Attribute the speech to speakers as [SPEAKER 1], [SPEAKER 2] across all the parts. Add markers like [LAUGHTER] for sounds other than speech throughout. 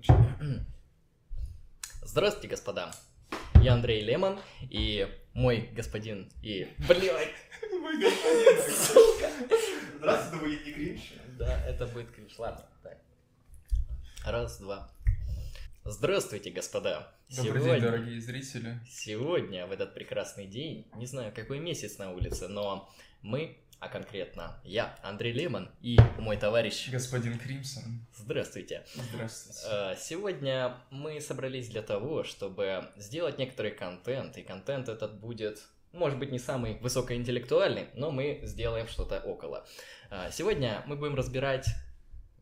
[SPEAKER 1] начинаем. [CLEARS THROAT]
[SPEAKER 2] Здравствуйте, господа. Я Андрей Лемон и мой господин и... Блядь! [LAUGHS]
[SPEAKER 1] Мой господин, сука! Здравствуйте, это будет не кринж.
[SPEAKER 2] Да, это будет кринж. Ладно, так. Раз, два. Здравствуйте, господа.
[SPEAKER 1] Добрый день, дорогие зрители.
[SPEAKER 2] Сегодня, в этот прекрасный день, не знаю, какой месяц на улице, но мы а конкретно я, Андрей Лемон, и мой товарищ...
[SPEAKER 1] Господин Кримсон.
[SPEAKER 2] Здравствуйте.
[SPEAKER 1] Здравствуйте.
[SPEAKER 2] Э, сегодня мы собрались для того, чтобы сделать некоторый контент, и контент этот будет может быть, не самый высокоинтеллектуальный, но мы сделаем что-то около. Э, сегодня мы будем разбирать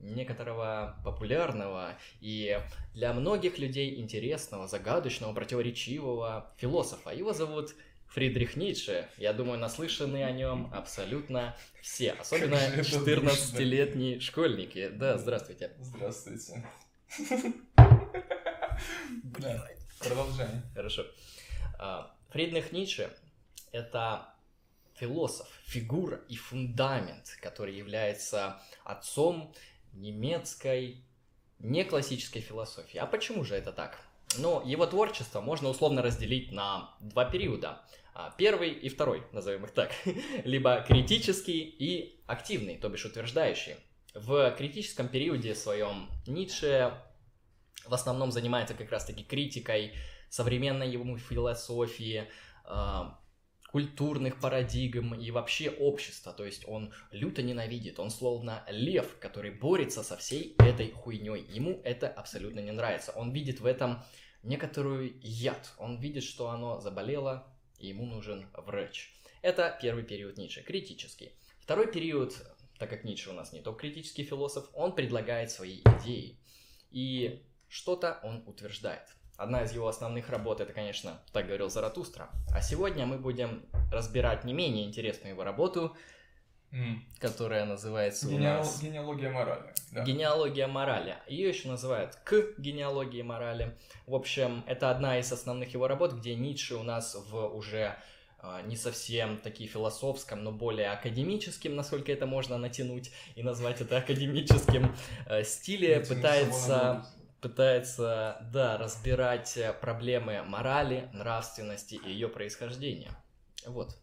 [SPEAKER 2] некоторого популярного и для многих людей интересного, загадочного, противоречивого философа. Его зовут Фридрих Ницше, я думаю, наслышаны о нем абсолютно все, особенно 14-летние школьники. Да, здравствуйте.
[SPEAKER 1] Здравствуйте. [LAUGHS] Да, продолжай.
[SPEAKER 2] Хорошо. А, Фридрих Ницше — это философ, фигура и фундамент, который является отцом немецкой неклассической философии. А почему же это так? Но его творчество можно условно разделить на два периода. А, первый и второй, назовем их так. [LAUGHS] Либо критический и активный, то бишь утверждающий. В критическом периоде своем Ницше в основном занимается как раз-таки критикой современной ему философии, а, культурных парадигм и вообще общества. То есть он люто ненавидит, он словно лев, который борется со всей этой хуйней. Ему это абсолютно не нравится. Он видит в этом некоторую яд. Он видит, что оно заболело, и ему нужен врач. Это первый период Ницше, критический. Второй период, так как Ницше у нас не только критический философ, он предлагает свои идеи. И что-то он утверждает. Одна из его основных работ это, конечно, так говорил Заратустра. А сегодня мы будем разбирать не менее интересную его работу, mm. которая называется
[SPEAKER 1] Генеал...
[SPEAKER 2] у нас...
[SPEAKER 1] Генеалогия морали.
[SPEAKER 2] Да. Генеалогия морали. Ее еще называют к генеалогии морали. В общем, это одна из основных его работ, где Ницше у нас в уже а, не совсем таки философском, но более академическим, насколько это можно натянуть и назвать это академическим э, стиле, пытается пытается, да, разбирать э, проблемы морали, нравственности и ее происхождения. Вот.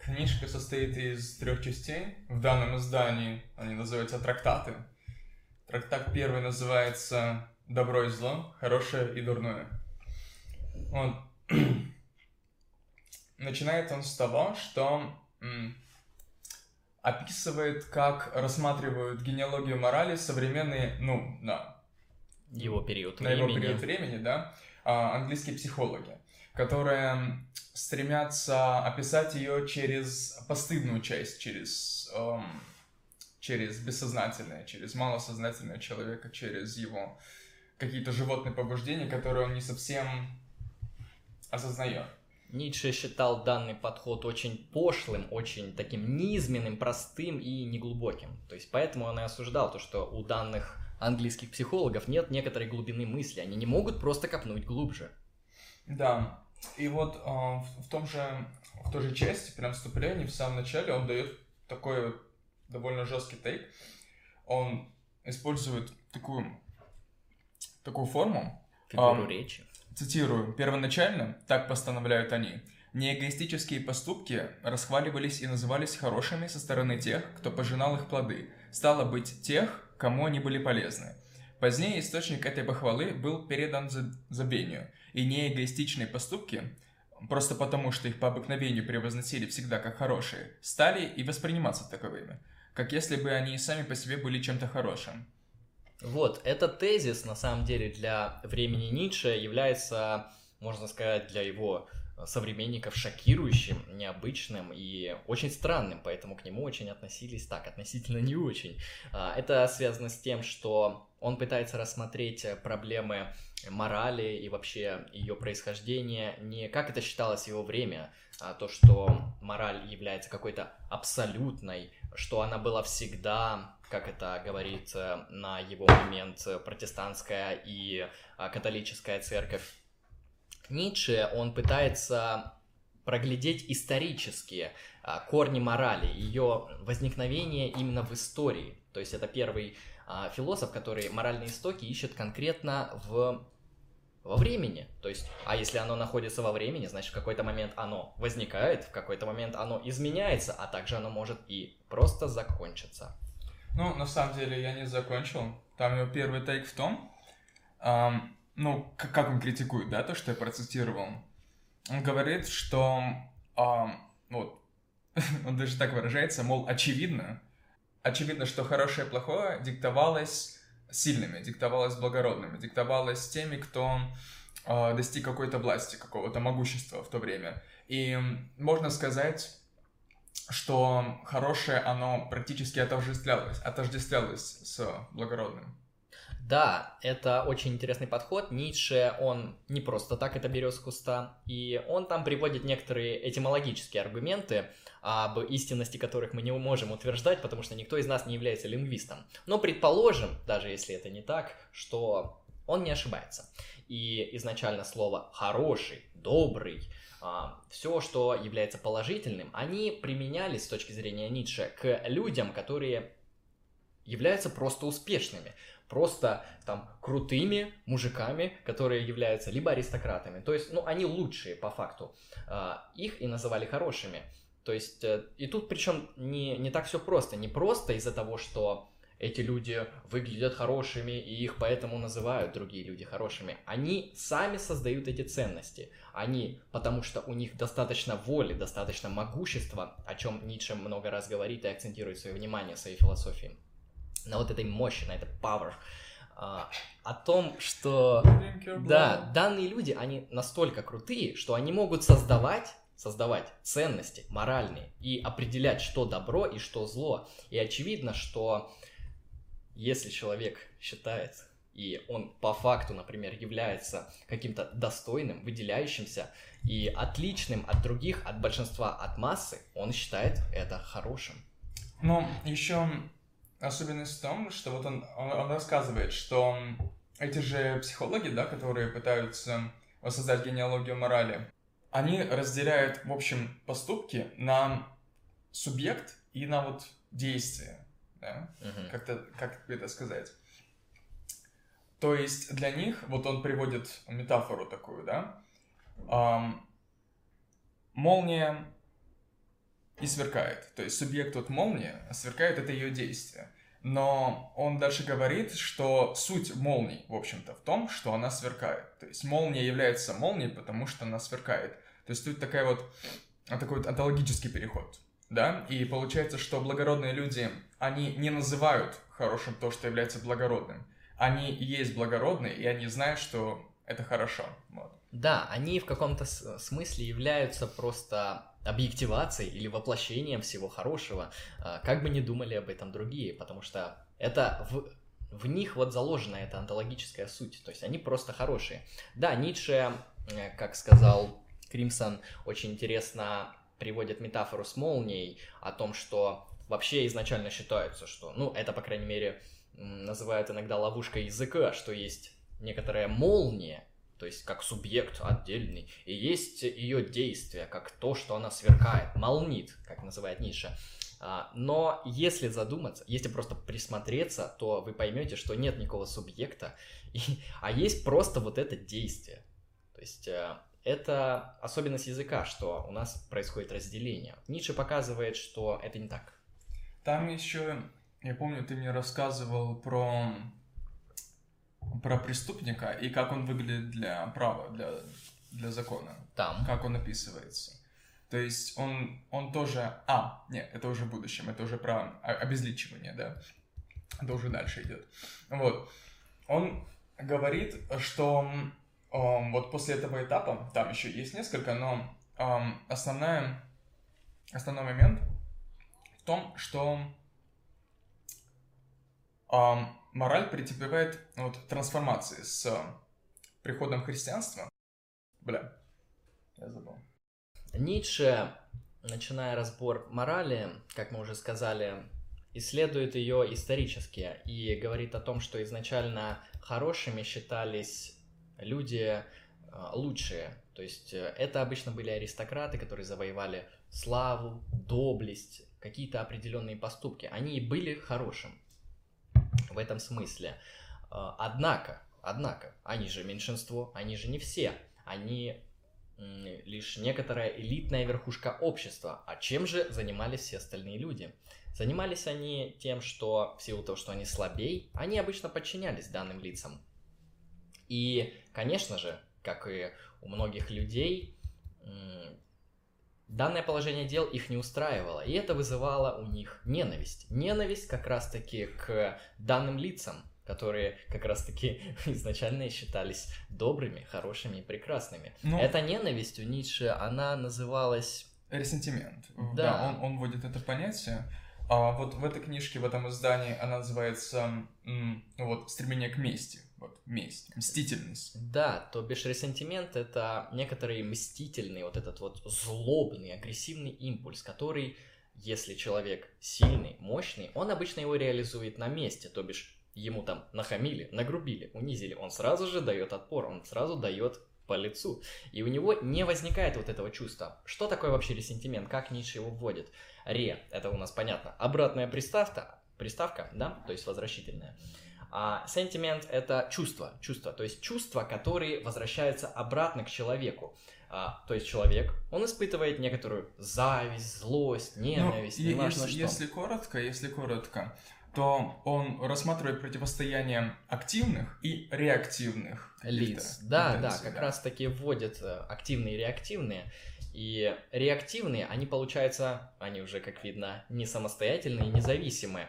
[SPEAKER 1] Книжка состоит из трех частей. В данном издании они называются трактаты. Трактат первый называется «Добро и зло, хорошее и дурное». Он [CLEARS THROAT] начинает он с того, что описывает, как рассматривают генеалогию морали современные, ну, да,
[SPEAKER 2] его период
[SPEAKER 1] на времени. его период времени, да, а, английские психологи, которые стремятся описать ее через постыдную часть, через, эм, через бессознательное, через малосознательное человека, через его какие-то животные побуждения, которые он не совсем осознает.
[SPEAKER 2] Ницше считал данный подход очень пошлым, очень таким низменным, простым и неглубоким. То есть поэтому он и осуждал то, что у данных английских психологов нет некоторой глубины мысли, они не могут просто копнуть глубже.
[SPEAKER 1] Да, и вот э, в, в том же, в той же части, прям вступления, в самом начале, он дает такой вот довольно жесткий тейк. Он использует такую, такую форму.
[SPEAKER 2] Фигуру э, речи.
[SPEAKER 1] Цитирую. «Первоначально, так постановляют они, неэгоистические поступки расхваливались и назывались хорошими со стороны тех, кто пожинал их плоды. Стало быть, тех, кому они были полезны. Позднее источник этой похвалы был передан забвению, и неэгоистичные поступки, просто потому что их по обыкновению превозносили всегда как хорошие, стали и восприниматься таковыми, как если бы они сами по себе были чем-то хорошим.
[SPEAKER 2] Вот, этот тезис, на самом деле, для времени Ницше является, можно сказать, для его современников шокирующим, необычным и очень странным, поэтому к нему очень относились так, относительно не очень. А, это связано с тем, что он пытается рассмотреть проблемы морали и вообще ее происхождения не как это считалось в его время, а то, что мораль является какой-то абсолютной, что она была всегда, как это говорит э, на его момент протестантская и а, католическая церковь, Ницше, он пытается проглядеть исторические а, корни морали, ее возникновение именно в истории. То есть это первый А философ, который моральные истоки ищет конкретно в во времени. То есть, а если оно находится во времени, значит, в какой-то момент оно возникает, в какой-то момент оно изменяется, а также оно может и просто закончиться.
[SPEAKER 1] Ну, на самом деле, я не закончил. Там его первый тейк в том, эм, ну, как, он критикует, да, то, что я процитировал. Он говорит, что, эм, вот, [LAUGHS] он даже так выражается, мол, очевидно, очевидно, что хорошее и плохое диктовалось сильными, диктовалось благородными, диктовалось теми, кто э, достиг какой-то власти, какого-то могущества в то время. И можно сказать, что хорошее, оно практически отождествлялось, отождествлялось с благородным.
[SPEAKER 2] Да, это очень интересный подход. Ницше, он не просто так это берет с куста, и он там приводит некоторые этимологические аргументы, об истинности которых мы не можем утверждать, потому что никто из нас не является лингвистом. Но предположим, даже если это не так, что он не ошибается. И изначально слово «хороший», «добрый», а, все, что является положительным, они применялись с точки зрения Ницше к людям, которые являются просто успешными просто там крутыми мужиками, которые являются либо аристократами. То есть, ну, они лучшие по факту. А, их и называли хорошими. То есть, э, и тут причем не, не так все просто. Не просто из-за того, что эти люди выглядят хорошими, и их поэтому называют другие люди хорошими. Они сами создают эти ценности. Они, потому что у них достаточно воли, достаточно могущества, о чем Ницше много раз говорит и акцентирует свое внимание в своей философии на вот этой мощи, на этой power, а, о том, что да, данные люди, они настолько крутые, что они могут создавать создавать ценности моральные и определять, что добро и что зло. И очевидно, что если человек считает, и он по факту, например, является каким-то достойным, выделяющимся и отличным от других, от большинства, от массы, он считает это хорошим.
[SPEAKER 1] Ну, еще особенность в том, что вот он, он, он рассказывает, что эти же психологи, да, которые пытаются воссоздать генеалогию морали, они разделяют, в общем, поступки на субъект и на вот действие, да, uh-huh. как-то, как это сказать. То есть для них, вот он приводит метафору такую, да, эм, молния и сверкает. То есть субъект от молнии, а сверкает это ее действие. Но он дальше говорит, что суть молнии, в общем-то, в том, что она сверкает. То есть молния является молнией, потому что она сверкает. То есть тут такая вот, такой вот онтологический переход. Да, и получается, что благородные люди, они не называют хорошим то, что является благородным. Они есть благородные, и они знают, что это хорошо. Вот.
[SPEAKER 2] Да, они в каком-то смысле являются просто объективацией или воплощением всего хорошего, а, как бы ни думали об этом другие, потому что это в, в них вот заложена эта онтологическая суть, то есть они просто хорошие. Да, Ницше, как сказал Кримсон, очень интересно приводит метафору с молнией о том, что вообще изначально считается, что, ну, это, по крайней мере, называют иногда ловушкой языка, что есть некоторая молния, то есть как субъект отдельный, и есть ее действие, как то, что она сверкает, молнит, как называет Ниша. А, но если задуматься, если просто присмотреться, то вы поймете, что нет никакого субъекта, [LAUGHS] а есть просто вот это действие. То есть э, это особенность языка, что у нас происходит разделение. Ницше показывает, что это не так.
[SPEAKER 1] Там еще, я помню, ты мне рассказывал про про преступника и как он выглядит для права, для, для закона.
[SPEAKER 2] Там.
[SPEAKER 1] Как он описывается. То есть он, он тоже... А, нет, это уже в будущем, это уже про обезличивание, да. Это уже дальше идет. Вот. Он говорит, что um, вот после этого этапа, там еще есть несколько, но um, основная, основной момент в том, что um, мораль претерпевает вот, трансформации с приходом христианства. Бля, я забыл.
[SPEAKER 2] Ницше, начиная разбор морали, как мы уже сказали, исследует ее исторически и говорит о том, что изначально хорошими считались люди а, лучшие. То есть э, это обычно были аристократы, которые завоевали славу, доблесть, какие-то определенные поступки. Они были хорошим. В этом смысле. А, однако, однако, они же меньшинство, они же не все. Они лишь некоторая элитная верхушка общества. А чем же занимались все остальные люди? Занимались они тем, что в силу того, что они слабей, они обычно подчинялись данным лицам. И, конечно же, как и у многих людей, данное положение дел их не устраивало, и это вызывало у них ненависть. Ненависть как раз-таки к данным лицам, которые как раз-таки [LAUGHS] изначально считались добрыми, хорошими и прекрасными. Ну, Эта ненависть у Ницше, она называлась...
[SPEAKER 1] Ресентимент. Да. да он, он вводит это понятие. А вот в этой книжке, в этом издании, она называется вот, «Стремление к мести». Вот, месть, мстительность.
[SPEAKER 2] Да, то бишь ресентимент — это некоторый мстительный, вот этот вот злобный, агрессивный импульс, который, если человек сильный, мощный, он обычно его реализует на месте, то бишь ему там нахамили, нагрубили, унизили, он сразу же дает отпор, он сразу дает по лицу. И у него не возникает вот этого чувства. Что такое вообще ресентимент? Как Ницше его вводит? Ре, это у нас понятно. Обратная приставка, приставка, да, то есть возвращительная. А сентимент — это чувство, чувство, то есть чувства, которые возвращаются обратно к человеку. А, то есть человек, он испытывает некоторую зависть, злость, ну, ненависть, ну, неважно
[SPEAKER 1] если, что. Если коротко, если коротко, то он рассматривает противостояние активных и реактивных
[SPEAKER 2] лиц. Да, да, как да. раз таки вводят э, активные и реактивные. И реактивные, они, получается, они уже, как видно, не самостоятельные, независимые.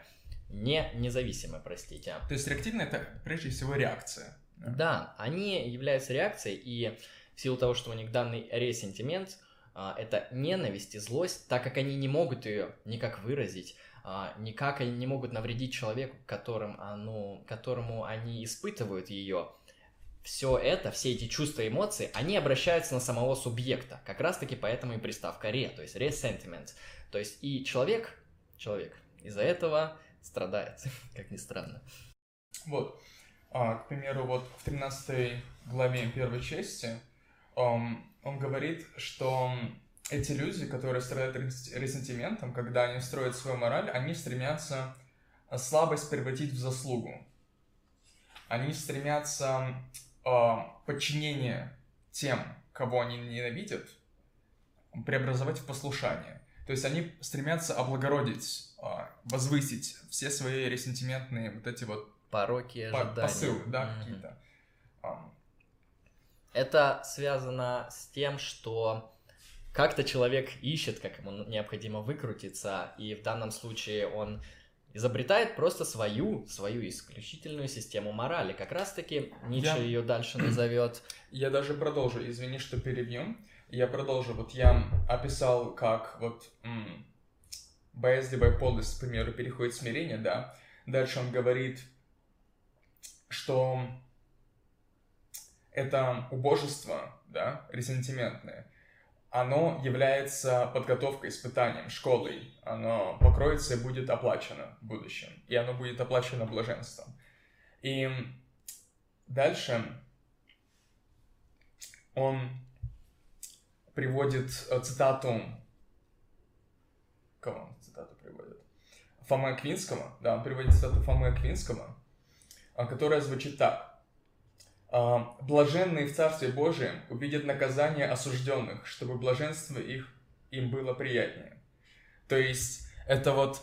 [SPEAKER 2] Не независимые, простите.
[SPEAKER 1] То есть реактивные это прежде всего реакция.
[SPEAKER 2] Да, они являются реакцией, и в силу того, что у них данный ресентимент, а, это ненависть и злость, так как они не могут ее никак выразить, а, никак они не могут навредить человеку, которым оно, которому они испытывают ее. Все это, все эти чувства и эмоции, они обращаются на самого субъекта. Как раз таки поэтому и приставка ре, то есть resentiment. То есть и человек, человек из-за этого страдает, [LAUGHS] как ни странно.
[SPEAKER 1] Вот. А, к примеру, вот в 13 главе первой части он, он говорит, что эти люди, которые страдают ресентиментом, когда они строят свою мораль, они стремятся э, слабость превратить в заслугу. Они стремятся э, подчинение тем, кого они ненавидят, преобразовать в послушание. То есть они стремятся облагородить, возвысить все свои ресентиментные вот эти вот
[SPEAKER 2] пороки ожидания.
[SPEAKER 1] Посылы, да, mm-hmm. какие-то.
[SPEAKER 2] Это связано с тем, что как-то человек ищет, как ему необходимо выкрутиться, и в данном случае он изобретает просто свою, свою исключительную систему морали. Как раз-таки Ницше я... ее дальше [CLEARS THROAT] назовет.
[SPEAKER 1] Я даже продолжу, извини, что перебью. Я продолжу. Вот я описал, как вот м- боязливая полость, к примеру, переходит в смирение, да. Дальше он говорит, что это убожество, да, ресентиментное оно является подготовкой, испытанием, школой. Оно покроется и будет оплачено в будущем. И оно будет оплачено блаженством. И дальше он приводит э, цитату... Кого? Фомы Аквинского. Да, он приводит цитату Фомы Аквинского, э, которая звучит так. А, блаженные в Царстве Божием увидят наказание осужденных, чтобы блаженство их им было приятнее. То есть это вот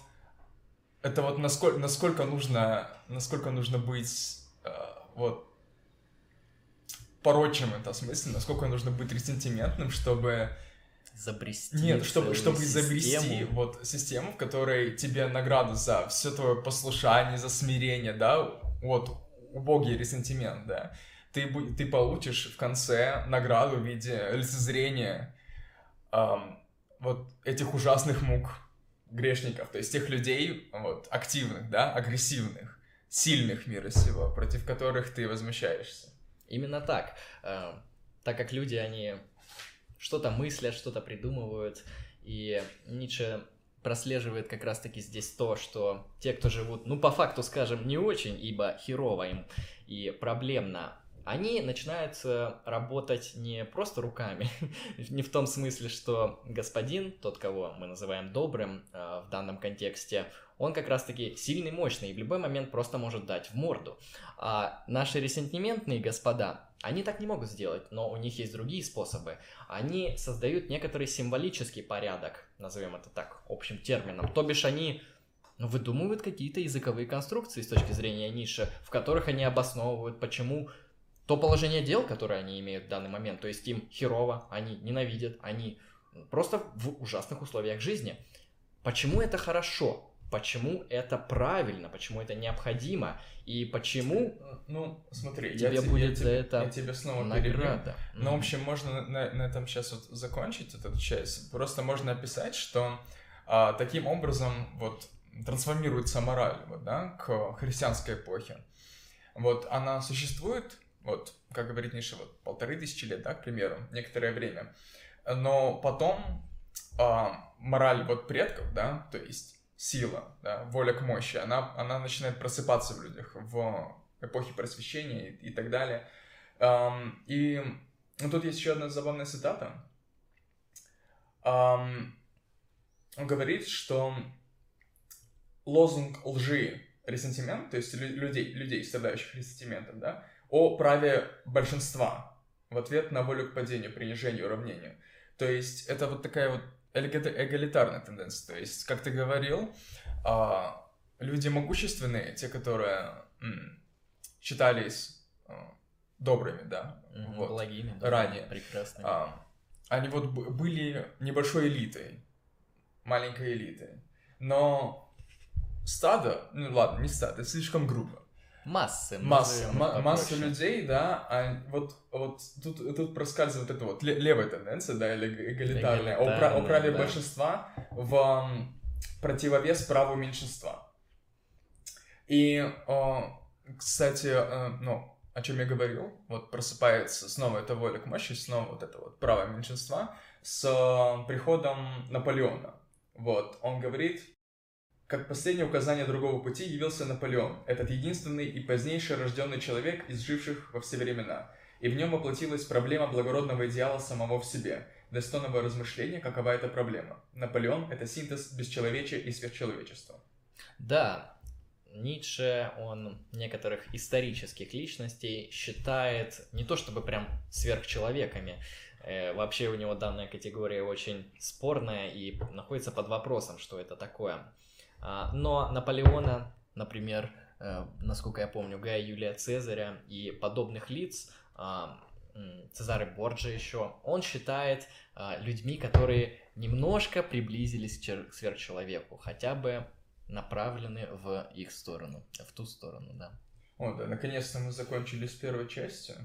[SPEAKER 1] это вот насколько, насколько нужно насколько нужно быть э, вот порочим в смысле, насколько нужно быть ресентиментным, чтобы
[SPEAKER 2] изобрести.
[SPEAKER 1] Нет, чтобы, чтобы изобрести вот систему, в которой тебе награду за все твое послушание, за смирение, да, вот убогий ресентимент, да ты, ты получишь в конце награду в виде лицезрения эм, вот этих ужасных мук грешников, то есть тех людей, вот, активных, да, агрессивных, сильных мира сего, против которых ты возмущаешься.
[SPEAKER 2] Именно так. Э, так как люди, они что-то мыслят, что-то придумывают, и Ницше прослеживает как раз-таки здесь то, что те, кто живут, ну, по факту, скажем, не очень, ибо херово им и проблемно они начинают работать не просто руками, [LAUGHS] не в том смысле, что господин, тот, кого мы называем добрым э, в данном контексте, он как раз-таки сильный, мощный и в любой момент просто может дать в морду. А наши ресентиментные господа, они так не могут сделать, но у них есть другие способы. Они создают некоторый символический порядок, назовем это так, общим термином. То бишь они ну, выдумывают какие-то языковые конструкции с точки зрения ниши, в которых они обосновывают, почему то положение дел, которое они имеют в данный момент, то есть им херово, они ненавидят, они просто в ужасных условиях жизни. Почему это хорошо? Почему это правильно? Почему это необходимо? И почему
[SPEAKER 1] ну, смотри,
[SPEAKER 2] тебе
[SPEAKER 1] я,
[SPEAKER 2] будет
[SPEAKER 1] я,
[SPEAKER 2] за
[SPEAKER 1] тебе,
[SPEAKER 2] это
[SPEAKER 1] я тебе снова
[SPEAKER 2] награда?
[SPEAKER 1] перебью. Ну, в общем, можно на, на этом сейчас вот закончить эту часть. Просто можно описать, что а, таким образом вот трансформируется мораль вот, да, к христианской эпохе. Вот она существует вот, как говорит Ниша, вот полторы тысячи лет, да, к примеру, некоторое время. Но потом а, мораль вот предков, да, то есть сила, да, воля к мощи, она, она начинает просыпаться в людях в эпохе просвещения и, и так далее. Um, и ну, тут есть еще одна забавная цитата. Um, он говорит, что лозунг лжи, ресентимент, то есть людей, людей страдающих ресентиментом, да, о праве большинства в ответ на волю к падению, принижению, уравнению. То есть это вот такая вот эгалитарная тенденция. То есть, как ты говорил, а, люди могущественные, те, которые считались а, добрыми, да,
[SPEAKER 2] mm-hmm, вот, благими,
[SPEAKER 1] да, ранее,
[SPEAKER 2] прекрасными.
[SPEAKER 1] А, они вот были небольшой элитой, маленькой элитой, но стадо, ну ладно, не стадо, это слишком грубо
[SPEAKER 2] массы.
[SPEAKER 1] Масса, ма- масса людей, да, а вот, вот тут, тут проскальзывает эта вот левая тенденция, да, или эгалитарная, пра- о праве да. большинства в противовес праву меньшинства. И, кстати, э, ну, о чем я говорил, вот просыпается снова эта воля к мощи, снова вот это вот право меньшинства с приходом Наполеона. Вот, он говорит, как последнее указание другого пути явился Наполеон, этот единственный и позднейший рожденный человек из живших во все времена. И в нем воплотилась проблема благородного идеала самого в себе, достойного размышления, какова эта проблема. Наполеон — это синтез бесчеловечия и сверхчеловечества.
[SPEAKER 2] Да, Ницше, он некоторых исторических личностей считает не то чтобы прям сверхчеловеками, э, вообще у него данная категория очень спорная и находится под вопросом, что это такое. А, но Наполеона, например, э, насколько я помню, Гая Юлия Цезаря и подобных лиц, а, Цезарь Борджа еще, он считает а, людьми, которые немножко приблизились к сверхчеловеку, хотя бы направлены в их сторону, в ту сторону, да.
[SPEAKER 1] О, да, наконец-то мы закончили с первой частью.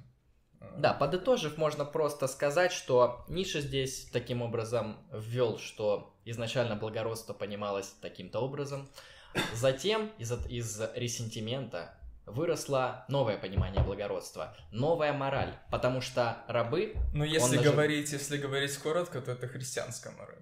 [SPEAKER 2] Да, подытожив, можно просто сказать, что Ниша здесь таким образом ввел, что изначально благородство понималось таким-то образом. Затем из, из ресентимента выросло новое понимание благородства, новая мораль, потому что рабы...
[SPEAKER 1] Ну, если, нажим... говорить, если говорить коротко, то это христианская мораль.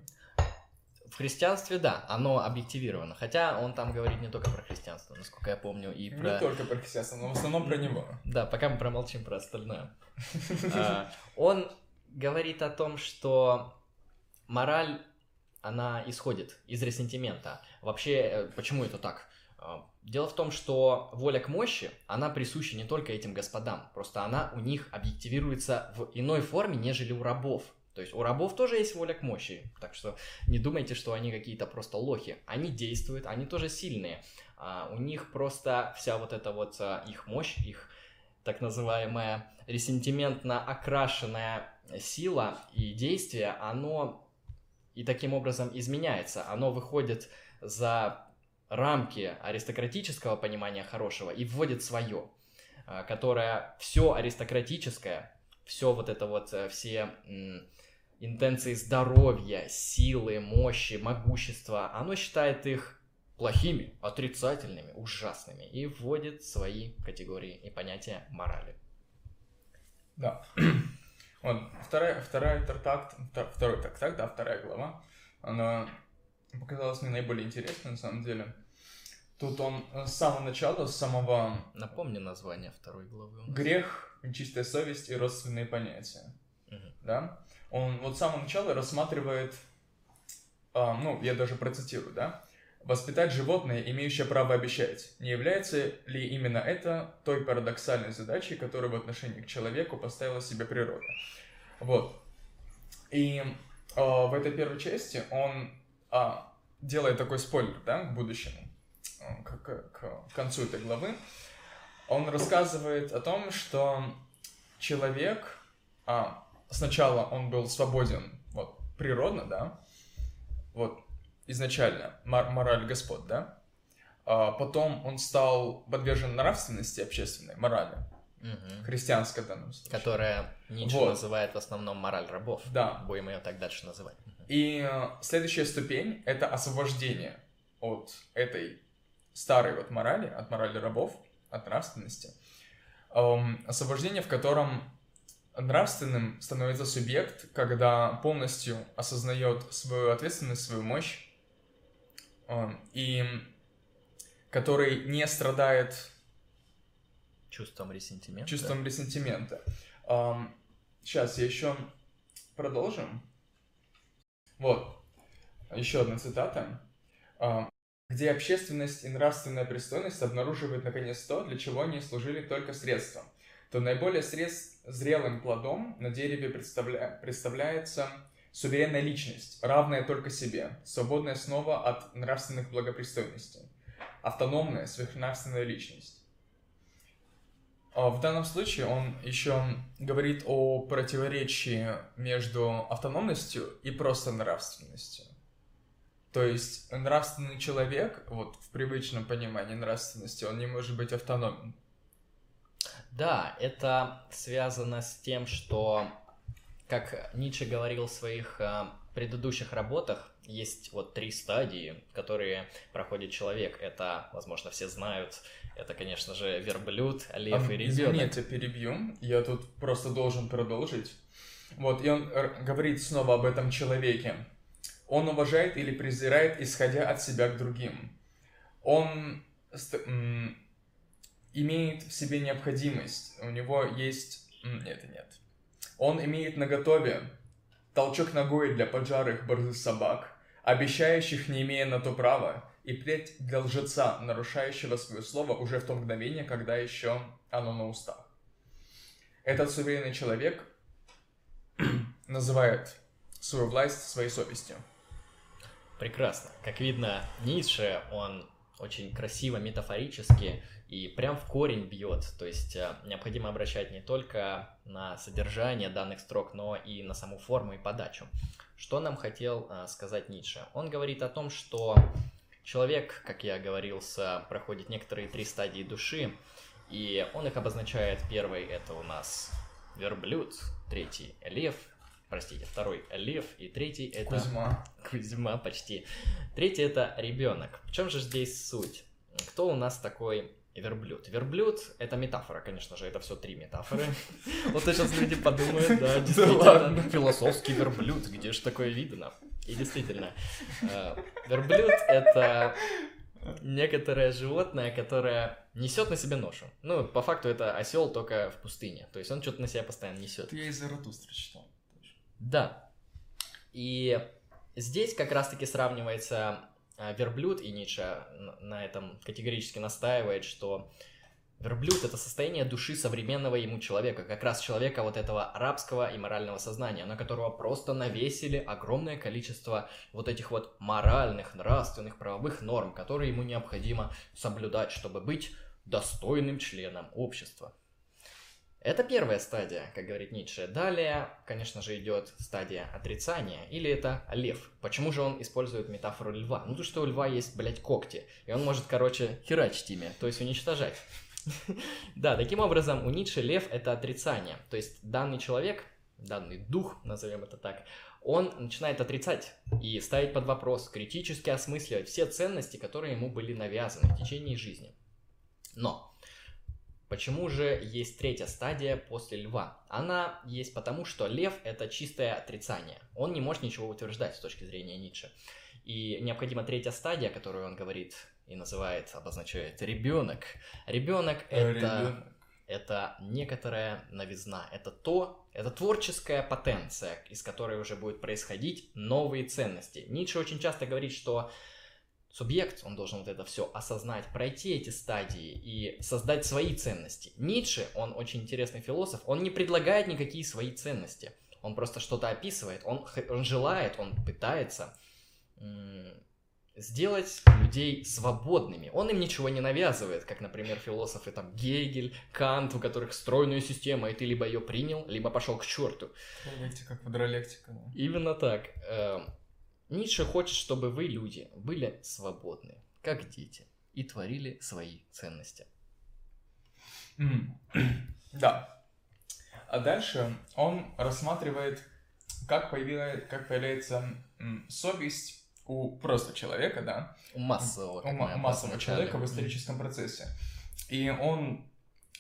[SPEAKER 2] В христианстве, да, оно объективировано. Хотя он там говорит не только про христианство, насколько я помню, и про...
[SPEAKER 1] Не только про христианство, но в основном про него. [LAUGHS]
[SPEAKER 2] Да, пока мы промолчим про остальное. [LAUGHS] А, он говорит о том, что мораль, она исходит из ресентимента. Вообще, э, почему это так? А, дело в том, что воля к мощи, она присуща не только этим господам, просто она у них объективируется в иной форме, нежели у рабов. То есть у рабов тоже есть воля к мощи, так что не думайте, что они какие-то просто лохи. Они действуют, они тоже сильные. А у них просто вся вот эта вот а, их мощь, их так называемая ресентиментно окрашенная сила и действие, оно и таким образом изменяется. Оно выходит за рамки аристократического понимания хорошего и вводит свое, а, которое все аристократическое, все вот это вот, э, все интенции здоровья, силы, мощи, могущества, оно считает их плохими, отрицательными, ужасными и вводит свои категории и понятия морали.
[SPEAKER 1] Да. [CLEARS THROAT] Вот, вторая, вторая трактат, второй трактат, да, вторая глава, она показалась мне наиболее интересной, на самом деле. Тут он с самого начала, с самого...
[SPEAKER 2] Напомни название второй главы.
[SPEAKER 1] Грех, чистая совесть и родственные понятия.
[SPEAKER 2] Угу.
[SPEAKER 1] Да? Он вот с самого начала рассматривает, а, ну, я даже процитирую, да? Воспитать животное, имеющее право обещать. Не является ли именно это той парадоксальной задачей, которую в отношении к человеку поставила себе природа? Вот. И э, в этой первой части он а, делает такой спойлер, да, к будущему, к, к, к концу этой главы. Он рассказывает о том, что человек, а, сначала он был свободен, вот, природно, да, вот, изначально, мор- мораль господ, да, а потом он стал подвержен нравственности общественной, морали,
[SPEAKER 2] Угу.
[SPEAKER 1] христианской в данном случае.
[SPEAKER 2] Которая Ницше
[SPEAKER 1] Вот.
[SPEAKER 2] называет в основном мораль рабов.
[SPEAKER 1] Да.
[SPEAKER 2] Будем ее так дальше называть.
[SPEAKER 1] И э, следующая ступень — это освобождение от этой старой вот морали, от морали рабов, от нравственности. Эм, освобождение, в котором нравственным становится субъект, когда полностью осознает свою ответственность, свою мощь, эм, и который не страдает
[SPEAKER 2] Чувством ресентимента.
[SPEAKER 1] чувством ресентимента. сейчас я еще продолжим. Вот, еще одна цитата. Ам, где общественность и нравственная пристойность обнаруживают наконец то, для чего они служили только средством, то наиболее средств зрелым плодом на дереве представля- представляется суверенная личность, равная только себе, свободная снова от нравственных благопристойностей, автономная сверхнравственная личность. А В данном случае он еще говорит о противоречии между автономностью и просто нравственностью. То есть нравственный человек, вот в привычном понимании нравственности, он не может быть автономен.
[SPEAKER 2] Да, это связано с тем, что, как Ницше говорил в своих э, предыдущих работах, есть вот три стадии, которые проходит человек. Это, возможно, все знают. Это, конечно же, верблюд, лев
[SPEAKER 1] А,
[SPEAKER 2] и
[SPEAKER 1] я
[SPEAKER 2] ребенок.
[SPEAKER 1] тебя перебью. Я тут просто должен продолжить. Вот, и он р- говорит снова об этом человеке. Он уважает или презирает, исходя от себя к другим. Он имеет в себе необходимость. У него есть... Нет, нет. Он имеет наготове толчок ногой для поджарых борзых собак, обещающих, не имея на то права, и плеть для лжеца, нарушающего свое слово уже в то мгновение, когда еще оно на устах. Этот суверенный человек [CLEARS THROAT] называет свою власть своей совестью.
[SPEAKER 2] Прекрасно. Как видно, Ницше, он очень красиво, метафорически и прям в корень бьет. То есть э, необходимо обращать не только на содержание данных строк, но и на саму форму и подачу. Что нам хотел э, сказать Ницше? Он говорит о том, что человек, как я говорил, с- проходит некоторые три стадии души, и он их обозначает. Первый это у нас верблюд, третий лев, простите, второй лев, и третий это...
[SPEAKER 1] Кузьма.
[SPEAKER 2] Кузьма почти. Третий это ребенок. В чем же здесь суть? Кто у нас такой верблюд? Верблюд это метафора, конечно же, это все три метафоры. [LAUGHS] Вот сейчас люди подумают, да, действительно, философский верблюд, где же такое видно? И действительно, э, верблюд это некоторое животное, которое несет на себе ношу. Ну, по факту это осел только в пустыне. То есть он что-то на себя постоянно несет.
[SPEAKER 1] Я из Заратустра читал.
[SPEAKER 2] Да. И здесь как раз-таки сравнивается верблюд, и Ницше на этом категорически настаивает, что верблюд — это состояние души современного ему человека, как раз человека вот этого рабского и морального сознания, на которого просто навесили огромное количество вот этих вот моральных, нравственных, правовых норм, которые ему необходимо соблюдать, чтобы быть достойным членом общества. Это первая стадия, как говорит Ницше. Далее, конечно же, идет стадия отрицания, или это лев. Почему же он использует метафору льва? Ну, то, что у льва есть, блядь, когти, и он может, короче, херачить ими, то есть уничтожать. [LAUGHS] Да, таким образом, у Ницше лев — это отрицание. То есть данный человек, данный дух, назовем это так, он начинает отрицать и ставить под вопрос, критически осмысливать все ценности, которые ему были навязаны в течение жизни. Но Почему же есть третья стадия после льва? Она есть потому, что лев — это чистое отрицание. Он не может ничего утверждать с точки зрения Ницше. И необходима третья стадия, которую он говорит, и называет, обозначает ребенок. Ребенок это, это некоторая новизна, это то, это творческая потенция, из которой уже будут происходить новые ценности. Ницше очень часто говорит, что субъект, он должен вот это все осознать, пройти эти стадии и создать свои ценности. Ницше, он очень интересный философ, он не предлагает никакие свои ценности. Он просто что-то описывает, он, он желает, он пытается сделать людей свободными. Он им ничего не навязывает, как, например, философы там Гегель, Кант, у которых стройная система, и ты либо ее принял, либо пошел к черту.
[SPEAKER 1] Диалектика, квадролектика. да.
[SPEAKER 2] Именно так. Ницше хочет, чтобы вы, люди, были свободны, как дети, и творили свои ценности. [CLEARS THROAT]
[SPEAKER 1] Да. А дальше он рассматривает, как, появилась, как появляется совесть у просто человека, да,
[SPEAKER 2] У массового,
[SPEAKER 1] у ма- массового человека в историческом процессе. И он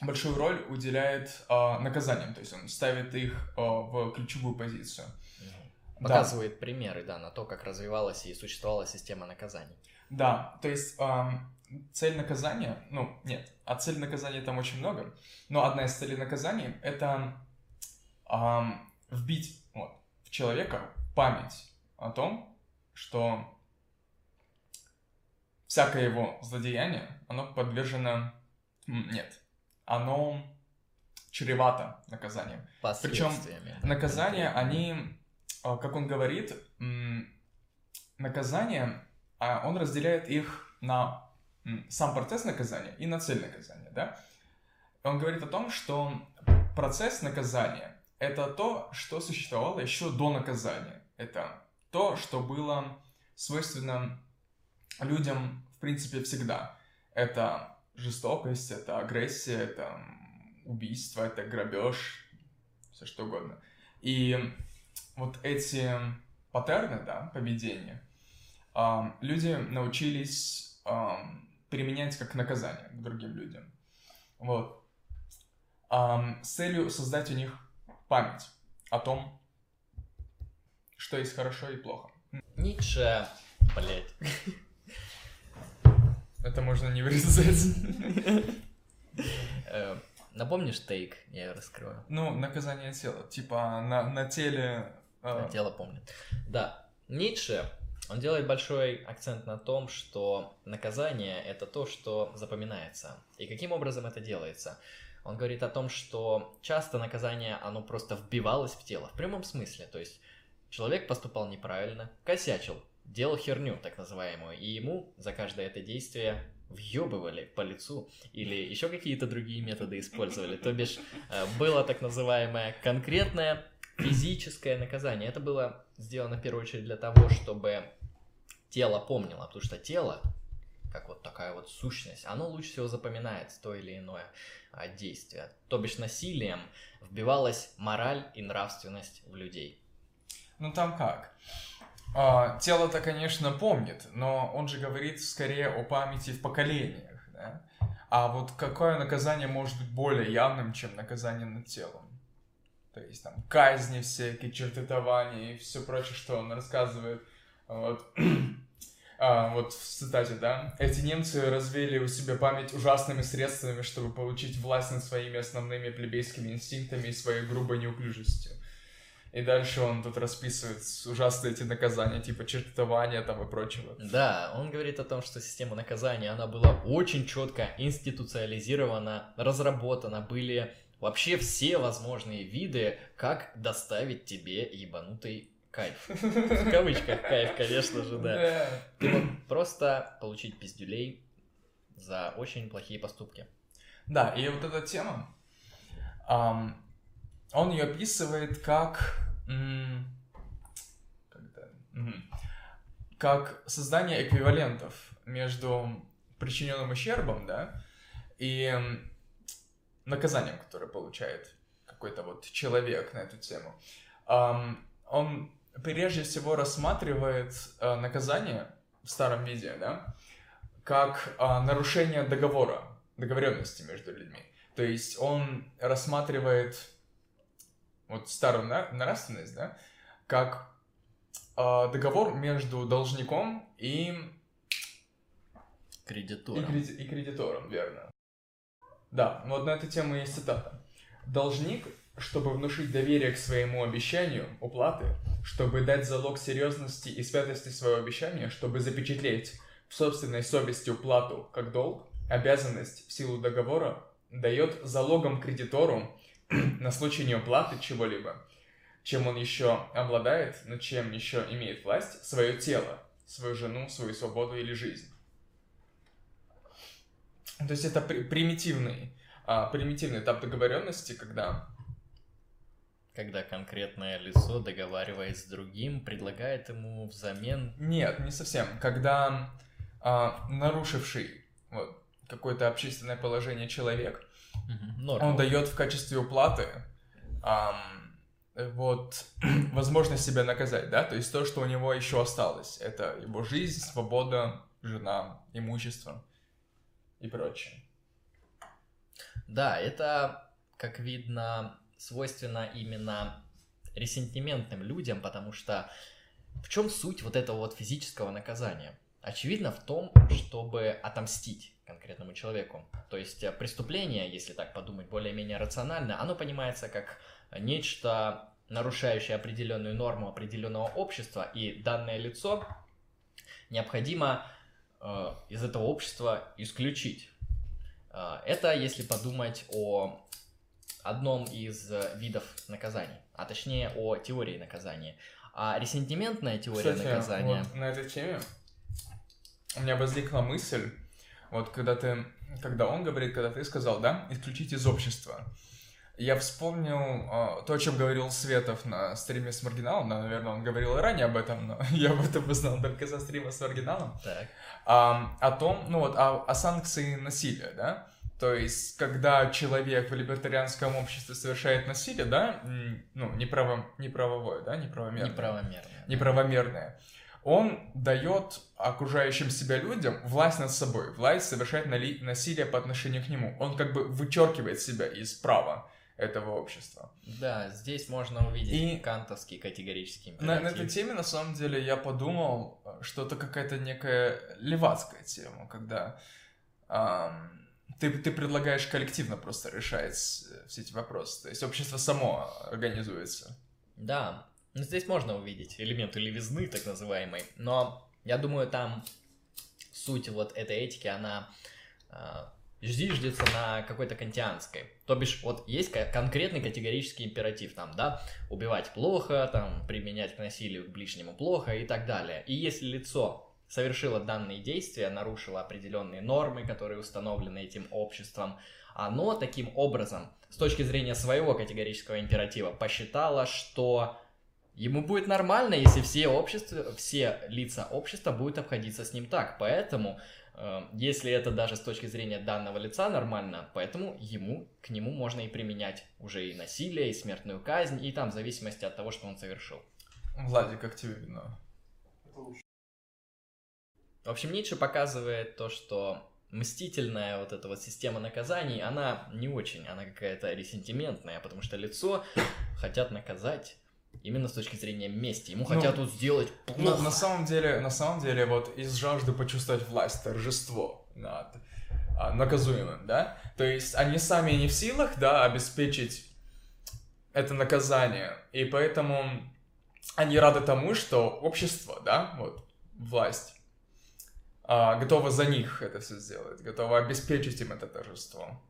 [SPEAKER 1] большую роль уделяет а, наказаниям, то есть он ставит их а, в ключевую позицию.
[SPEAKER 2] Показывает примеры, да, на то, как развивалась и существовала система наказаний.
[SPEAKER 1] Да, то есть ам, цель наказания, ну, нет, а цель наказания там очень много, но одна из целей наказания — это ам, вбить вот, в человека память о том, что всякое его злодеяние, оно подвержено... Нет, оно чревато наказанием.
[SPEAKER 2] Да,
[SPEAKER 1] Наказания, они, как он говорит, м, наказания, а, он разделяет их на сам процесс наказания и на цель наказания, да? Он говорит о том, что процесс наказания — это то, что существовало еще до наказания. Это то, что было свойственно людям, в принципе, всегда. Это жестокость, это агрессия, это убийство, это грабеж, все что угодно. И вот эти паттерны, да, поведения, люди научились применять как наказание к другим людям. Вот. С целью создать у них память о том, что есть хорошо и плохо.
[SPEAKER 2] Ницше, блять. [LAUGHS]
[SPEAKER 1] Это можно не вырезать.
[SPEAKER 2] Э, Напомнишь тейк? Я раскрою.
[SPEAKER 1] Ну, наказание тела. Типа на, на теле... а,
[SPEAKER 2] Тело помнит. Да, Ницше, он делает большой акцент на том, что наказание — это то, что запоминается. И каким образом это делается? Он говорит о том, что часто наказание, оно просто вбивалось в тело, в прямом смысле. То есть человек поступал неправильно, косячил, делал херню, так называемую, и ему за каждое это действие въебывали по лицу или еще какие-то другие методы использовали. То бишь э, было так называемое конкретное физическое наказание. Это было сделано в первую очередь для того, чтобы тело помнило, потому что тело, как вот такая вот сущность, оно лучше всего запоминает то или иное а, действие. То бишь насилием вбивалась мораль и нравственность в людей.
[SPEAKER 1] Ну там как? А, тело-то, конечно, помнит, но он же говорит скорее о памяти в поколениях, да? А вот какое наказание может быть более явным, чем наказание над телом? То есть там казни всякие, чертотования и все прочее, что он рассказывает. Вот. [CLEARS THROAT] А, вот в цитате, да? Эти немцы развели у себя память ужасными средствами, чтобы получить власть над своими основными плебейскими инстинктами и своей грубой неуклюжестью. И дальше он тут расписывает ужасные эти наказания, типа чертования там и прочего.
[SPEAKER 2] Да, он говорит о том, что система наказания, она была очень четко институциализирована, разработана, были вообще все возможные виды, как доставить тебе ебанутый кайф. [LAUGHS] В кавычках кайф, конечно же, да. Ты мог просто получить пиздюлей за очень плохие поступки.
[SPEAKER 1] Да, и вот эта тема, он ее описывает как, как, создание эквивалентов между причиненным ущербом, да, и наказанием, которое получает какой-то вот человек на эту тему. Он прежде всего рассматривает э, наказание в старом виде, да, как а, нарушение договора, договоренности между людьми. То есть он рассматривает вот старую нравственность, да, как а, договор между должником и
[SPEAKER 2] Кредитором.
[SPEAKER 1] И, креди- и кредитором, верно. Да, вот на эту тему есть цитата. Должник, чтобы внушить доверие к своему обещанию уплаты, чтобы дать залог серьезности и святости своего обещания, чтобы запечатлеть в собственной совести уплату как долг, обязанность в силу договора дает залогом кредитору [CLEARS THROAT] на случай неуплаты чего-либо, чем он еще обладает, над чем еще имеет власть, свое тело, свою жену, свою свободу или жизнь. То есть это при- примитивный, а, примитивный этап договоренности, когда
[SPEAKER 2] Когда конкретное лицо, договариваясь с другим, предлагает ему взамен...
[SPEAKER 1] Нет, не совсем. Когда а, нарушивший вот, какое-то общественное положение человек,
[SPEAKER 2] норму.
[SPEAKER 1] он дает в качестве уплаты ам, вот [CLEARS THROAT] возможность себя наказать, да, то есть то, что у него еще осталось, это его жизнь, свобода, жена, имущество и прочее.
[SPEAKER 2] Да, это, как видно, свойственно именно ресентиментным людям, потому что в чем суть вот этого вот физического наказания? Очевидно в том, чтобы отомстить конкретному человеку. То есть э, преступление, если так подумать более-менее рационально, оно понимается как нечто, нарушающее определенную норму определенного общества, и данное лицо необходимо из этого общества исключить. Э, Это если подумать о одном из э, видов наказаний, а точнее о теории наказания. А ресентиментная теория
[SPEAKER 1] Кстати,
[SPEAKER 2] наказания...
[SPEAKER 1] вот на этой теме у меня возникла мысль, вот когда ты, когда он говорит, когда ты сказал, да, исключить из общества. Я вспомнил а, то, о чем говорил Светов на стриме с Маргиналом, да, наверное, он говорил и ранее об этом, но [LAUGHS] я об этом узнал только со стрима с Маргиналом,
[SPEAKER 2] Так.
[SPEAKER 1] а, о том, ну вот, о, о санкции насилия, да, то есть, когда человек в либертарианском обществе совершает насилие, да, ну, неправо, неправовое, да, неправомерное,
[SPEAKER 2] Неправомерно.
[SPEAKER 1] неправомерное, он дает окружающим себя людям власть над собой, власть совершать насилие по отношению к нему. Он как бы вычеркивает себя из права этого общества.
[SPEAKER 2] Да, здесь можно увидеть
[SPEAKER 1] И-
[SPEAKER 2] кантовский категорический
[SPEAKER 1] На, на
[SPEAKER 2] императив.
[SPEAKER 1] этой теме, на самом деле, я подумал, что это какая-то некая левацкая тема, когда ам, ты, ты предлагаешь коллективно просто решать э, все эти вопросы. То есть общество само организуется.
[SPEAKER 2] Да, ну, здесь можно увидеть элементы левизны, так называемой, но я думаю, там суть вот этой этики, она а, зиждется на какой-то кантианской. То бишь, вот есть ко- конкретный категорический императив, там, да, убивать плохо, там, применять к насилию к ближнему плохо и так далее. И если лицо совершило данные действия, нарушило определенные нормы, которые установлены этим обществом, оно таким образом, с точки зрения своего категорического императива, посчитало, что ему будет нормально, если все, общества, все лица общества будут обходиться с ним так. Поэтому, если это даже с точки зрения данного лица нормально, поэтому ему, к нему можно и применять уже и насилие, и смертную казнь, и там в зависимости от того, что он совершил.
[SPEAKER 1] Владик, как тебе видно?
[SPEAKER 2] В общем, Ницше показывает то, что мстительная вот эта вот система наказаний, она не очень, она какая-то ресентиментная, потому что лицо хотят наказать именно с точки зрения мести. Ему
[SPEAKER 1] Ну,
[SPEAKER 2] хотят вот сделать
[SPEAKER 1] Ну,
[SPEAKER 2] плохо.
[SPEAKER 1] на самом деле, на самом деле, вот из жажды почувствовать власть, торжество над а, наказуемым, да? То есть они сами не в силах, да, обеспечить это наказание, и поэтому они рады тому, что общество, да, вот, власть, а, готова за них это все сделать, готова обеспечить им это торжество.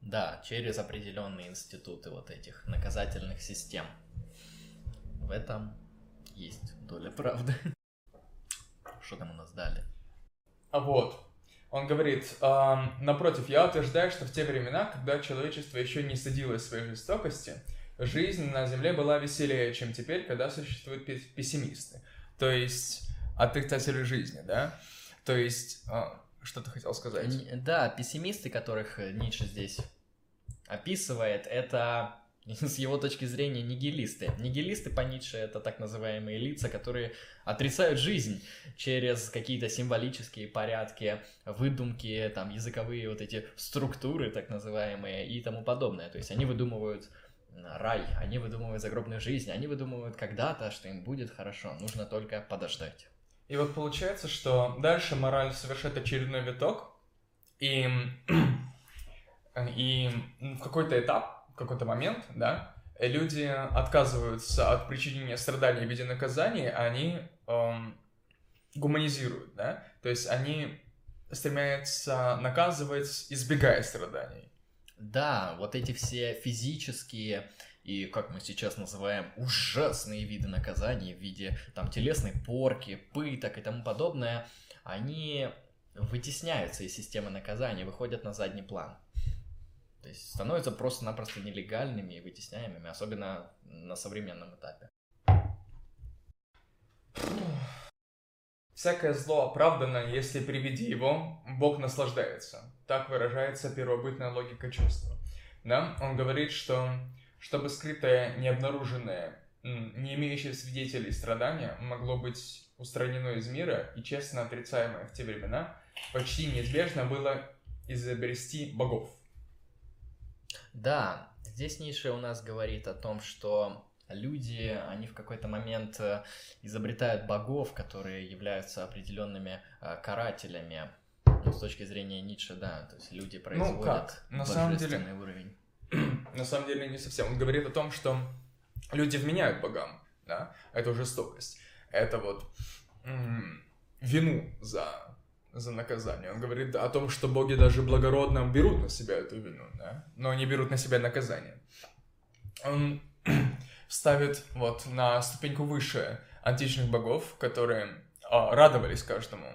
[SPEAKER 2] Да, через определенные институты вот этих наказательных систем. В этом есть доля правды. [LAUGHS] Что там у нас далее?
[SPEAKER 1] А вот, он говорит, «Ам, напротив, я утверждаю, что в те времена, когда человечество еще не стыдилось своей жестокости, жизнь на Земле была веселее, чем теперь, когда существуют пе- пессимисты. То есть, отрицатели жизни, да? То есть, а, что ты хотел сказать?
[SPEAKER 2] Да, пессимисты, которых э, Ницше здесь описывает, это [LAUGHS] с его точки зрения нигилисты. Нигилисты по Ницше это так называемые лица, которые отрицают жизнь через какие-то символические порядки, выдумки, там языковые вот эти структуры так называемые и тому подобное. То есть они выдумывают рай, они выдумывают загробную жизнь, они выдумывают когда-то, что им будет хорошо, нужно только подождать.
[SPEAKER 1] И вот получается, что дальше мораль совершает очередной виток, и, [CLEARS THROAT] и в какой-то этап, какой-то момент, да, люди отказываются от причинения страданий в виде наказания, они эм, гуманизируют, да, то есть они стремятся наказывать, избегая страданий.
[SPEAKER 2] Да, вот эти все физические и, как мы сейчас называем, ужасные виды наказаний в виде там телесной порки, пыток и тому подобное, они вытесняются из системы наказания, выходят на задний план. То есть становятся просто-напросто нелегальными и вытесняемыми, особенно на современном этапе.
[SPEAKER 1] Всякое зло оправдано, если при виде его Бог наслаждается. Так выражается первобытная логика чувства. Да? Он говорит, что чтобы скрытое, необнаруженное, не имеющее свидетелей страдания могло быть устранено из мира и честно отрицаемое в те времена, почти неизбежно было изобрести богов.
[SPEAKER 2] Да, здесь Ниша у нас говорит о том, что люди, они в какой-то момент э, изобретают богов, которые являются определенными э, карателями. Ну, с точки зрения Ницше, да, то есть люди производят ну, как?
[SPEAKER 1] На самом деле,
[SPEAKER 2] уровень. [CLEARS THROAT]
[SPEAKER 1] на самом деле не совсем. Он говорит о том, что люди вменяют богам, да, это жестокость. Это вот м- вину за за наказание. Он говорит о том, что боги даже благородно берут на себя эту вину, да, но не берут на себя наказание. Он [CLEARS THROAT] ставит вот на ступеньку выше античных богов, которые а, радовались каждому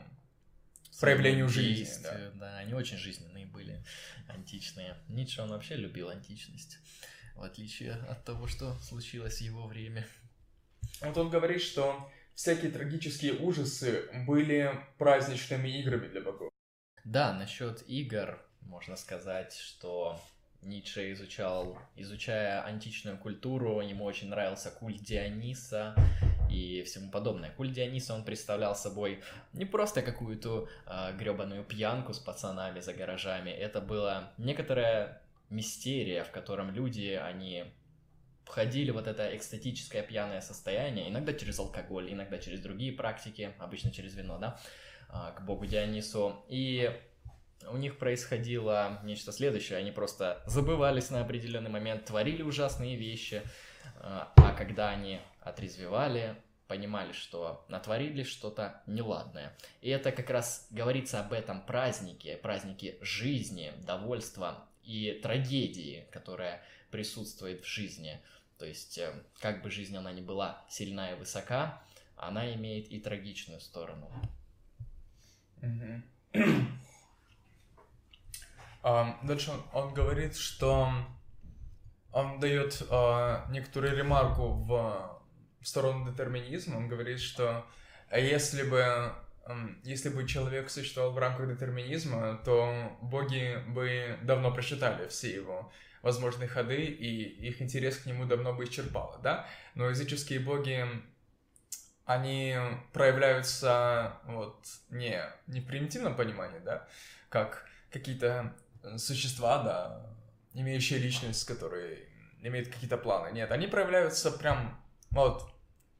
[SPEAKER 1] проявлению жизни. Да.
[SPEAKER 2] да, они очень жизненные были, античные. Ницше, он вообще любил античность, в отличие от того, что случилось в его время.
[SPEAKER 1] Вот он говорит, что всякие трагические ужасы были праздничными играми для богов.
[SPEAKER 2] Да, насчет игр можно сказать, что Ницше изучал, изучая античную культуру, ему очень нравился культ Диониса и всему подобное. Культ Диониса он представлял собой не просто какую-то э, гребаную пьянку с пацанами за гаражами, это была некоторая мистерия, в котором люди, они входили вот это экстатическое пьяное состояние, иногда через алкоголь, иногда через другие практики, обычно через вино, да, э, к богу Дионису. И у них происходило нечто следующее. Они просто забывались на определенный момент, творили ужасные вещи, а, а когда они отрезвевали, понимали, что натворили что-то неладное. И это как раз говорится об этом празднике, празднике жизни, довольства и трагедии, которая присутствует в жизни. То есть, э, как бы жизнь она ни была сильна и высока, она имеет и трагичную сторону. [CLEARS THROAT]
[SPEAKER 1] Дальше он, говорит, что он дает э, некоторую ремарку в, в сторону детерминизма. Он говорит, что если бы, если бы человек существовал в рамках детерминизма, то боги бы давно просчитали все его возможные ходы, и их интерес к нему давно бы исчерпало, да? Но языческие боги, они проявляются вот не, не в примитивном понимании, да, как какие-то существа, да, имеющие личность, которые имеют какие-то планы. Нет, они проявляются прям вот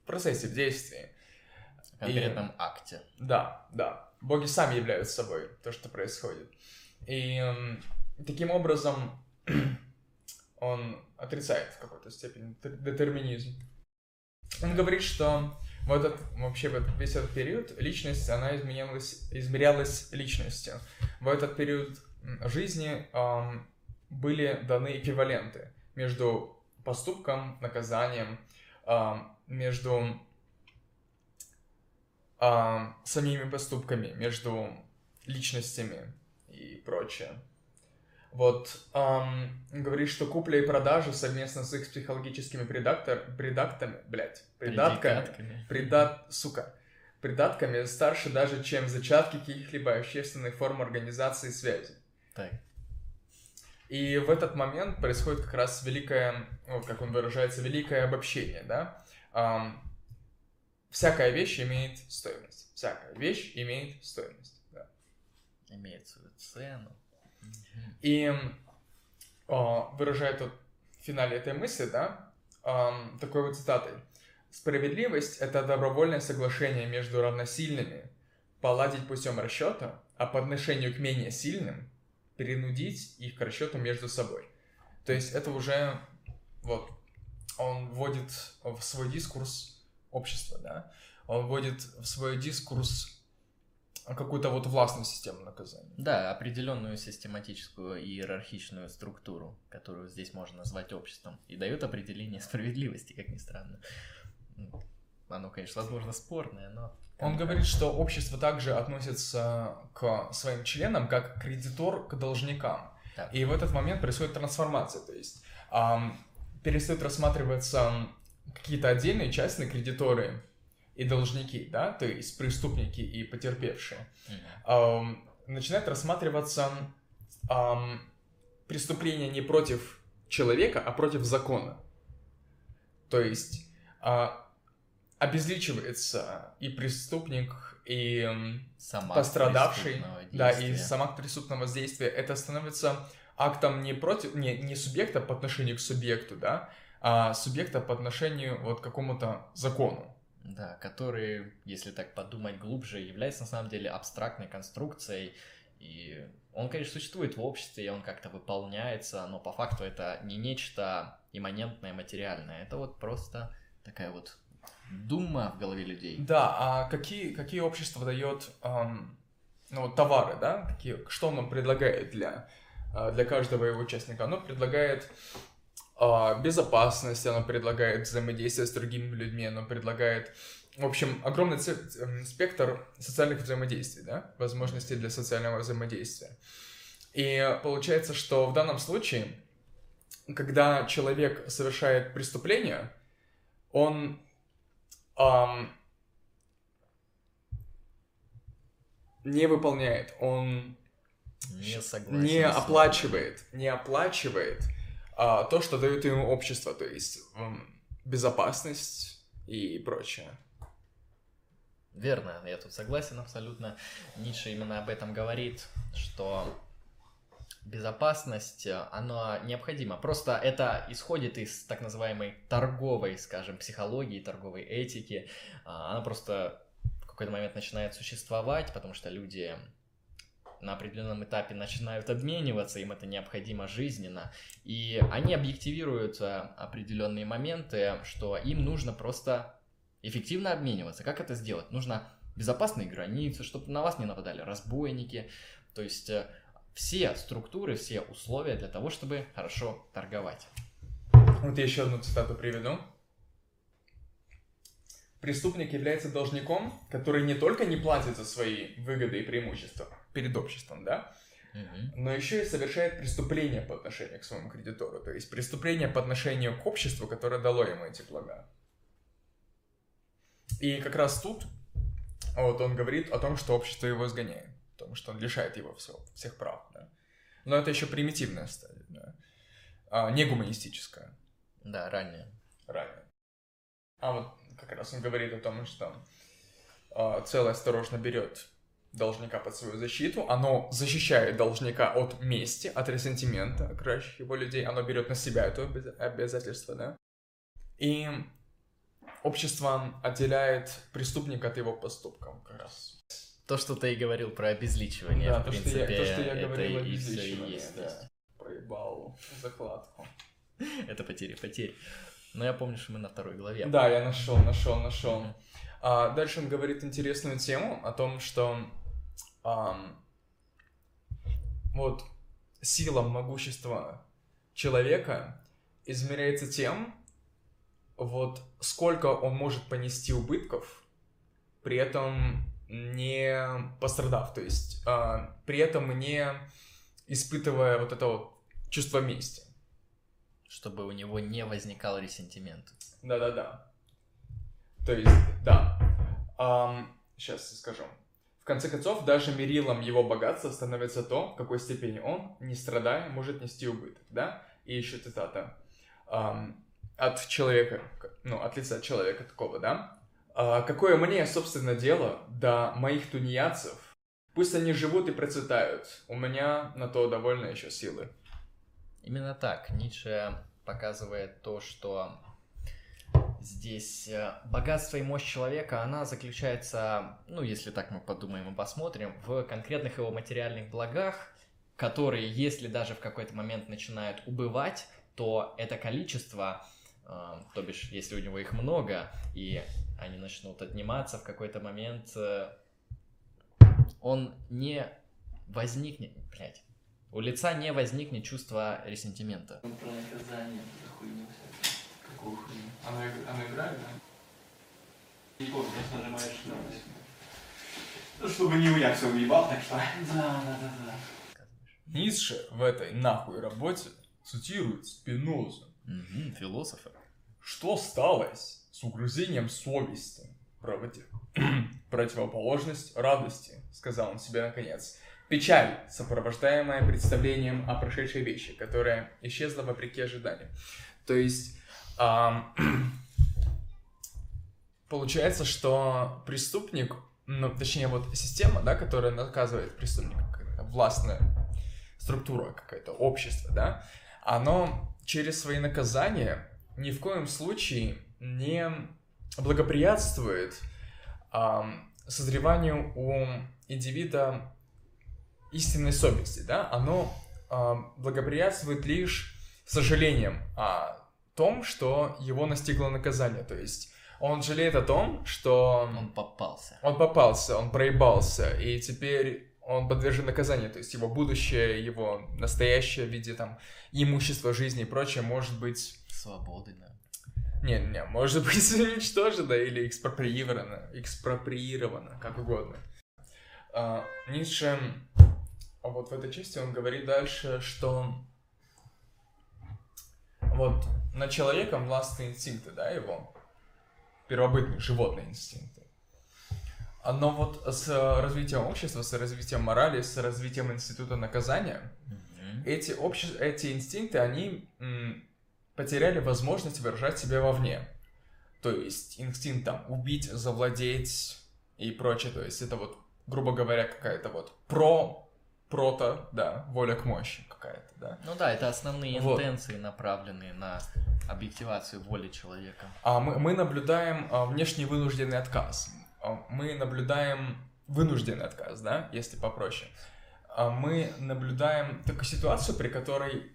[SPEAKER 1] в процессе, в действии.
[SPEAKER 2] В конкретном и, акте.
[SPEAKER 1] Да, да. Боги сами являются собой, то, что происходит. И э, таким образом [CLEARS THROAT] он отрицает в какой-то степени детерминизм. Он говорит, что в этот, вообще в этот, весь этот период личность, она изменялась, измерялась личностью. В этот период жизни эм, были даны эквиваленты между поступком, наказанием, эм, между эм, самими поступками, между личностями и прочее. Вот, эм, говорит, что купля и продажа совместно с их психологическими предактор, предактами, блядь, придатками, предат, сука, придатками старше даже, чем зачатки каких-либо общественных форм организации связи.
[SPEAKER 2] Так.
[SPEAKER 1] И в этот момент происходит как раз великое, ну, как он выражается, великое обобщение, да? Um, всякая вещь имеет стоимость. Всякая вещь имеет стоимость, да.
[SPEAKER 2] Имеет свою цену.
[SPEAKER 1] И о, выражает вот в финале этой мысли, да, um, такой вот цитатой. Справедливость — это добровольное соглашение между равносильными, поладить путем расчета, а по отношению к менее сильным перенудить их к расчету между собой. То есть это уже вот он вводит в свой дискурс общества, да, он вводит в свой дискурс какую-то вот властную систему наказания.
[SPEAKER 2] Да, определенную систематическую и иерархичную структуру, которую здесь можно назвать обществом, и дает определение справедливости, как ни странно. Оно, конечно, возможно, спорное, но...
[SPEAKER 1] Он говорит, что общество также относится к своим членам как кредитор к должникам. Так. И в этот момент происходит трансформация, то есть эм, перестают рассматриваться какие-то отдельные частные кредиторы и должники, да, то есть преступники и потерпевшие. Mm-hmm. Эм, начинает рассматриваться эм, преступление не против человека, а против закона. То есть э, обезличивается и преступник, и
[SPEAKER 2] сама
[SPEAKER 1] пострадавший, да, и сама преступного воздействия. Это становится актом не против, не, не субъекта по отношению к субъекту, да, а субъекта по отношению вот к какому-то закону.
[SPEAKER 2] Да, который, если так подумать глубже, является на самом деле абстрактной конструкцией, и он, конечно, существует в обществе, и он как-то выполняется, но по факту это не нечто имманентное, материальное, это вот просто такая вот дума в голове людей.
[SPEAKER 1] Да, а какие, какие общество дает эм, ну, товары, да? Какие, что оно предлагает для, э, для каждого его участника? Оно предлагает безопасность, оно предлагает взаимодействие с другими людьми, оно предлагает, в общем, огромный эм, спектр социальных взаимодействий, да? Возможностей для социального взаимодействия. И получается, что в данном случае, когда человек совершает преступление, он um, не выполняет, он
[SPEAKER 2] не, согласен
[SPEAKER 1] не оплачивает, не оплачивает а, то, что дает ему общество, то есть безопасность и прочее.
[SPEAKER 2] Верно, я тут согласен абсолютно. Ницше именно об этом говорит, что безопасность, э, она необходима. Просто это исходит из так называемой торговой, скажем, психологии, торговой этики. А, она просто в какой-то момент начинает существовать, потому что люди на определенном этапе начинают обмениваться, им это необходимо жизненно, и они объективируют определенные моменты, что им нужно просто эффективно обмениваться. Как это сделать? Нужно безопасные границы, чтобы на вас не нападали разбойники, то есть э, все структуры, все условия для того, чтобы хорошо торговать.
[SPEAKER 1] Вот я еще одну цитату приведу. Преступник является должником, который не только не платит за свои выгоды и преимущества перед обществом, да, но еще и совершает преступление по отношению к своему кредитору, то есть преступление по отношению к обществу, которое дало ему эти блага. И как раз тут вот он говорит о том, что общество его изгоняет потому что он лишает его всего, всех прав, да. Но это еще примитивная стадия, да. А, не гуманистическая.
[SPEAKER 2] Да, ранее.
[SPEAKER 1] Ранее. А вот как раз он говорит о том, что а, целое осторожно берет должника под свою защиту, оно защищает должника от мести, от ресентимента окружающих его людей, оно берет на себя это обязательство, да. И общество отделяет преступника от его поступков как раз
[SPEAKER 2] то, что ты и говорил про обезличивание, да, в
[SPEAKER 1] то,
[SPEAKER 2] принципе,
[SPEAKER 1] что я, то, что я говорил, это и все и есть. Да. Проебал закладку. [LAUGHS]
[SPEAKER 2] это потери, потери. Но я помню, что мы на второй главе.
[SPEAKER 1] Да, я нашел, нашел, нашел. А, дальше он говорит интересную тему о том, что а, вот сила, могущества человека измеряется тем, вот сколько он может понести убытков, при этом не пострадав, то есть э, при этом не испытывая вот это вот чувство мести.
[SPEAKER 2] Чтобы у него не возникал ресентимент.
[SPEAKER 1] Да-да-да. То есть, да. Um, сейчас скажу. В конце концов, даже мерилом его богатства становится то, в какой степени он, не страдая, может нести убыток, да? И еще цитата. От человека, ну, от лица человека такого, да? А, какое мне, собственно, дело до моих тунеядцев? Пусть они живут и процветают. У меня на то довольно еще силы.
[SPEAKER 2] Именно так. Ницше показывает то, что Здесь э, богатство и мощь человека, она заключается, ну, если так мы подумаем и посмотрим, в конкретных его материальных благах, которые, если даже в какой-то момент начинают убывать, то это количество, э, то бишь, если у него их много, и они начнут отниматься в какой-то момент, э, он не возникнет, блядь, у лица не возникнет чувство ресентимента.
[SPEAKER 3] Про наказание, хуйню. Хуйню?
[SPEAKER 1] Оно, оно играет, да?
[SPEAKER 3] Не помню, просто нажимаешь на Ну, чтобы не я все уебал, так что... Да, да, да, да.
[SPEAKER 1] Ницше в этой нахуй работе цитирует Спинозу.
[SPEAKER 2] Мгм, философы.
[SPEAKER 1] Что сталось с угрызением совести? Против... [CLEARS THROAT] Противоположность радости, сказал он себе наконец. Печаль, сопровождаемая представлением о прошедшей вещи, которая исчезла вопреки ожиданиям. То есть, [CLEARS THROAT] получается, что преступник, ну, точнее, вот система, да, которая наказывает преступника, властная структура какая-то, общество, да, оно через свои наказания ни в коем случае не благоприятствует ам, созреванию у индивида истинной совести, да, оно ам, благоприятствует лишь сожалением о том, что его настигло наказание, то есть он жалеет о том, что
[SPEAKER 2] Он попался.
[SPEAKER 1] он попался, он проебался, и теперь он подвержен наказанию, то есть его будущее, его настоящее в виде там имущества, жизни и прочее может быть
[SPEAKER 2] Свободы, да.
[SPEAKER 1] не, не, может быть [LAUGHS] уничтожено или экспроприировано, экспроприировано, как угодно. А, Ницше, а вот в этой части он говорит дальше, что вот над человеком властные инстинкты, да, его, первобытные животные инстинкты. Но вот с развитием общества, с развитием морали, с развитием института наказания, эти, обще... эти инстинкты, они м, потеряли возможность выражать себя вовне. То есть инстинкт там убить, завладеть и прочее. То есть это вот, грубо говоря, какая-то вот про, прото, да, воля к мощи какая-то, да.
[SPEAKER 2] Ну да, это основные
[SPEAKER 1] Вот.
[SPEAKER 2] интенции, направленные на объективацию воли человека.
[SPEAKER 1] А мы, мы наблюдаем а, внешний вынужденный отказ. А, Мы наблюдаем вынужденный отказ, да, если попроще. А Мы наблюдаем такую ситуацию, при которой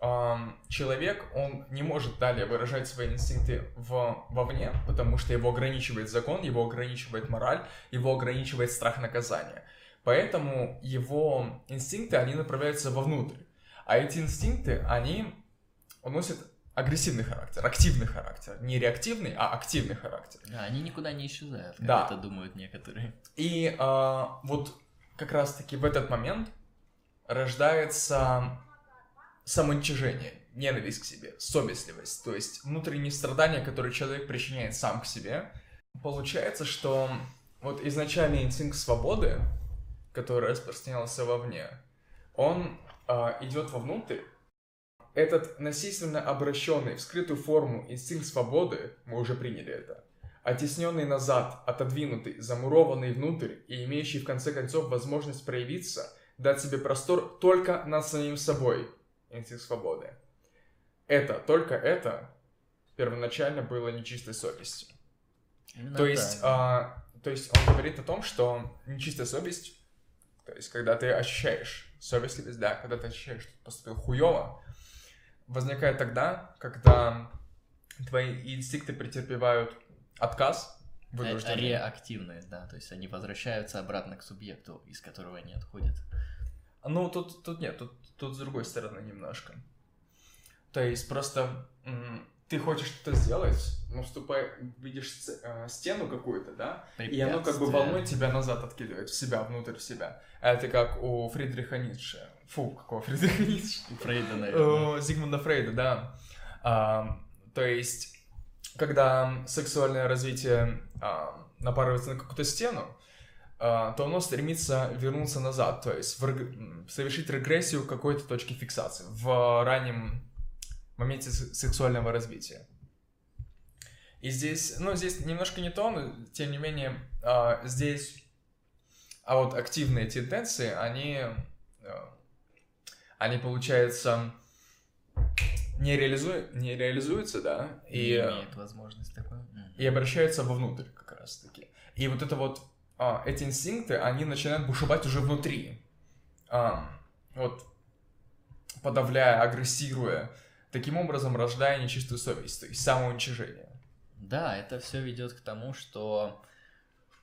[SPEAKER 1] ам, человек, он не может далее выражать свои инстинкты в, вовне, потому что его ограничивает закон, его ограничивает мораль, его ограничивает страх наказания. Поэтому его инстинкты, они направляются вовнутрь. А эти инстинкты, они носят агрессивный характер, активный характер. Не реактивный, а активный характер.
[SPEAKER 2] Да, они никуда не исчезают, как
[SPEAKER 1] Да.
[SPEAKER 2] это думают некоторые.
[SPEAKER 1] И а, вот как раз-таки в этот момент рождается самоуничижение, ненависть к себе, совестливость, то есть внутренние страдания, которые человек причиняет сам к себе. Получается, что вот изначальный инстинкт свободы, который распространялся вовне, он а, идет вовнутрь. Этот насильственно обращенный в скрытую форму инстинкт свободы, мы уже приняли это, оттесненный назад, отодвинутый, замурованный внутрь и имеющий в конце концов возможность проявиться, дать себе простор только над самим собой, инстинкт свободы. Это, только это первоначально было нечистой совестью.
[SPEAKER 2] Именно
[SPEAKER 1] То есть,
[SPEAKER 2] так.
[SPEAKER 1] а, то есть он говорит о том, что нечистая совесть, то есть когда ты ощущаешь совестливость, да, когда ты ощущаешь, что ты поступил хуево, возникает тогда, когда твои инстинкты претерпевают отказ,
[SPEAKER 2] Э,
[SPEAKER 1] вынужденный.
[SPEAKER 2] Реактивные, да, то есть они возвращаются обратно к субъекту, из которого они отходят.
[SPEAKER 1] Ну, тут, тут нет, тут, тут с другой стороны немножко. То есть просто м, ты хочешь что-то сделать, но вступай, видишь э, стену какую-то, да, и оно как бы волной тебя назад откидывает, в себя, внутрь себя. А Это как у Фридриха Ницше. Фу, какого Фридриха Ницше?
[SPEAKER 2] У Фрейда, наверное.
[SPEAKER 1] Э, Зигмунда Фрейда, да. А, то есть, когда сексуальное развитие а, напарывается на какую-то стену, а, то оно стремится вернуться назад, то есть в совершить регрессию какой-то точки фиксации в раннем моменте с- сексуального развития. И здесь, ну, здесь немножко не то, но тем не менее, а, здесь, а вот активные тенденции, они, а, они, получается, не, реализует, не реализуется, да, и,
[SPEAKER 2] Не имеет возможность такой.
[SPEAKER 1] И обращается вовнутрь как раз-таки. И вот это вот, а, эти инстинкты, они начинают бушевать уже внутри. А, вот, подавляя, агрессируя, таким образом рождая нечистую совесть, то есть самоуничижение.
[SPEAKER 2] Да, это все ведет к тому, что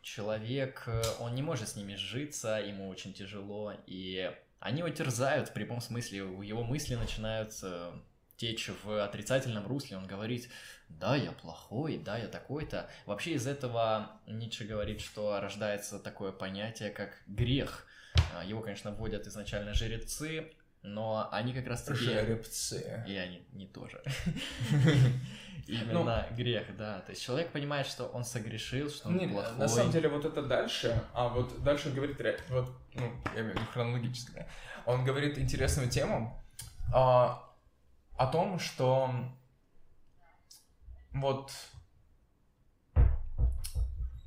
[SPEAKER 2] человек, э, он не может с ними сжиться, ему очень тяжело, и они его терзают в прямом смысле, его мысли начинают э, течь в отрицательном русле, он говорит, да, я плохой, да, я такой-то. Вообще из этого Ницше говорит, что рождается такое понятие, как грех. А, Его, конечно, вводят изначально жрецы, но они как раз таки...
[SPEAKER 1] Жеребцы.
[SPEAKER 2] И они не тоже. [LAUGHS] Именно грех, да. То есть человек понимает, что он согрешил, что он плохой.
[SPEAKER 1] на самом деле вот это дальше, а вот дальше он говорит, вот, ну, я имею в виду хронологически, да, он говорит интересную тему а, о том, что вот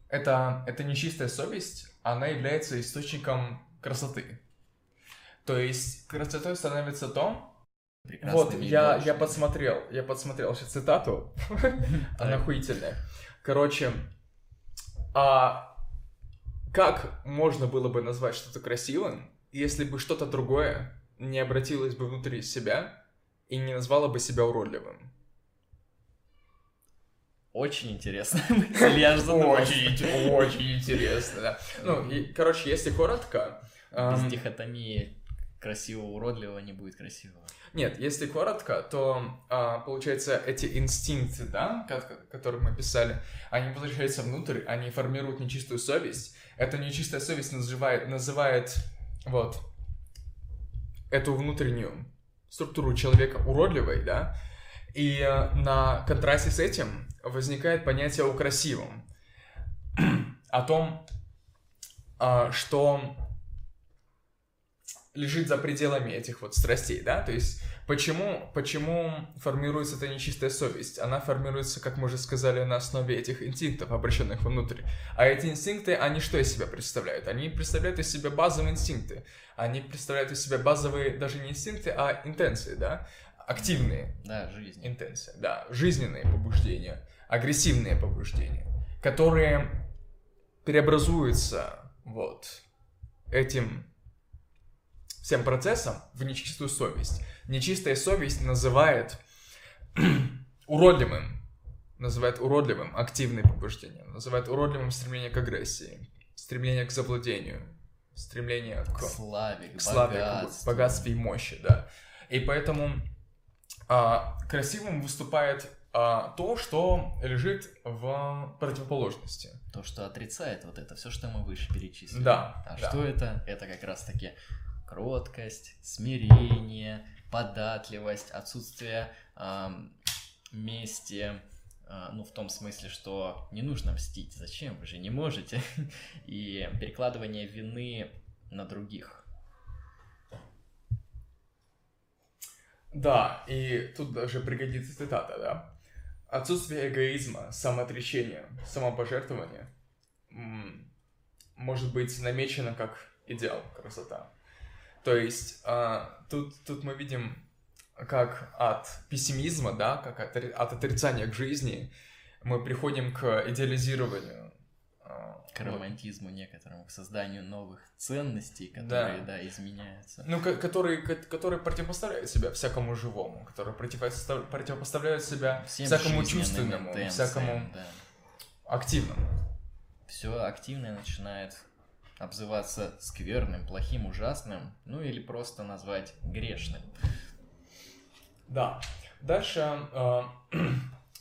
[SPEAKER 1] это, это нечистая совесть, она является источником красоты. То есть красотой становится то, вот,
[SPEAKER 2] Прекрасными
[SPEAKER 1] я, я подсмотрел, я подсмотрел сейчас цитату, [LAUGHS] она охуительная. Короче, а как можно было бы назвать что-то красивым, если бы что-то другое не обратилось бы внутри себя и не назвало бы себя уродливым?
[SPEAKER 2] Очень интересно. [LAUGHS] Я аж.
[SPEAKER 1] Очень, очень интересно, да. Ну, короче, если коротко...
[SPEAKER 2] Без дихотомии красивого уродливого не будет красивого.
[SPEAKER 1] Нет, если коротко, то а, получается эти инстинкты, да, ко- ко- которые мы писали, они возвращаются внутрь, они формируют нечистую совесть. Эта нечистая совесть называет, называет вот эту внутреннюю структуру человека уродливой, да, и э, на контрасте с этим возникает понятие о красивом, [CLEARS THROAT] о том, а, что лежит за пределами этих вот страстей, да, то есть почему, почему формируется эта нечистая совесть? Она формируется, как мы уже сказали, на основе этих инстинктов, обращенных внутрь. А эти инстинкты, они что из себя представляют? Они представляют из себя базовые инстинкты. Они представляют из себя базовые даже не инстинкты, а интенции, да, активные
[SPEAKER 2] Да, жизнь.
[SPEAKER 1] интенция, да, жизненные побуждения, агрессивные побуждения, которые преобразуются вот этим всем процессом в нечистую совесть. Нечистая совесть называет [CLEARS THROAT] уродливым, называет уродливым активные побуждения, называет уродливым стремление к агрессии, стремление к завладению, стремление
[SPEAKER 2] К
[SPEAKER 1] к
[SPEAKER 2] славе, к
[SPEAKER 1] к славе, к
[SPEAKER 2] богатству.
[SPEAKER 1] богатству и мощи, да. И поэтому а, красивым выступает а, то, что лежит в противоположности.
[SPEAKER 2] То, что отрицает вот это, все, что мы выше перечислили.
[SPEAKER 1] Да,
[SPEAKER 2] А
[SPEAKER 1] да.
[SPEAKER 2] что это? Это как раз-таки кроткость, смирение, податливость, отсутствие ам, мести, а, ну, в том смысле, что не нужно мстить. Зачем? Вы же не можете. [LAUGHS] И перекладывание вины на других.
[SPEAKER 1] Да, и тут даже пригодится цитата, да. Отсутствие эгоизма, самоотречения, самопожертвования м, может быть намечено как идеал красота. То есть а, тут, тут мы видим, как от пессимизма, да, как от, от отрицания к жизни мы приходим к идеализированию. а,
[SPEAKER 2] К
[SPEAKER 1] вот.
[SPEAKER 2] романтизму некоторому, к созданию новых ценностей, которые,
[SPEAKER 1] Да.
[SPEAKER 2] да, изменяются.
[SPEAKER 1] Ну, ко- которые, ко- которые противопоставляют себя всякому живому, которые противопостав- противопоставляют себя
[SPEAKER 2] Всем
[SPEAKER 1] всякому чувственному, всякому
[SPEAKER 2] да.
[SPEAKER 1] активному.
[SPEAKER 2] все активное начинает обзываться скверным, плохим, ужасным, ну или просто назвать грешным.
[SPEAKER 1] Да. Дальше [CLEARS THROAT] э,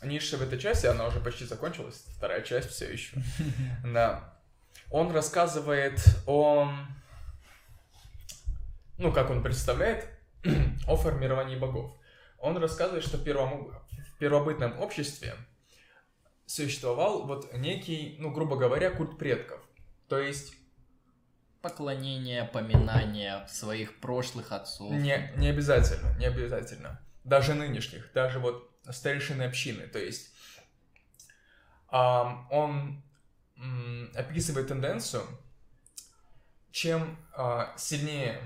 [SPEAKER 1] Ницше в этой части, она уже почти закончилась, вторая часть все еще. [LAUGHS] Да. Он рассказывает о... Ну, как он представляет, [CLEARS THROAT] о формировании богов. Он рассказывает, что в, первом, в первобытном обществе существовал вот некий, ну, грубо говоря, культ предков. То есть
[SPEAKER 2] Поклонение, поминание своих прошлых отцов.
[SPEAKER 1] Не, не обязательно, не обязательно. Даже нынешних, даже вот старейшины общины. То есть ам, он м, описывает тенденцию, чем а, сильнее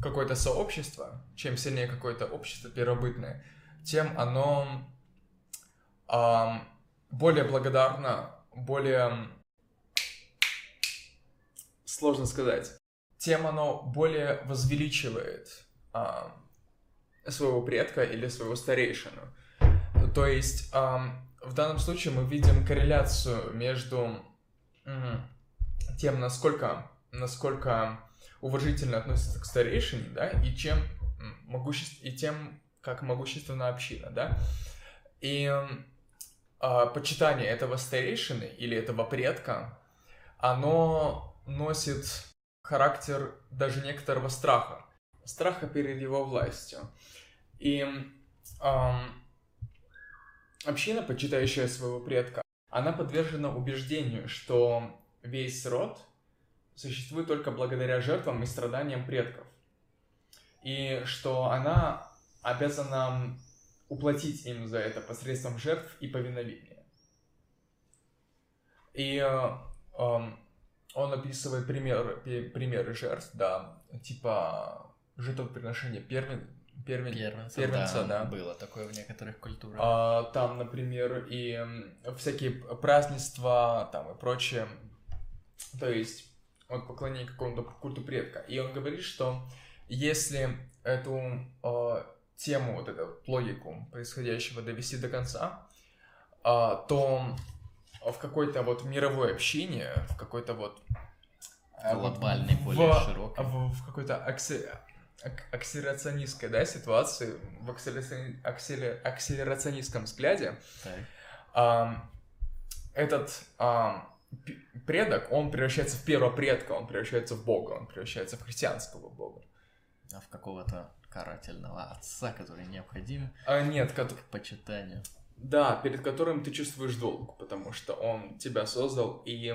[SPEAKER 1] какое-то сообщество, чем сильнее какое-то общество первобытное, тем оно ам, более благодарно, более сложно сказать, тем оно более возвеличивает ам, своего предка или своего старейшину. То есть ам, в данном случае мы видим корреляцию между тем, насколько, насколько уважительно относятся к старейшине, да, и чем могуществ... и тем, как могущественна община, да. И а, почитание этого старейшины или этого предка, оно носит характер даже некоторого страха, страха перед его властью. И ам, община, почитающая своего предка, она подвержена убеждению, что весь род существует только благодаря жертвам и страданиям предков. И что она обязана уплатить им за это посредством жертв и повиновения. И э, э, он описывает примеры, примеры жертв, да, типа жертвоприношения первен, первен,
[SPEAKER 2] Первенца,
[SPEAKER 1] первенца, да.
[SPEAKER 2] Было такое в некоторых культурах.
[SPEAKER 1] А, там, например, и всякие празднества там и прочее. То есть от поклонения какому-то культу предка. И он говорит, что если эту э, тему, вот эту вот логику происходящего довести до конца, а, то в какой-то вот мировой общине, в какой-то вот э, вот
[SPEAKER 2] Глобальной, более
[SPEAKER 1] в,
[SPEAKER 2] широкой.
[SPEAKER 1] в, в какой-то аксе- ак- акселерационистской, да, ситуации, в акселераци- акселе- акселерационистском взгляде, ам, этот п- предок, он превращается в первого предка, он превращается в бога, он превращается в христианского бога.
[SPEAKER 2] А в какого-то карательного отца, который необходим
[SPEAKER 1] А нет, кот-
[SPEAKER 2] к почитанию.
[SPEAKER 1] Да, перед которым ты чувствуешь долг, потому что он тебя создал, и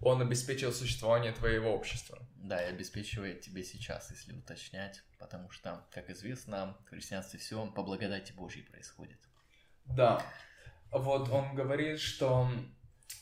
[SPEAKER 1] он обеспечил существование твоего общества.
[SPEAKER 2] Да, и обеспечивает тебе сейчас, если уточнять, потому что, как известно, в христианстве все по благодати Божьей происходит.
[SPEAKER 1] Да. Вот он говорит, что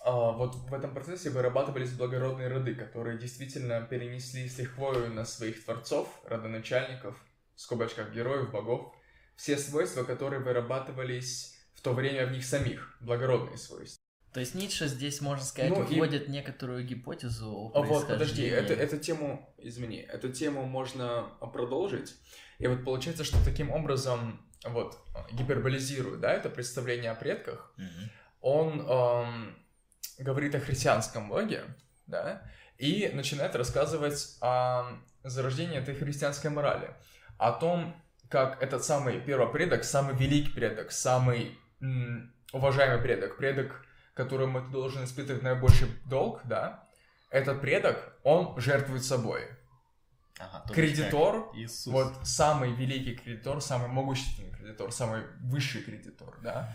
[SPEAKER 1] а, вот в этом процессе вырабатывались благородные роды, которые действительно перенесли с лихвою на своих творцов, родоначальников, в скобочках героев, богов, все свойства, которые вырабатывались то время в них самих, благородные свойства.
[SPEAKER 2] То есть Ницше здесь, можно сказать,
[SPEAKER 1] Ну и-
[SPEAKER 2] вводит некоторую гипотезу о
[SPEAKER 1] А вот, подожди, это, эту тему, извини, эту тему можно продолжить. И вот получается, что таким образом, вот, гиперболизируя, да, это представление о предках,
[SPEAKER 2] Мгм.
[SPEAKER 1] он эм, говорит о христианском боге, да, и начинает рассказывать о зарождении этой христианской морали, о том, как этот самый первопредок, самый великий предок, самый уважаемый предок, предок, которому ты должен испытывать наибольший долг, да, этот предок, он жертвует собой.
[SPEAKER 2] Ага,
[SPEAKER 1] Кредитор,
[SPEAKER 2] Иисус.
[SPEAKER 1] вот самый великий кредитор, самый могущественный кредитор, самый высший кредитор, да,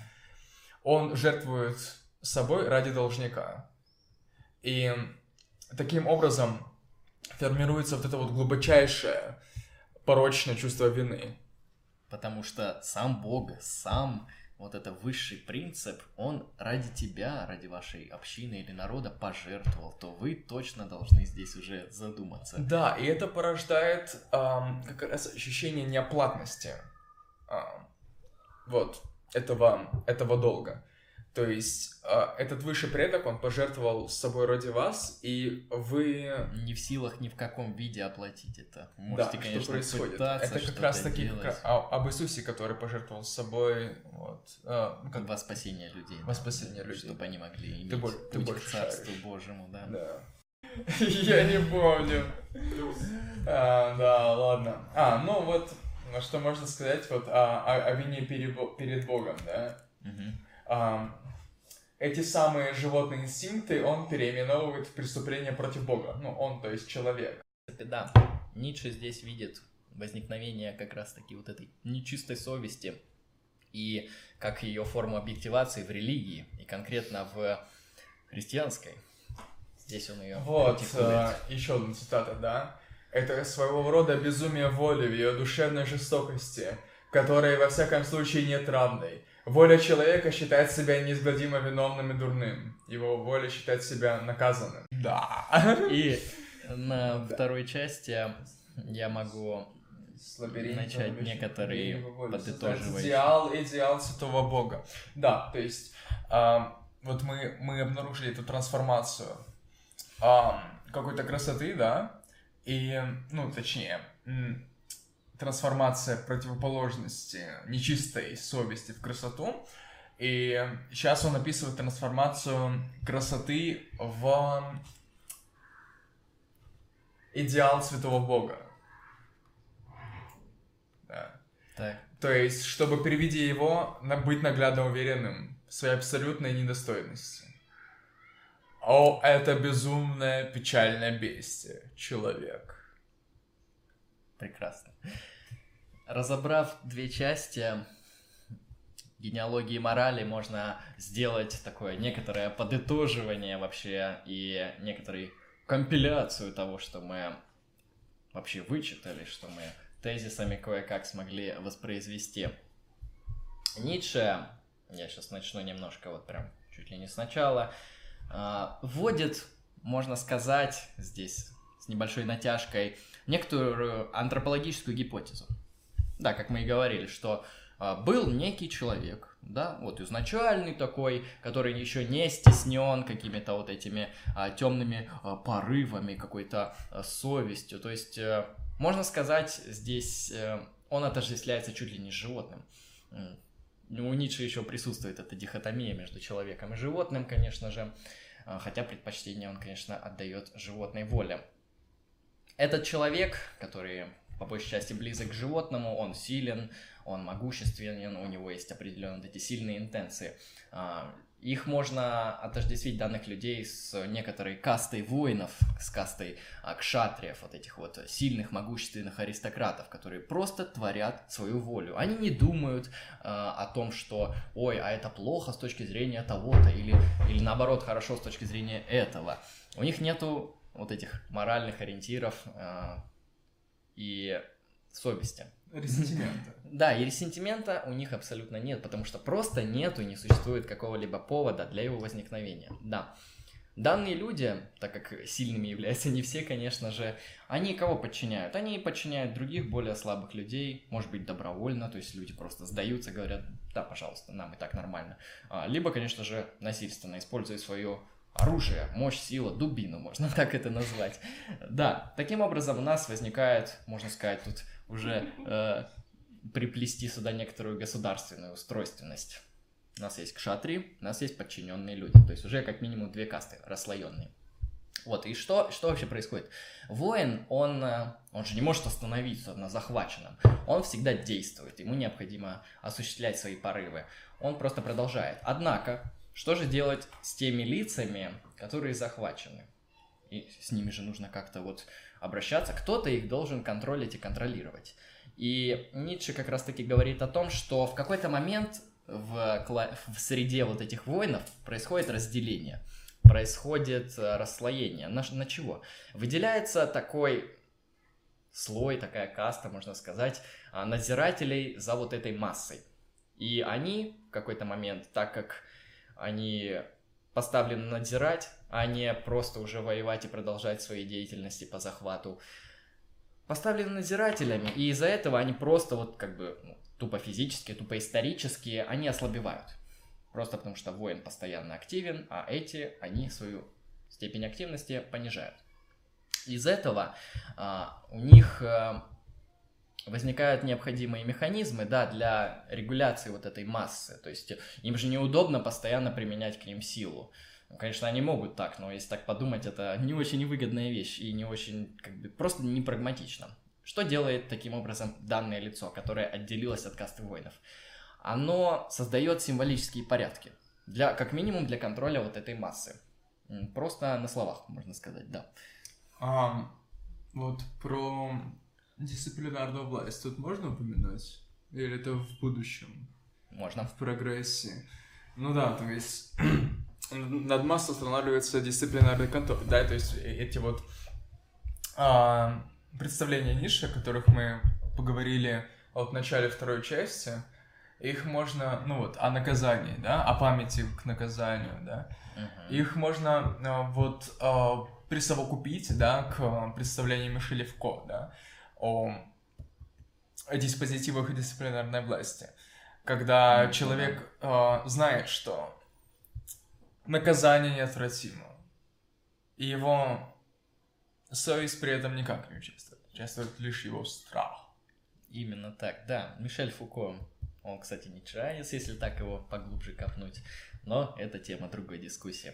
[SPEAKER 1] он жертвует собой ради должника. И таким образом формируется вот это вот глубочайшее порочное чувство вины.
[SPEAKER 2] Потому что сам Бог, сам вот это высший принцип, он ради тебя, ради вашей общины или народа пожертвовал, то вы точно должны здесь уже задуматься.
[SPEAKER 1] Да, и это порождает ам, как раз ощущение неоплатности ам, вот этого, этого долга. То есть а, этот высший предок, он пожертвовал собой ради вас, и вы
[SPEAKER 2] Не в силах ни в каком виде оплатить это.
[SPEAKER 1] Да,
[SPEAKER 2] Можете,
[SPEAKER 1] что
[SPEAKER 2] конечно,
[SPEAKER 1] происходит?
[SPEAKER 2] пытаться
[SPEAKER 1] Это как раз таки как- а- об Иисусе, который пожертвовал собой, вот, а, ну, как
[SPEAKER 2] во спасение людей.
[SPEAKER 1] Во спасение людей.
[SPEAKER 2] Чтобы они могли иметь
[SPEAKER 1] Ты боль- ты
[SPEAKER 2] путь
[SPEAKER 1] больше
[SPEAKER 2] к Царству
[SPEAKER 1] шаришь.
[SPEAKER 2] Божьему, да.
[SPEAKER 1] Да. [LAUGHS] Я не помню. А, да, ладно. А, ну вот, что можно сказать вот о, о- о вине перед, Бо- перед Богом, да?
[SPEAKER 2] Мгм.
[SPEAKER 1] А, эти самые животные инстинкты он переименовывает в преступление против Бога. Ну, он, то есть человек.
[SPEAKER 2] Да. Ницше здесь видит возникновение как раз-таки вот этой нечистой совести и как ее форму объективации в религии, и конкретно в христианской. Здесь он ее
[SPEAKER 1] Вот, еще одна цитата, да? Это своего рода безумие воли в ее душевной жестокости, которой во всяком случае нет равной. Воля человека считает себя неизгладимо виновным и дурным. Его воля считает себя наказанным. Да.
[SPEAKER 2] И [LAUGHS] на второй части я могу. Начать некоторые подытоживающие.
[SPEAKER 1] Идеал, идеал Святого Бога. Да, то есть а, вот мы, мы обнаружили эту трансформацию а, какой-то красоты, да, и, ну, точнее, м, трансформация противоположности нечистой совести в красоту. И сейчас он описывает трансформацию красоты в идеал Святого Бога. Да.
[SPEAKER 2] Так.
[SPEAKER 1] То есть, чтобы, переведя его, на- быть наглядно уверенным в своей абсолютной недостойности. О, это безумное, печальное бестие, человек.
[SPEAKER 2] Прекрасно. Разобрав две части генеалогии морали, можно сделать такое некоторое подытоживание вообще и некоторую компиляцию того, что мы вообще вычитали, что мы тезисами кое-как смогли воспроизвести. Ницше, я сейчас начну немножко вот прям чуть ли не сначала, а, вводит, можно сказать, здесь с небольшой натяжкой, некоторую антропологическую гипотезу. Да, как мы и говорили, что а, был некий человек, да, вот изначальный такой, который еще не стеснен какими-то вот этими темными порывами, какой-то а, совестью. То есть, э, можно сказать, здесь э, он отождествляется чуть ли не с животным. У Ницше еще присутствует эта дихотомия между человеком и животным, конечно же, а, хотя предпочтение он, конечно, отдает животной воле. Этот человек, который по большей части близок к животному, он силен, он могущественен, у него есть определенные эти сильные интенции. А, Их можно отождествить данных людей с некоторой кастой воинов, с кастой кшатриев, вот этих вот сильных, могущественных аристократов, которые просто творят свою волю. Они не думают а, о том, что, ой, а это плохо с точки зрения того-то, или, или наоборот хорошо с точки зрения этого. У них нету вот этих моральных ориентиров а, и совести.
[SPEAKER 1] Ресентимента. [LAUGHS]
[SPEAKER 2] Да, и ресентимента у них абсолютно нет, потому что просто нету, не существует какого-либо повода для его возникновения. Да. Данные люди, так как сильными являются не все, конечно же, они кого подчиняют? Они подчиняют других, более слабых людей, может быть, добровольно, то есть люди просто сдаются, говорят, да, пожалуйста, нам и так нормально. А, Либо, конечно же, насильственно, используя свое оружие, мощь, сила, дубину, можно [LAUGHS] так это назвать. Да, таким образом у нас возникает, можно сказать, тут уже э, приплести сюда некоторую государственную устройственность. У нас есть кшатри, у нас есть подчиненные люди. То есть уже как минимум две касты расслоенные. Вот, и что, что вообще происходит? Воин, он, э, он же не может остановиться на захваченном. Он всегда действует, ему необходимо осуществлять свои порывы. Он просто продолжает. Однако, что же делать с теми лицами, которые захвачены? И с ними же нужно как-то вот обращаться. Кто-то их должен контролить и контролировать. И Ницше как раз-таки говорит о том, что в какой-то момент в, в среде вот этих воинов происходит разделение, происходит э, расслоение. На, на чего? Выделяется такой слой, такая каста, можно сказать, а, надзирателей за вот этой массой. И они в какой-то момент, так как они поставлены надзирать, а не просто уже воевать и продолжать свои деятельности по захвату, поставлены надзирателями, и из-за этого они просто вот как бы ну, тупо физически, тупо исторически, они ослабевают. Просто потому что воин постоянно активен, а эти, они свою степень активности понижают. Из этого а, у них а, возникают необходимые механизмы, да, для регуляции вот этой массы. То есть им же неудобно постоянно применять к ним силу. Ну, Конечно, они могут так, но если так подумать, это не очень выгодная вещь и не очень, как бы, просто не прагматично. Что делает таким образом данное лицо, которое отделилось от касты воинов? Оно создает символические порядки, для, как минимум для контроля вот этой массы. Просто на словах, можно сказать, да.
[SPEAKER 1] А, вот про дисциплинарную власть тут можно упоминать? Или это в будущем?
[SPEAKER 2] Можно.
[SPEAKER 1] В прогрессе? Ну да, то есть [CLEARS THROAT] над массой устанавливается дисциплинарный контроль, да, то есть э- эти вот а, представления ниши, о которых мы поговорили в начале второй части, их можно, ну вот, о наказании, да, о памяти к наказанию, да,
[SPEAKER 2] Мгм.
[SPEAKER 1] их можно а, вот а, присовокупить, да, к представлению Мишеля Фуко, да, о диспозитивах дисциплинарной власти. Когда
[SPEAKER 2] Ну,
[SPEAKER 1] человек э, знает, что наказание неотвратимо, и его совесть при этом никак не участвует. Участвует лишь его страх.
[SPEAKER 2] Именно так, да. Мишель Фуко, он, кстати, не чаранец, если так его поглубже копнуть, но это тема другой дискуссии.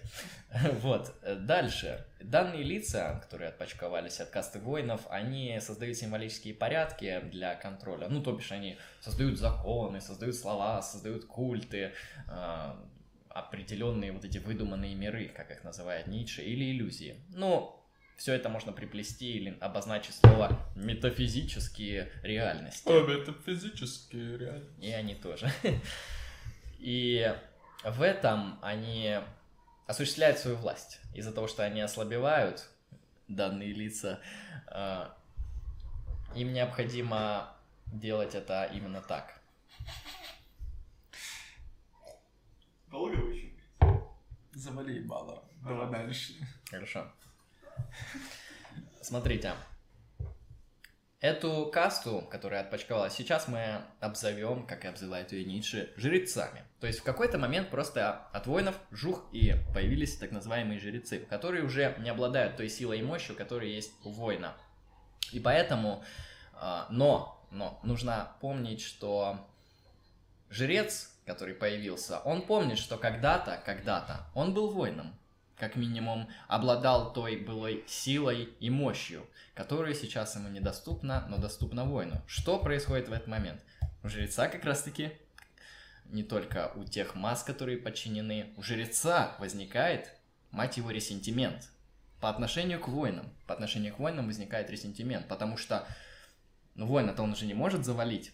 [SPEAKER 2] [LAUGHS] Вот, дальше. Данные лица, которые отпочковались от касты воинов, они создают символические порядки для контроля. Ну, то бишь, они создают законы, создают слова, создают культы, а, определенные вот эти выдуманные миры, как их называет Ницше, или иллюзии. Ну, все это можно приплести или обозначить слово метафизические реальности.
[SPEAKER 1] это физически реально.
[SPEAKER 2] И они тоже. [LAUGHS] И в этом они осуществляют свою власть. Из-за того, что они ослабевают, данные лица, э, им необходимо делать это именно так.
[SPEAKER 3] Долго вы еще?
[SPEAKER 1] Завали ебало. Давай дальше.
[SPEAKER 2] Хорошо. Смотрите. Эту касту, которая отпочковалась, сейчас мы обзовем, как и обзывает ее Ницше, жрецами. То есть в какой-то момент просто от воинов жух и появились так называемые жрецы, которые уже не обладают той силой и мощью, которая есть у воина. И поэтому, а, но, но нужно помнить, что жрец, который появился, он помнит, что когда-то, когда-то он был воином, как минимум обладал той былой силой и мощью, которая сейчас ему недоступна, но доступна воину. Что происходит в этот момент? У жреца как раз-таки, не только у тех масс, которые подчинены, у жреца возникает, мать его, ресентимент. По отношению к воинам. По отношению к воинам возникает ресентимент, потому что ну, воина-то он уже не может завалить,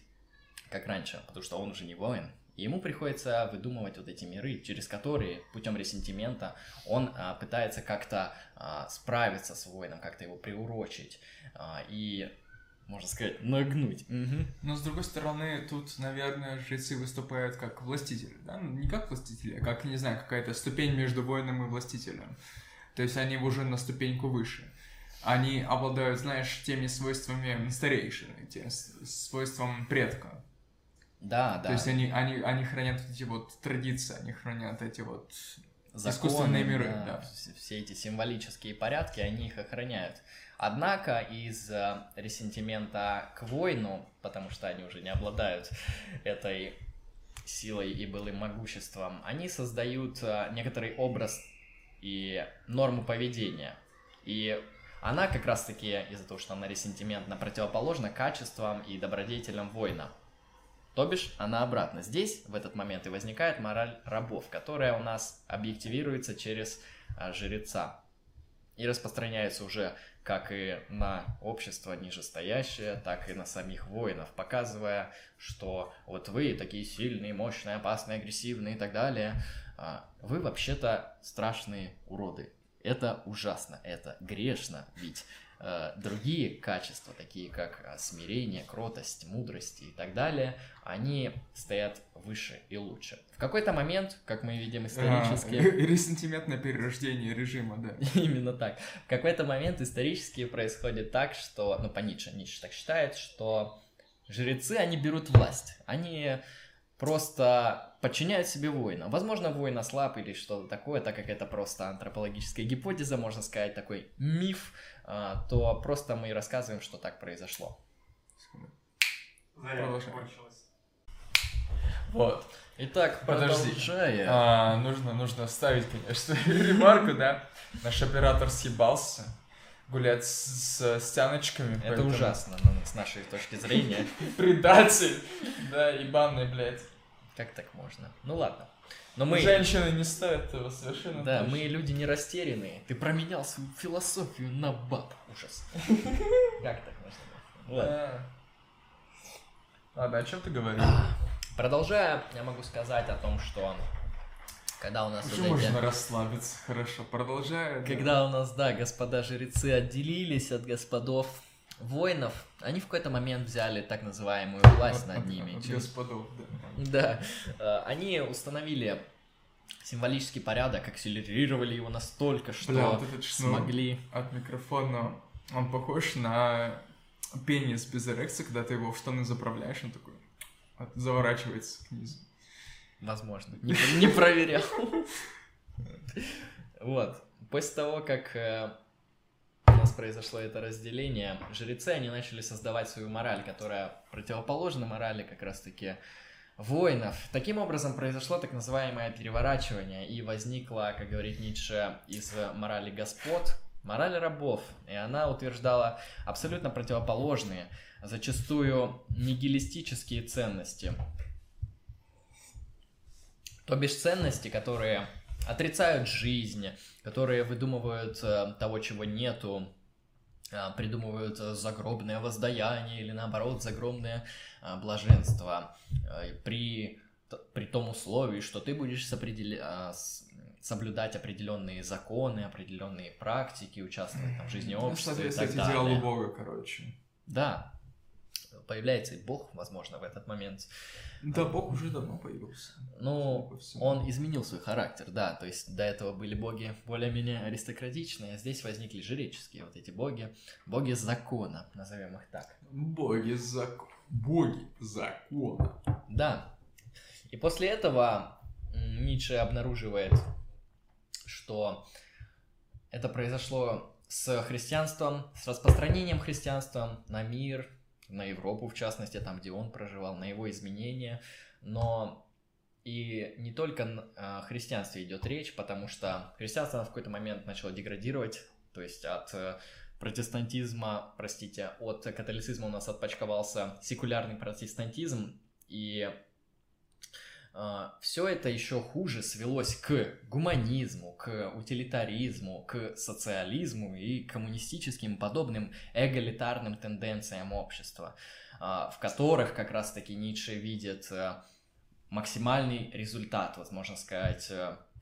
[SPEAKER 2] как раньше, потому что он уже не воин. И ему приходится выдумывать вот эти миры, через которые путем ресентимента он а, пытается как-то а, справиться с воином, как-то его приурочить а, и, можно сказать, нагнуть. Мгм.
[SPEAKER 1] Но с другой стороны, тут, наверное, жрецы выступают как властители, да? Ну, Не как властители, а как, не знаю, какая-то ступень между воином и властителем. То есть они уже на ступеньку выше. Они обладают, знаешь, теми свойствами старейшины, тем свойством предка.
[SPEAKER 2] Да, да.
[SPEAKER 1] То есть они, они, они хранят эти вот традиции, они хранят эти вот...
[SPEAKER 2] законы,
[SPEAKER 1] искусственные миры, да.
[SPEAKER 2] вс- Все эти символические порядки, они их охраняют. Однако из э, ресентимента к воину, потому что они уже не обладают этой силой и былым могуществом, они создают э, некоторый образ и норму поведения. И она как раз-таки из-за того, что она ресентиментна, противоположна качествам и добродетелям воина. То бишь, она обратно. Здесь в этот момент и возникает мораль рабов, которая у нас объективируется через а, жреца и распространяется уже как и на общество нижестоящее, так и на самих воинов, показывая, что вот вы такие сильные, мощные, опасные, агрессивные и так далее, а, вы вообще-то страшные уроды. Это ужасно, это грешно, ведь другие качества, такие как э, смирение, кротость, мудрость и так далее, они стоят выше и лучше. В какой-то момент, как мы видим исторически...
[SPEAKER 1] А, ресентиментное перерождение режима, да. [LAUGHS]
[SPEAKER 2] Именно так. В какой-то момент исторически происходит так, что, ну, по Ницше, Ницше так считает, что жрецы, они берут власть. Они просто подчиняют себе воина. Возможно, воин ослаб или что-то такое, так как это просто антропологическая гипотеза, можно сказать, такой миф, а, то просто мы рассказываем, что так произошло.
[SPEAKER 3] Зарядка
[SPEAKER 1] Продолжай.
[SPEAKER 3] кончилась.
[SPEAKER 1] Вот.
[SPEAKER 2] Итак,
[SPEAKER 1] Подожди.
[SPEAKER 2] продолжая.
[SPEAKER 1] А, нужно, нужно вставить, конечно, [LAUGHS] ремарку, да. Наш оператор съебался гулять с, с стяночками.
[SPEAKER 2] Это
[SPEAKER 1] поэтому-
[SPEAKER 2] ужасно ну, с нашей точки зрения. [LAUGHS]
[SPEAKER 1] Предатель. Да, ебаный, блядь.
[SPEAKER 2] Как так можно? Ну ладно. Но мы...
[SPEAKER 1] Женщины не стоят этого совершенно
[SPEAKER 2] Да,
[SPEAKER 1] точно.
[SPEAKER 2] мы люди не растерянные. Ты променял свою философию на баб. Ужас. [LAUGHS] Как так можно? было? Ладно.
[SPEAKER 1] А. Ладно, о чем ты говоришь? [CLEARS THROAT]
[SPEAKER 2] Продолжая, я могу сказать о том, что когда у нас
[SPEAKER 1] Уже
[SPEAKER 2] вот эти-
[SPEAKER 1] можно расслабиться, хорошо. Продолжаю. да.
[SPEAKER 2] Когда у нас, да, господа жрецы отделились от господов воинов, они в какой-то момент взяли так называемую власть над ними. через-
[SPEAKER 1] господов, да.
[SPEAKER 2] Да, э, они установили символический порядок, акселерировали его настолько, что
[SPEAKER 1] Бля, вот этот шнур
[SPEAKER 2] смогли...
[SPEAKER 1] от микрофона, он похож на пенис без эрекции, когда ты его в штаны заправляешь, он такой заворачивается к низу.
[SPEAKER 2] Возможно. Не, не проверял. [LAUGHS] Вот. После того, как э, нас произошло это разделение, жрецы, они начали создавать свою мораль, которая противоположна морали как раз-таки воинов. Таким образом произошло так называемое переворачивание, и возникла, как говорит Ницше, из морали господ мораль рабов. И она утверждала абсолютно противоположные, зачастую нигилистические ценности. То бишь ценности, которые отрицают жизнь, которые выдумывают э, того, чего нету, э, придумывают э, загробное воздаяние или наоборот загробное блаженство при, при том условии, что ты будешь сопредели- а, с- соблюдать определенные законы, определенные практики, участвовать там, в жизни
[SPEAKER 1] Ну,
[SPEAKER 2] общества и
[SPEAKER 1] соответствовать
[SPEAKER 2] так
[SPEAKER 1] идеалу
[SPEAKER 2] далее.
[SPEAKER 1] Бога, короче.
[SPEAKER 2] Да, появляется и Бог, возможно, в этот момент.
[SPEAKER 1] Да, Бог уже давно появился.
[SPEAKER 2] Ну, он изменил свой характер, да, то есть до этого были боги более-менее аристократичные, а здесь возникли жреческие вот эти боги, боги закона, назовем их так.
[SPEAKER 1] Боги закон. Боги закона.
[SPEAKER 2] Да. И после этого Ницше обнаруживает, что это произошло с христианством, с распространением христианства на мир, на Европу, в частности, там, где он проживал, на его изменения. Но и не только о христианстве идет речь, потому что христианство в какой-то момент начало деградировать, то есть от э, протестантизма, простите, от католицизма у нас отпочковался секулярный протестантизм, и все это еще хуже свелось к гуманизму, к утилитаризму, к социализму и коммунистическим подобным эгалитарным тенденциям общества, а, в которых как раз-таки Ницше видит э, максимальный результат, вот можно сказать,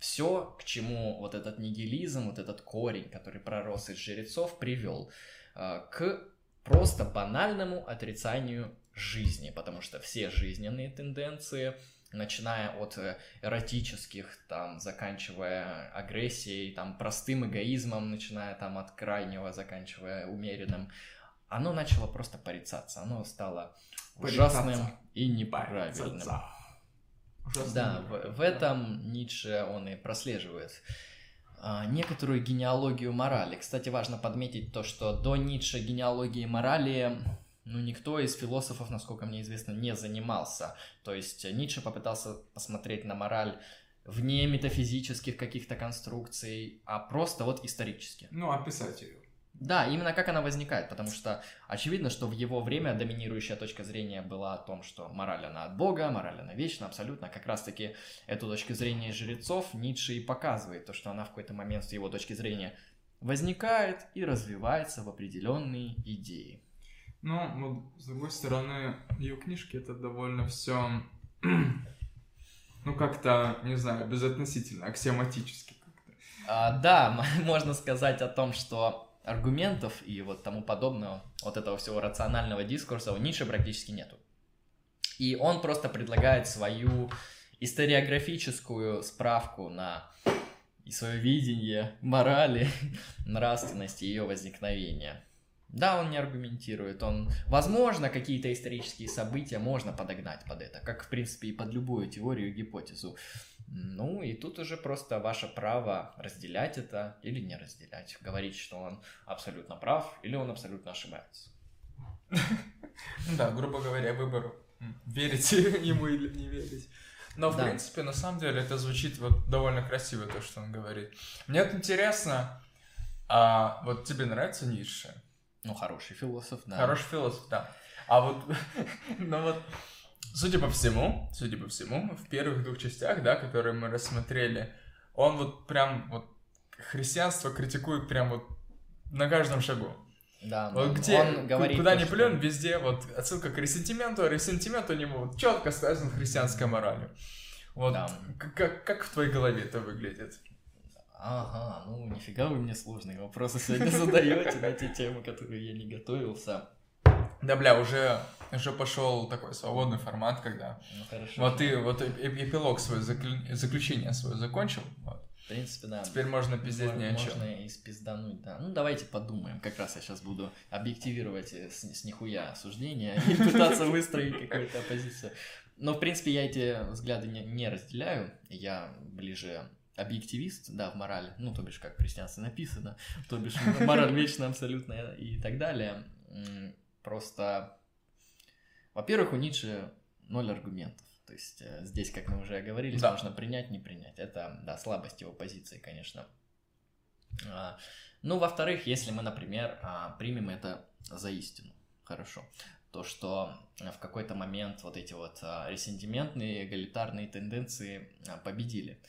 [SPEAKER 2] все, к чему вот этот нигилизм, вот этот корень, который пророс из жрецов, привел э, к просто банальному отрицанию жизни, потому что все жизненные тенденции, начиная от э, эротических, там, заканчивая агрессией, там, простым эгоизмом, начиная там от крайнего, заканчивая умеренным, оно начало просто порицаться, оно стало ужасным
[SPEAKER 1] Порицаться.
[SPEAKER 2] и неправильным.
[SPEAKER 1] Ужасно
[SPEAKER 2] Да, в, в этом Ницше он и прослеживает а, некоторую генеалогию морали. Кстати, важно подметить то, что до Ницше генеалогии морали ну, никто из философов, насколько мне известно, не занимался. То есть Ницше попытался посмотреть на мораль вне метафизических каких-то конструкций, а просто вот исторически.
[SPEAKER 1] Ну, описать ее.
[SPEAKER 2] Да, именно как она возникает, потому что очевидно, что в его время доминирующая точка зрения была о том, что мораль она от Бога, мораль она вечна, абсолютно. Как раз-таки эту точку зрения жрецов Ницше и показывает, то, что она в какой-то момент с его точки зрения возникает и развивается в определенные идеи.
[SPEAKER 1] Ну, с другой стороны, ее книжки это довольно все, ну, как-то, не знаю, безотносительно, аксиоматически как-то.
[SPEAKER 2] А, да, [LAUGHS] можно сказать о том, что аргументов и вот тому подобного, вот этого всего рационального дискурса у Ницше практически нету. И он просто предлагает свою историографическую справку на и свое видение морали, [LAUGHS] нравственности ее возникновения. Да, он не аргументирует, он, возможно, какие-то исторические события можно подогнать под это, как, в принципе, и под любую теорию и гипотезу. Ну, и тут уже просто ваше право разделять это или не разделять. Говорить, что он абсолютно прав или он абсолютно ошибается.
[SPEAKER 1] Ну да, грубо говоря, выбор верить [LAUGHS] ему или не верить. Но, в принципе, на самом деле, это звучит вот довольно красиво, то, что он говорит. Мне вот интересно, а вот тебе нравится Ницше?
[SPEAKER 2] Ну, хороший философ, да.
[SPEAKER 1] Хороший философ, да. А вот, [LAUGHS] ну вот, судя по всему, судя по всему, в первых двух частях, да, которые мы рассмотрели, он вот прям вот христианство критикует прям вот на каждом шагу.
[SPEAKER 2] Да,
[SPEAKER 1] Вот
[SPEAKER 2] он-
[SPEAKER 1] где,
[SPEAKER 2] он говорит
[SPEAKER 1] куда ни
[SPEAKER 2] что-
[SPEAKER 1] плюнь, везде вот отсылка к ресентименту, а ресентимент у него вот четко связан с христианской моралью. Вот
[SPEAKER 2] Да.
[SPEAKER 1] как, как в твоей голове это выглядит?
[SPEAKER 2] Ага, ну нифига вы мне сложные вопросы сегодня [LAUGHS] задаете на те темы, которые я не готовился.
[SPEAKER 1] Да, бля, уже, уже пошел такой свободный формат, когда
[SPEAKER 2] Ну хорошо.
[SPEAKER 1] вот ты вот эп- эп- эпилог свой, заклю- заключение свое закончил, вот.
[SPEAKER 2] принципе, да.
[SPEAKER 1] Теперь можно пиздеть ни о чем.
[SPEAKER 2] Можно и спиздануть, да. Ну, давайте подумаем. Как раз я сейчас буду объективировать э, с, с нихуя суждения и [LAUGHS] пытаться выстроить какую-то оппозицию. Но, в принципе, я эти взгляды не, не разделяю. Я ближе объективист, да, в морали, ну, то бишь, как в христианстве написано, то бишь, мораль вечна абсолютно и так далее. Просто, во-первых, у Ницше ноль аргументов. То есть э, здесь, как мы уже говорили, да. можно принять, не принять. Это, да, слабость его позиции, конечно. А, ну, во-вторых, если мы, например, а, примем это за истину, хорошо, то что в какой-то момент вот эти вот а, ресентиментные, эгалитарные тенденции победили.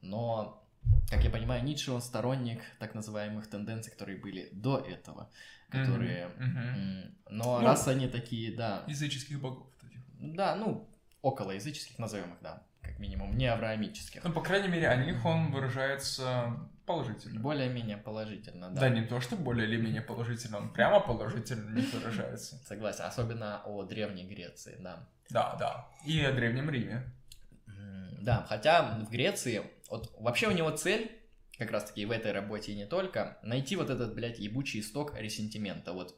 [SPEAKER 2] Но, как я понимаю, Ницше, он сторонник так называемых тенденций, которые были до этого, которые... Mm-hmm. Mm-hmm. Но ну, раз они такие, да...
[SPEAKER 1] Языческих богов.
[SPEAKER 2] Да, ну, около языческих, назовем их, да, как минимум, не авраамических.
[SPEAKER 1] Ну, по крайней мере, о них он выражается положительно.
[SPEAKER 2] Более-менее положительно, да.
[SPEAKER 1] Да, не то, что более или менее положительно, он прямо положительно не выражается.
[SPEAKER 2] Согласен, особенно о Древней Греции, да.
[SPEAKER 1] Да, да, и о Древнем Риме.
[SPEAKER 2] Да, хотя в Греции, вот вообще у него цель, как раз таки и в этой работе и не только, найти вот этот, блядь, ебучий исток ресентимента, вот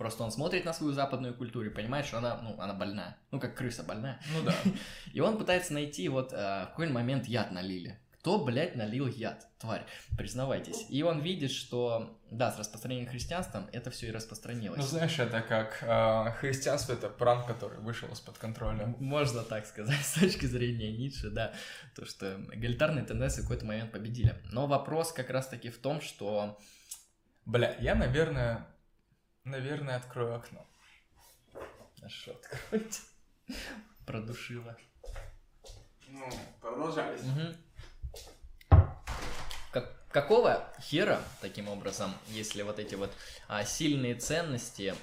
[SPEAKER 2] Просто он смотрит на свою западную культуру и понимает, что она, ну, она больная. Ну, как крыса больная.
[SPEAKER 1] Ну да. [LAUGHS]
[SPEAKER 2] И он пытается найти, вот, э, в какой момент яд налили. Кто, блядь, налил яд? Тварь, признавайтесь. И он видит, что, да, с распространением христианства это все и распространилось.
[SPEAKER 1] Ну, знаешь, это как э, христианство — это пранк, который вышел из-под контроля.
[SPEAKER 2] Можно так сказать, [LAUGHS] с точки зрения Ницше, да. То, что эгалитарные тенденции в какой-то момент победили. Но вопрос как раз-таки в том, что...
[SPEAKER 1] Бля, я, наверное, Наверное, открою окно.
[SPEAKER 2] Что откройте? [LAUGHS] Продушила.
[SPEAKER 1] Ну, продолжайте.
[SPEAKER 2] Угу. Как, какого хера, таким образом, если вот эти вот а, сильные ценности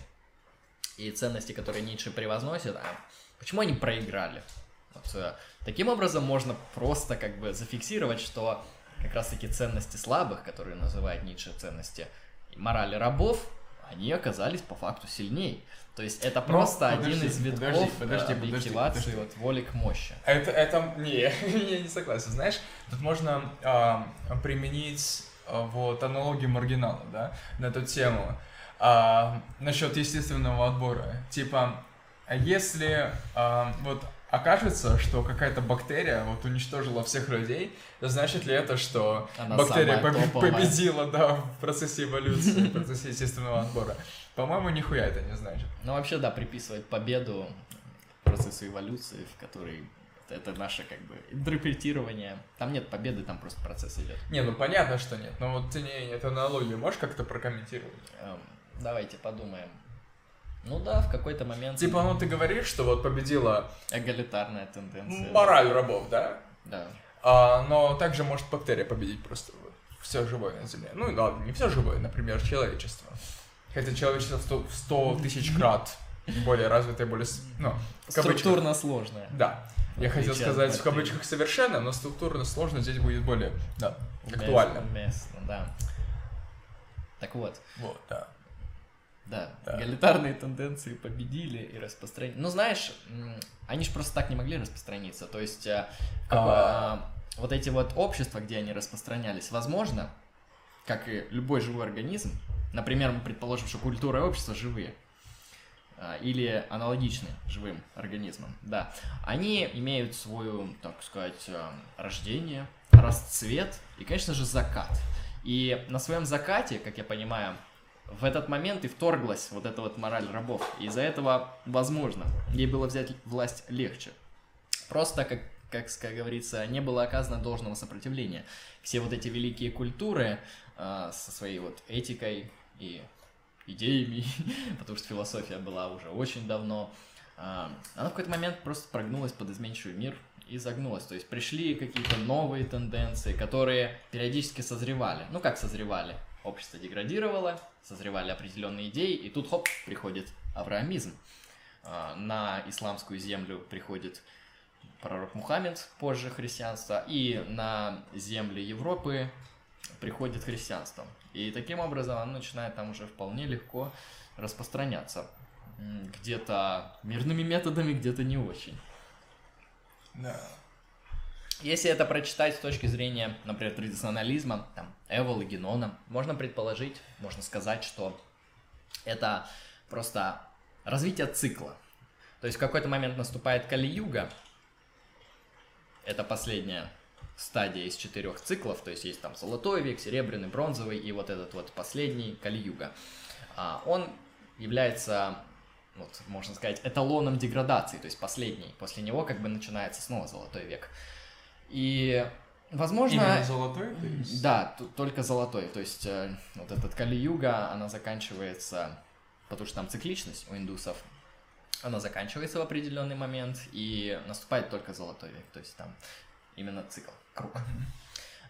[SPEAKER 2] и ценности, которые Ницше превозносит, а почему они проиграли? Вот, а, таким образом можно просто как бы зафиксировать, что как раз-таки ценности слабых, которые называют Ницше ценности морали рабов, они оказались по факту сильнее. То есть это ну, просто подожди, один из витков подожди, подожди, объективации подожди, подожди. вот воли к мощи.
[SPEAKER 1] Это, это, не, [LAUGHS] я не согласен. Знаешь, тут можно э, применить э, вот аналогию маргинала, да, на эту тему. Э, насчет естественного отбора. Типа, если э, вот окажется, что какая-то бактерия вот уничтожила всех людей, значит ли это, что Она бактерия поб- победила, да, в процессе эволюции, в процессе естественного отбора? По-моему, нихуя это не значит.
[SPEAKER 2] Ну, вообще, да, приписывает победу процессу эволюции, в которой это наше, как бы, интерпретирование. Там нет победы, там просто процесс идет.
[SPEAKER 1] Не, ну понятно, что нет. Но вот ты не эту аналогию можешь как-то прокомментировать?
[SPEAKER 2] Эм, давайте подумаем. Ну да, в какой-то момент.
[SPEAKER 1] Типа, ну ты говоришь, что вот победила...
[SPEAKER 2] Эгалитарная тенденция.
[SPEAKER 1] Мораль рабов, да?
[SPEAKER 2] Да.
[SPEAKER 1] А, но также может бактерия победить просто все живое на Земле. Ну, ладно, не все живое, например, человечество. Хотя человечество в 100 тысяч крат более развитое, более... Ну,
[SPEAKER 2] структурно сложное.
[SPEAKER 1] Да. Я хотел сказать в кавычках совершенно, но структурно сложно здесь будет более, да, актуально.
[SPEAKER 2] Местно, да. Так вот.
[SPEAKER 1] Вот, да.
[SPEAKER 2] Да, да, эгалитарные тенденции победили и распространились. Ну, знаешь, они же просто так не могли распространиться. То есть, э, а... э, вот эти вот общества, где они распространялись, возможно, как и любой живой организм, например, мы предположим, что культура и общество живые, э, или аналогичны живым организмам, да, они имеют свою, так сказать, рождение, расцвет и, конечно же, закат. И на своем закате, как я понимаю, в этот момент и вторглась вот эта вот мораль рабов. Из-за этого, возможно, ей было взять власть легче. Просто, как, как, как говорится, не было оказано должного сопротивления. Все вот эти великие культуры э, со своей вот этикой и идеями, [LAUGHS] потому что философия была уже очень давно, э, она в какой-то момент просто прогнулась под изменчивый мир и загнулась. То есть пришли какие-то новые тенденции, которые периодически созревали. Ну как созревали? Общество деградировало, созревали определенные идеи, и тут, хоп, приходит авраамизм. А, на исламскую землю приходит пророк Мухаммед, позже христианство, и на земли Европы приходит христианство. И таким образом оно начинает там уже вполне легко распространяться. Где-то мирными методами, где-то не очень.
[SPEAKER 1] Да.
[SPEAKER 2] Если это прочитать с точки зрения, например, традиционализма, там, Эвол и Генона, можно предположить, можно сказать, что это просто развитие цикла. То есть в какой-то момент наступает Кали-Юга, это последняя стадия из четырех циклов, то есть есть там золотой век, серебряный, бронзовый и вот этот вот последний Кали-Юга. А, он является, вот, можно сказать, эталоном деградации, то есть последний. После него как бы начинается снова золотой век. И Возможно...
[SPEAKER 1] Именно золотой? То есть...
[SPEAKER 2] Да, только золотой. То есть э, вот этот Кали-Юга, она заканчивается, потому что там цикличность у индусов, она заканчивается в определенный момент, и наступает только золотой век. То есть там именно цикл, круг.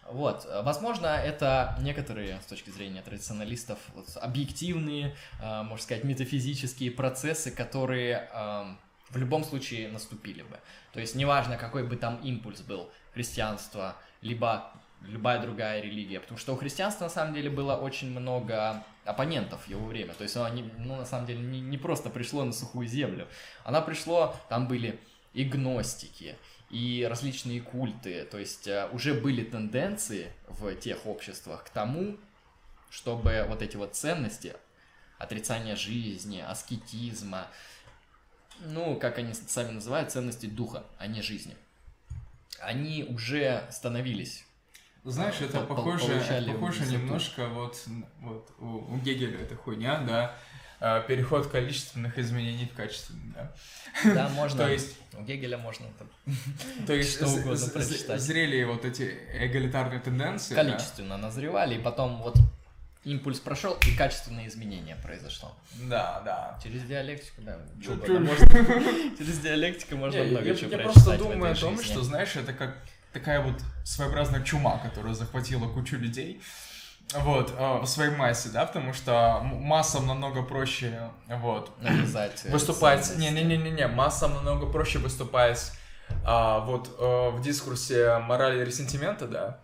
[SPEAKER 2] Вот, возможно, это некоторые, с точки зрения традиционалистов, вот, объективные, э, можно сказать, метафизические процессы, которые э, в любом случае наступили бы. То есть неважно, какой бы там импульс был, христианство, либо любая другая религия, потому что у христианства на самом деле было очень много оппонентов в его время, то есть оно не, ну, на самом деле не, не просто пришло на сухую землю, она пришло, там были и гностики, и различные культы, то есть э, уже были тенденции в тех обществах к тому, чтобы вот эти вот ценности, отрицание жизни, аскетизма, ну, как они сами называют, ценности духа, а не жизни, они уже становились
[SPEAKER 1] знаешь, это похоже, похоже немножко вот, вот у, у Гегеля эта хуйня, да, а, переход количественных изменений в качественные, да.
[SPEAKER 2] Да, [LAUGHS] можно. То есть у Гегеля можно там [LAUGHS]
[SPEAKER 1] то есть [LAUGHS] что угодно прочитать. Зрели вот эти эгалитарные тенденции.
[SPEAKER 2] Количественно да? назревали, и потом вот импульс прошел, и качественное изменение произошло.
[SPEAKER 1] Да, да.
[SPEAKER 2] Через диалектику, да. [LAUGHS] через диалектику можно много чего
[SPEAKER 1] Я просто думаю о том, что, знаешь, это как такая вот своеобразная чума, которая захватила кучу людей. Вот, э, в своей массе, да, потому что массам намного проще, вот, выступать, не-не-не-не, массам намного проще выступать, а, вот, а, в дискурсе морали и ресентимента, да,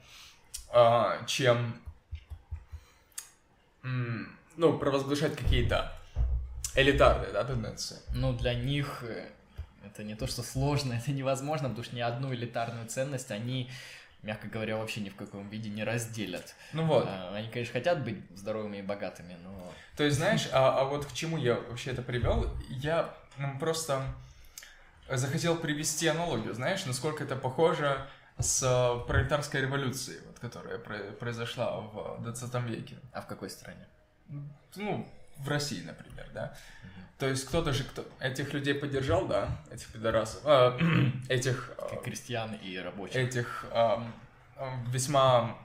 [SPEAKER 1] а, чем ну, провозглашать какие-то элитарные, да, тенденции.
[SPEAKER 2] Ну, для них э, это не то, что сложно, [LAUGHS] это невозможно, потому что ни одну элитарную ценность они, мягко говоря, вообще ни в каком виде не разделят.
[SPEAKER 1] Ну вот.
[SPEAKER 2] А, они, конечно, хотят быть здоровыми и богатыми, но...
[SPEAKER 1] То есть, знаешь, а, а вот к чему я вообще это привел? Я просто захотел привести аналогию, знаешь, насколько это похоже с э, пролетарской революцией, которая произошла в 20 веке.
[SPEAKER 2] А в какой стране?
[SPEAKER 1] Ну, в России, например, да. Угу. То есть кто-то же кто, этих людей поддержал, да, этих пидорасов, э, [CLEARS THROAT] этих...
[SPEAKER 2] Э, Крестьян и рабочих.
[SPEAKER 1] Этих э, весьма,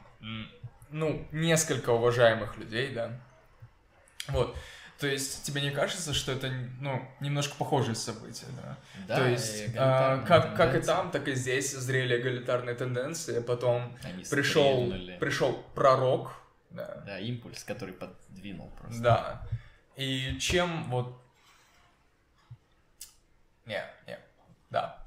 [SPEAKER 1] ну, несколько уважаемых людей, да. Вот. То есть тебе не кажется, что это ну, немножко похожие события, да?
[SPEAKER 2] Да,
[SPEAKER 1] То есть а, как, как и там, так и здесь зрели эгалитарные тенденции, потом Они пришел, пришел пророк, да.
[SPEAKER 2] Да, импульс, который подвинул просто.
[SPEAKER 1] Да. И чем вот... Не, не, да.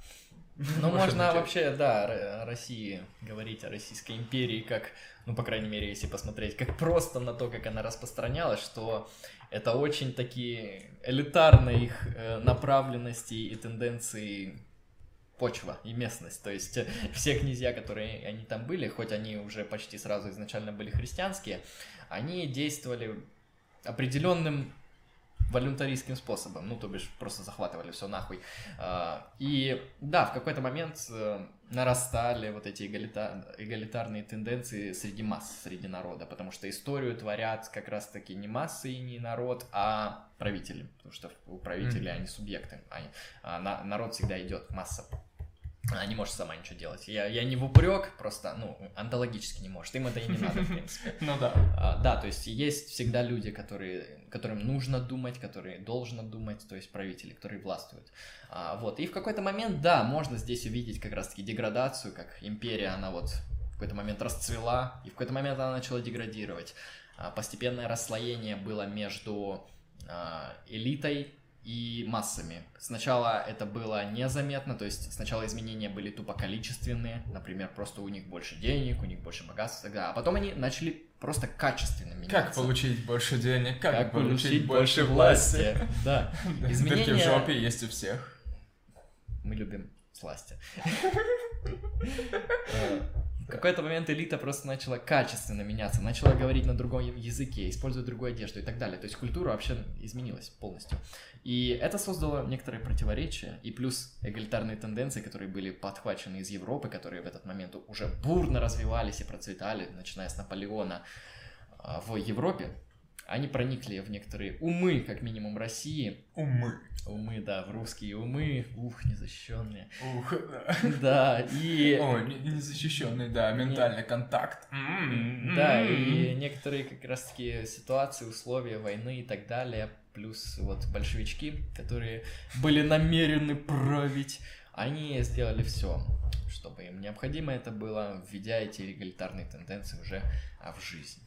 [SPEAKER 2] Ну, можно вообще, да, о России говорить, о Российской империи, как, ну, по крайней мере, если посмотреть, как просто на то, как она распространялась, что это очень такие элитарные их э, направленности и тенденции почва и местность. То есть э, все князья, которые они там были, хоть они уже почти сразу изначально были христианские, они действовали определенным волюнтаристским способом, ну, то бишь просто захватывали все нахуй. А, и да, в какой-то момент э, нарастали вот эти эгалита... эгалитарные тенденции среди масс, среди народа, потому что историю творят как раз-таки не массы и не народ, а правители, потому что у правителей mm-hmm. они субъекты, они, а на, народ всегда идет, масса она не может сама ничего делать. Я, я не в упрек, просто, ну, онтологически не может. Им это и не надо, в принципе. [LAUGHS]
[SPEAKER 1] Ну да.
[SPEAKER 2] А, да, то есть есть всегда люди, которые, которым нужно думать, которые должны думать, то есть правители, которые властвуют. А, вот. И в какой-то момент, да, можно здесь увидеть как раз-таки деградацию, как империя, она вот в какой-то момент расцвела, и в какой-то момент она начала деградировать. А, постепенное расслоение было между элитой и массами. Сначала это было незаметно, то есть сначала изменения были тупо количественные, например, просто у них больше денег, у них больше богатства, тогда, а потом они начали просто качественно меняться.
[SPEAKER 1] Как получить больше денег, как, как получить, получить больше, больше власти. [LAUGHS]
[SPEAKER 2] Да. Изменения...
[SPEAKER 1] Дырки в жопе есть у всех.
[SPEAKER 2] Мы любим власти. [LAUGHS] какой-то момент элита просто начала качественно меняться, начала говорить на другом языке, использовать другую одежду и так далее. То есть культура вообще изменилась полностью. И это создало некоторые противоречия, и плюс эгалитарные тенденции, которые были подхвачены из Европы, которые в этот момент уже бурно развивались и процветали, начиная с Наполеона а, в Европе, они проникли в некоторые умы, как минимум, России.
[SPEAKER 1] Умы.
[SPEAKER 2] Умы, да, в русские умы. Ух, незащищенные.
[SPEAKER 1] Ух, да.
[SPEAKER 2] Да, и...
[SPEAKER 1] О, незащищенный, да, ментальный контакт. М-м-м.
[SPEAKER 2] Да, и некоторые как раз-таки ситуации, условия войны и так далее, плюс вот большевички, которые были намерены править, они сделали все, чтобы им необходимо это было, введя эти эгалитарные тенденции уже в жизнь.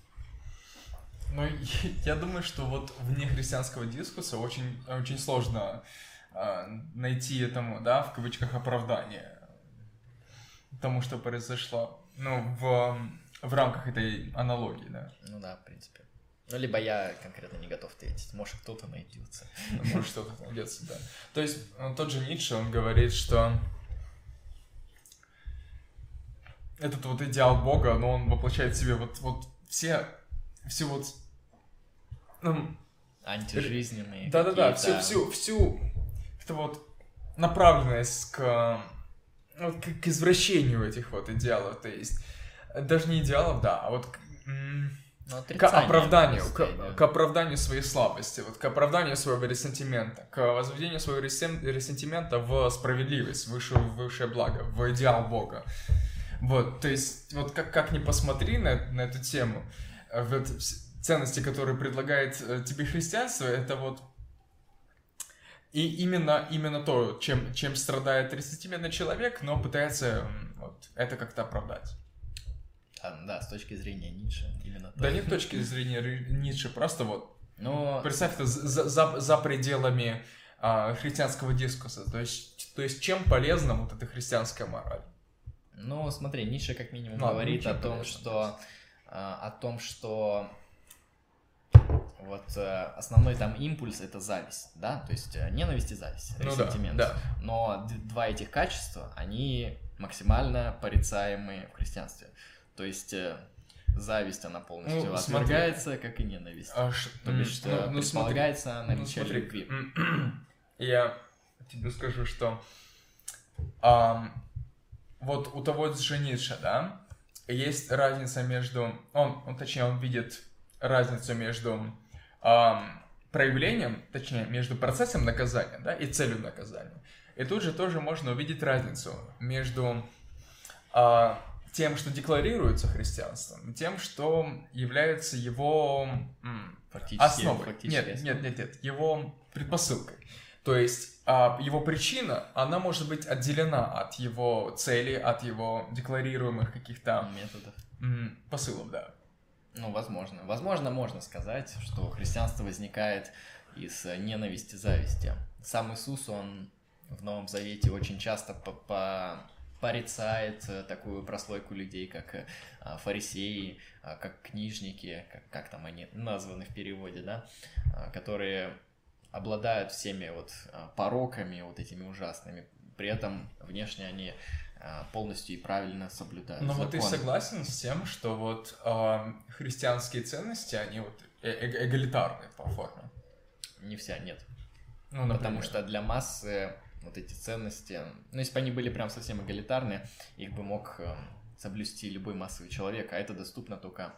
[SPEAKER 1] Ну, [LAUGHS] я думаю, что вот вне христианского дискурса очень, очень сложно э, найти этому, да, в кавычках, оправдание тому, что произошло, ну, в, в рамках этой аналогии, да.
[SPEAKER 2] Ну да, в принципе. Ну, либо я конкретно не готов ответить. Может, кто-то найдется.
[SPEAKER 1] Может, кто-то найдется, да. То есть, тот же Ницше, он говорит, что этот вот идеал Бога, но он воплощает в себе вот, вот все, все вот
[SPEAKER 2] ну, антижизненные.
[SPEAKER 1] Да-да-да, всю, всю, всю это вот направленность к, вот, к, к извращению этих вот идеалов, то есть даже не идеалов, да, а вот к,
[SPEAKER 2] ну,
[SPEAKER 1] к оправданию, к, да. к оправданию своей слабости, вот к оправданию своего ресентимента, к возведению своего ресентимента в справедливость, в высшее, в высшее благо, в идеал Бога. Вот, то есть, вот как, как ни посмотри на, на эту тему, вот, ценности, которые предлагает э, тебе христианство, это вот и именно, именно то, чем, чем страдает рецептивный человек, но пытается вот, это как-то оправдать.
[SPEAKER 2] А, да, с точки зрения Ницше именно
[SPEAKER 1] Да не с точки зрения Ницше, просто вот
[SPEAKER 2] но...
[SPEAKER 1] представь это за, за, за пределами а, христианского дискурса. То есть, то есть чем полезна вот эта христианская мораль?
[SPEAKER 2] Ну, смотри, Ницше как минимум ну, говорит о том, что, а, о том, что вот э, основной там импульс это зависть, да, то есть э, ненависть и зависть, ну, ресентимент. Да, да. Но два этих качества, они максимально порицаемые в христианстве. То есть э, зависть, она полностью ну, отвергается, смотри. как и ненависть.
[SPEAKER 1] А, ш...
[SPEAKER 2] То бишь, ну, ну, предполагается
[SPEAKER 1] смотри.
[SPEAKER 2] наличие
[SPEAKER 1] ну, смотри.
[SPEAKER 2] любви. [CLEARS THROAT]
[SPEAKER 1] Я тебе скажу, что а, вот у того же Ницше, да, есть разница между... Он, он, точнее, он видит разницу между э, проявлением, точнее, между процессом наказания да, и целью наказания. И тут же тоже можно увидеть разницу между э, тем, что декларируется христианством, и тем, что является его м, основой. Нет, нет, нет, нет, его предпосылкой. То есть а, его причина, она может быть отделена от его цели, от его декларируемых каких-то
[SPEAKER 2] методов,
[SPEAKER 1] м, посылов, да.
[SPEAKER 2] Ну, возможно. Возможно, можно сказать, что христианство возникает из ненависти, зависти. Сам Иисус, он в Новом Завете очень часто по -по порицает э, такую прослойку людей, как э, фарисеи, э, как книжники, как, как там они названы в переводе, да, которые обладают всеми вот пороками вот этими ужасными. При этом внешне они а, полностью и правильно соблюдают.
[SPEAKER 1] Но вот ты согласен с тем, что вот э, христианские ценности, они вот э -э эгалитарны по форме?
[SPEAKER 2] Не вся, нет.
[SPEAKER 1] Ну, например.
[SPEAKER 2] Потому что для массы вот эти ценности, ну, если бы они были прям совсем эгалитарны, их бы мог э, соблюсти любой массовый человек, а это доступно только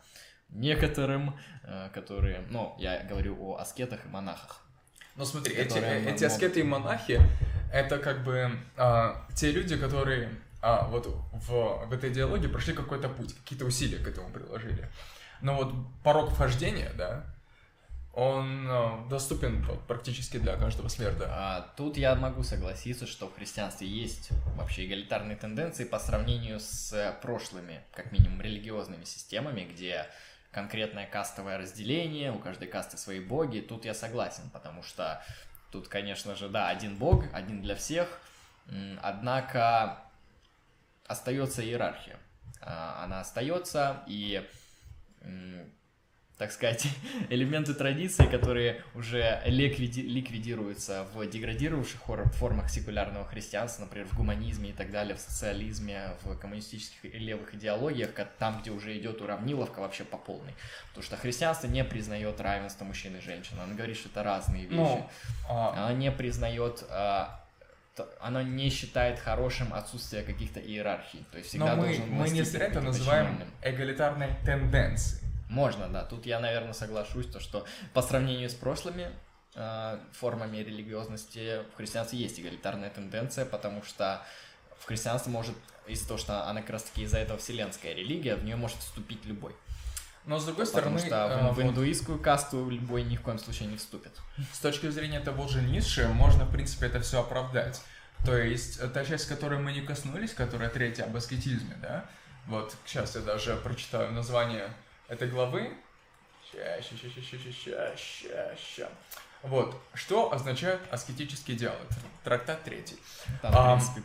[SPEAKER 2] некоторым, э, которые, ну, я говорю о аскетах и монахах.
[SPEAKER 1] Ну смотри, эти, э, эти аскеты и монахи, это как бы а, те люди, которые а, вот в, в этой идеологии прошли какой-то путь, какие-то усилия к этому приложили. Но вот порог вхождения, да, он э, доступен вот, практически для каждого смерда.
[SPEAKER 2] А, тут я могу согласиться, что в христианстве есть вообще эгалитарные тенденции по сравнению с прошлыми, как минимум, религиозными системами, где конкретное кастовое разделение, у каждой касты свои боги. Тут я согласен, потому что тут, конечно же, да, один бог, один для всех, однако остается иерархия. А, она остается, и так сказать, [LAUGHS] элементы традиции, которые уже ликвиди- ликвидируются в деградировавших хор- формах секулярного христианства, например, в гуманизме и так далее, в социализме, в коммунистических и левых идеологиях, там, где уже идет уравниловка вообще по полной. Потому что христианство не признает равенство мужчин и женщин. Оно говорит, что это разные вещи.
[SPEAKER 1] Ну, а,
[SPEAKER 2] Оно не признает а, оно не считает хорошим отсутствие каких-то иерархий. То есть всегда
[SPEAKER 1] но мы,
[SPEAKER 2] должен
[SPEAKER 1] мы не зря это называем эгалитарной тенденцией.
[SPEAKER 2] Можно, да. Тут я, наверное, соглашусь, то, что по сравнению с прошлыми э, формами религиозности в христианстве есть эгалитарная тенденция, потому что в христианство может, из-за того, что она как раз-таки из-за этого вселенская религия, в нее может вступить любой.
[SPEAKER 1] Но с другой стороны...
[SPEAKER 2] Что в, э,
[SPEAKER 1] в
[SPEAKER 2] индуистскую касту любой ни в коем случае не вступит.
[SPEAKER 1] С точки зрения того же Ницше, можно, в принципе, это все оправдать. То есть, э, та часть, которой мы не коснулись, которая третья об аскетизме, да? Вот, сейчас я даже прочитаю название этой главы. Ща, ща, ща, ща, ща, ща, ща, ща. Вот, что означает аскетический диалог, Трактат третий.
[SPEAKER 2] Там,
[SPEAKER 1] а,
[SPEAKER 2] в принципе,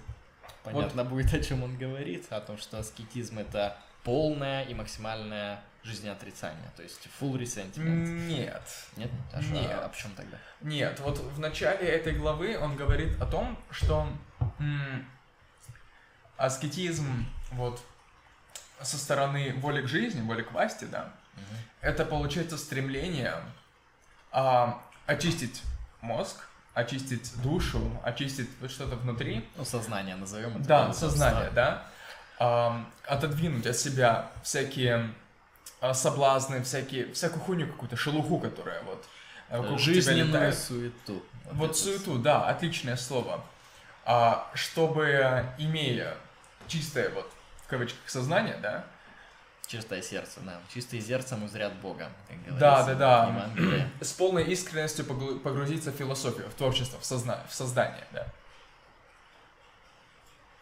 [SPEAKER 2] понятно вот... будет, о чем он говорит, о том, что аскетизм — это полная и максимальная жизнеотрицание, то есть full resentment.
[SPEAKER 1] Нет.
[SPEAKER 2] Нет? А
[SPEAKER 1] Нет.
[SPEAKER 2] а в чем тогда?
[SPEAKER 1] Нет, вот в начале этой главы он говорит о том, что м, аскетизм вот со стороны воли к жизни, воли к власти, да, это получается стремление а, очистить мозг, очистить душу, очистить вот что-то внутри,
[SPEAKER 2] Ну, сознание назовем это.
[SPEAKER 1] да, сознание, да, А, отодвинуть от себя всякие а, соблазны, всякие, всякую хуйню какую-то, шелуху, которая вот э, вокруг тебя
[SPEAKER 2] Жизненную
[SPEAKER 1] летает.
[SPEAKER 2] суету.
[SPEAKER 1] Вот
[SPEAKER 2] это
[SPEAKER 1] суету, да, отличное слово. А, чтобы, имея чистое, вот, в кавычках, сознание, да,
[SPEAKER 2] Чистое сердце, да. Чистые сердцем узрят Бога, как говорится.
[SPEAKER 1] Да, да, да. [CLEARS THROAT] с полной искренностью погрузиться в философию, в творчество, в, созна- в создание, да.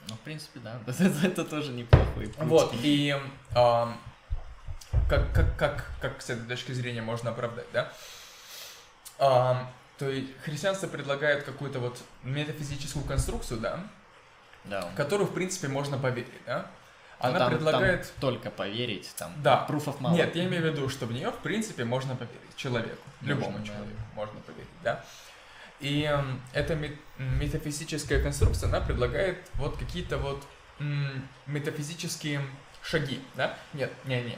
[SPEAKER 2] Ну, в принципе, да. [LAUGHS] Это, это тоже неплохой путь.
[SPEAKER 1] Вот, и ам, как, как, как, как с этой точки зрения можно оправдать, да? Ам, то есть христианство предлагает какую-то вот метафизическую конструкцию, да,
[SPEAKER 2] Да.
[SPEAKER 1] в которую, в принципе, можно поверить, да?
[SPEAKER 2] Но
[SPEAKER 1] Она
[SPEAKER 2] там-
[SPEAKER 1] предлагает...
[SPEAKER 2] там только поверить, там
[SPEAKER 1] Да.
[SPEAKER 2] пруфов мало.
[SPEAKER 1] Нет, я имею в виду, что в нее, в принципе, можно поверить. Человеку.
[SPEAKER 2] Можно,
[SPEAKER 1] Любому
[SPEAKER 2] да.
[SPEAKER 1] человеку можно поверить, да. И эта метафизическая конструкция, она предлагает вот какие-то вот метафизические шаги, да? Нет, не, не.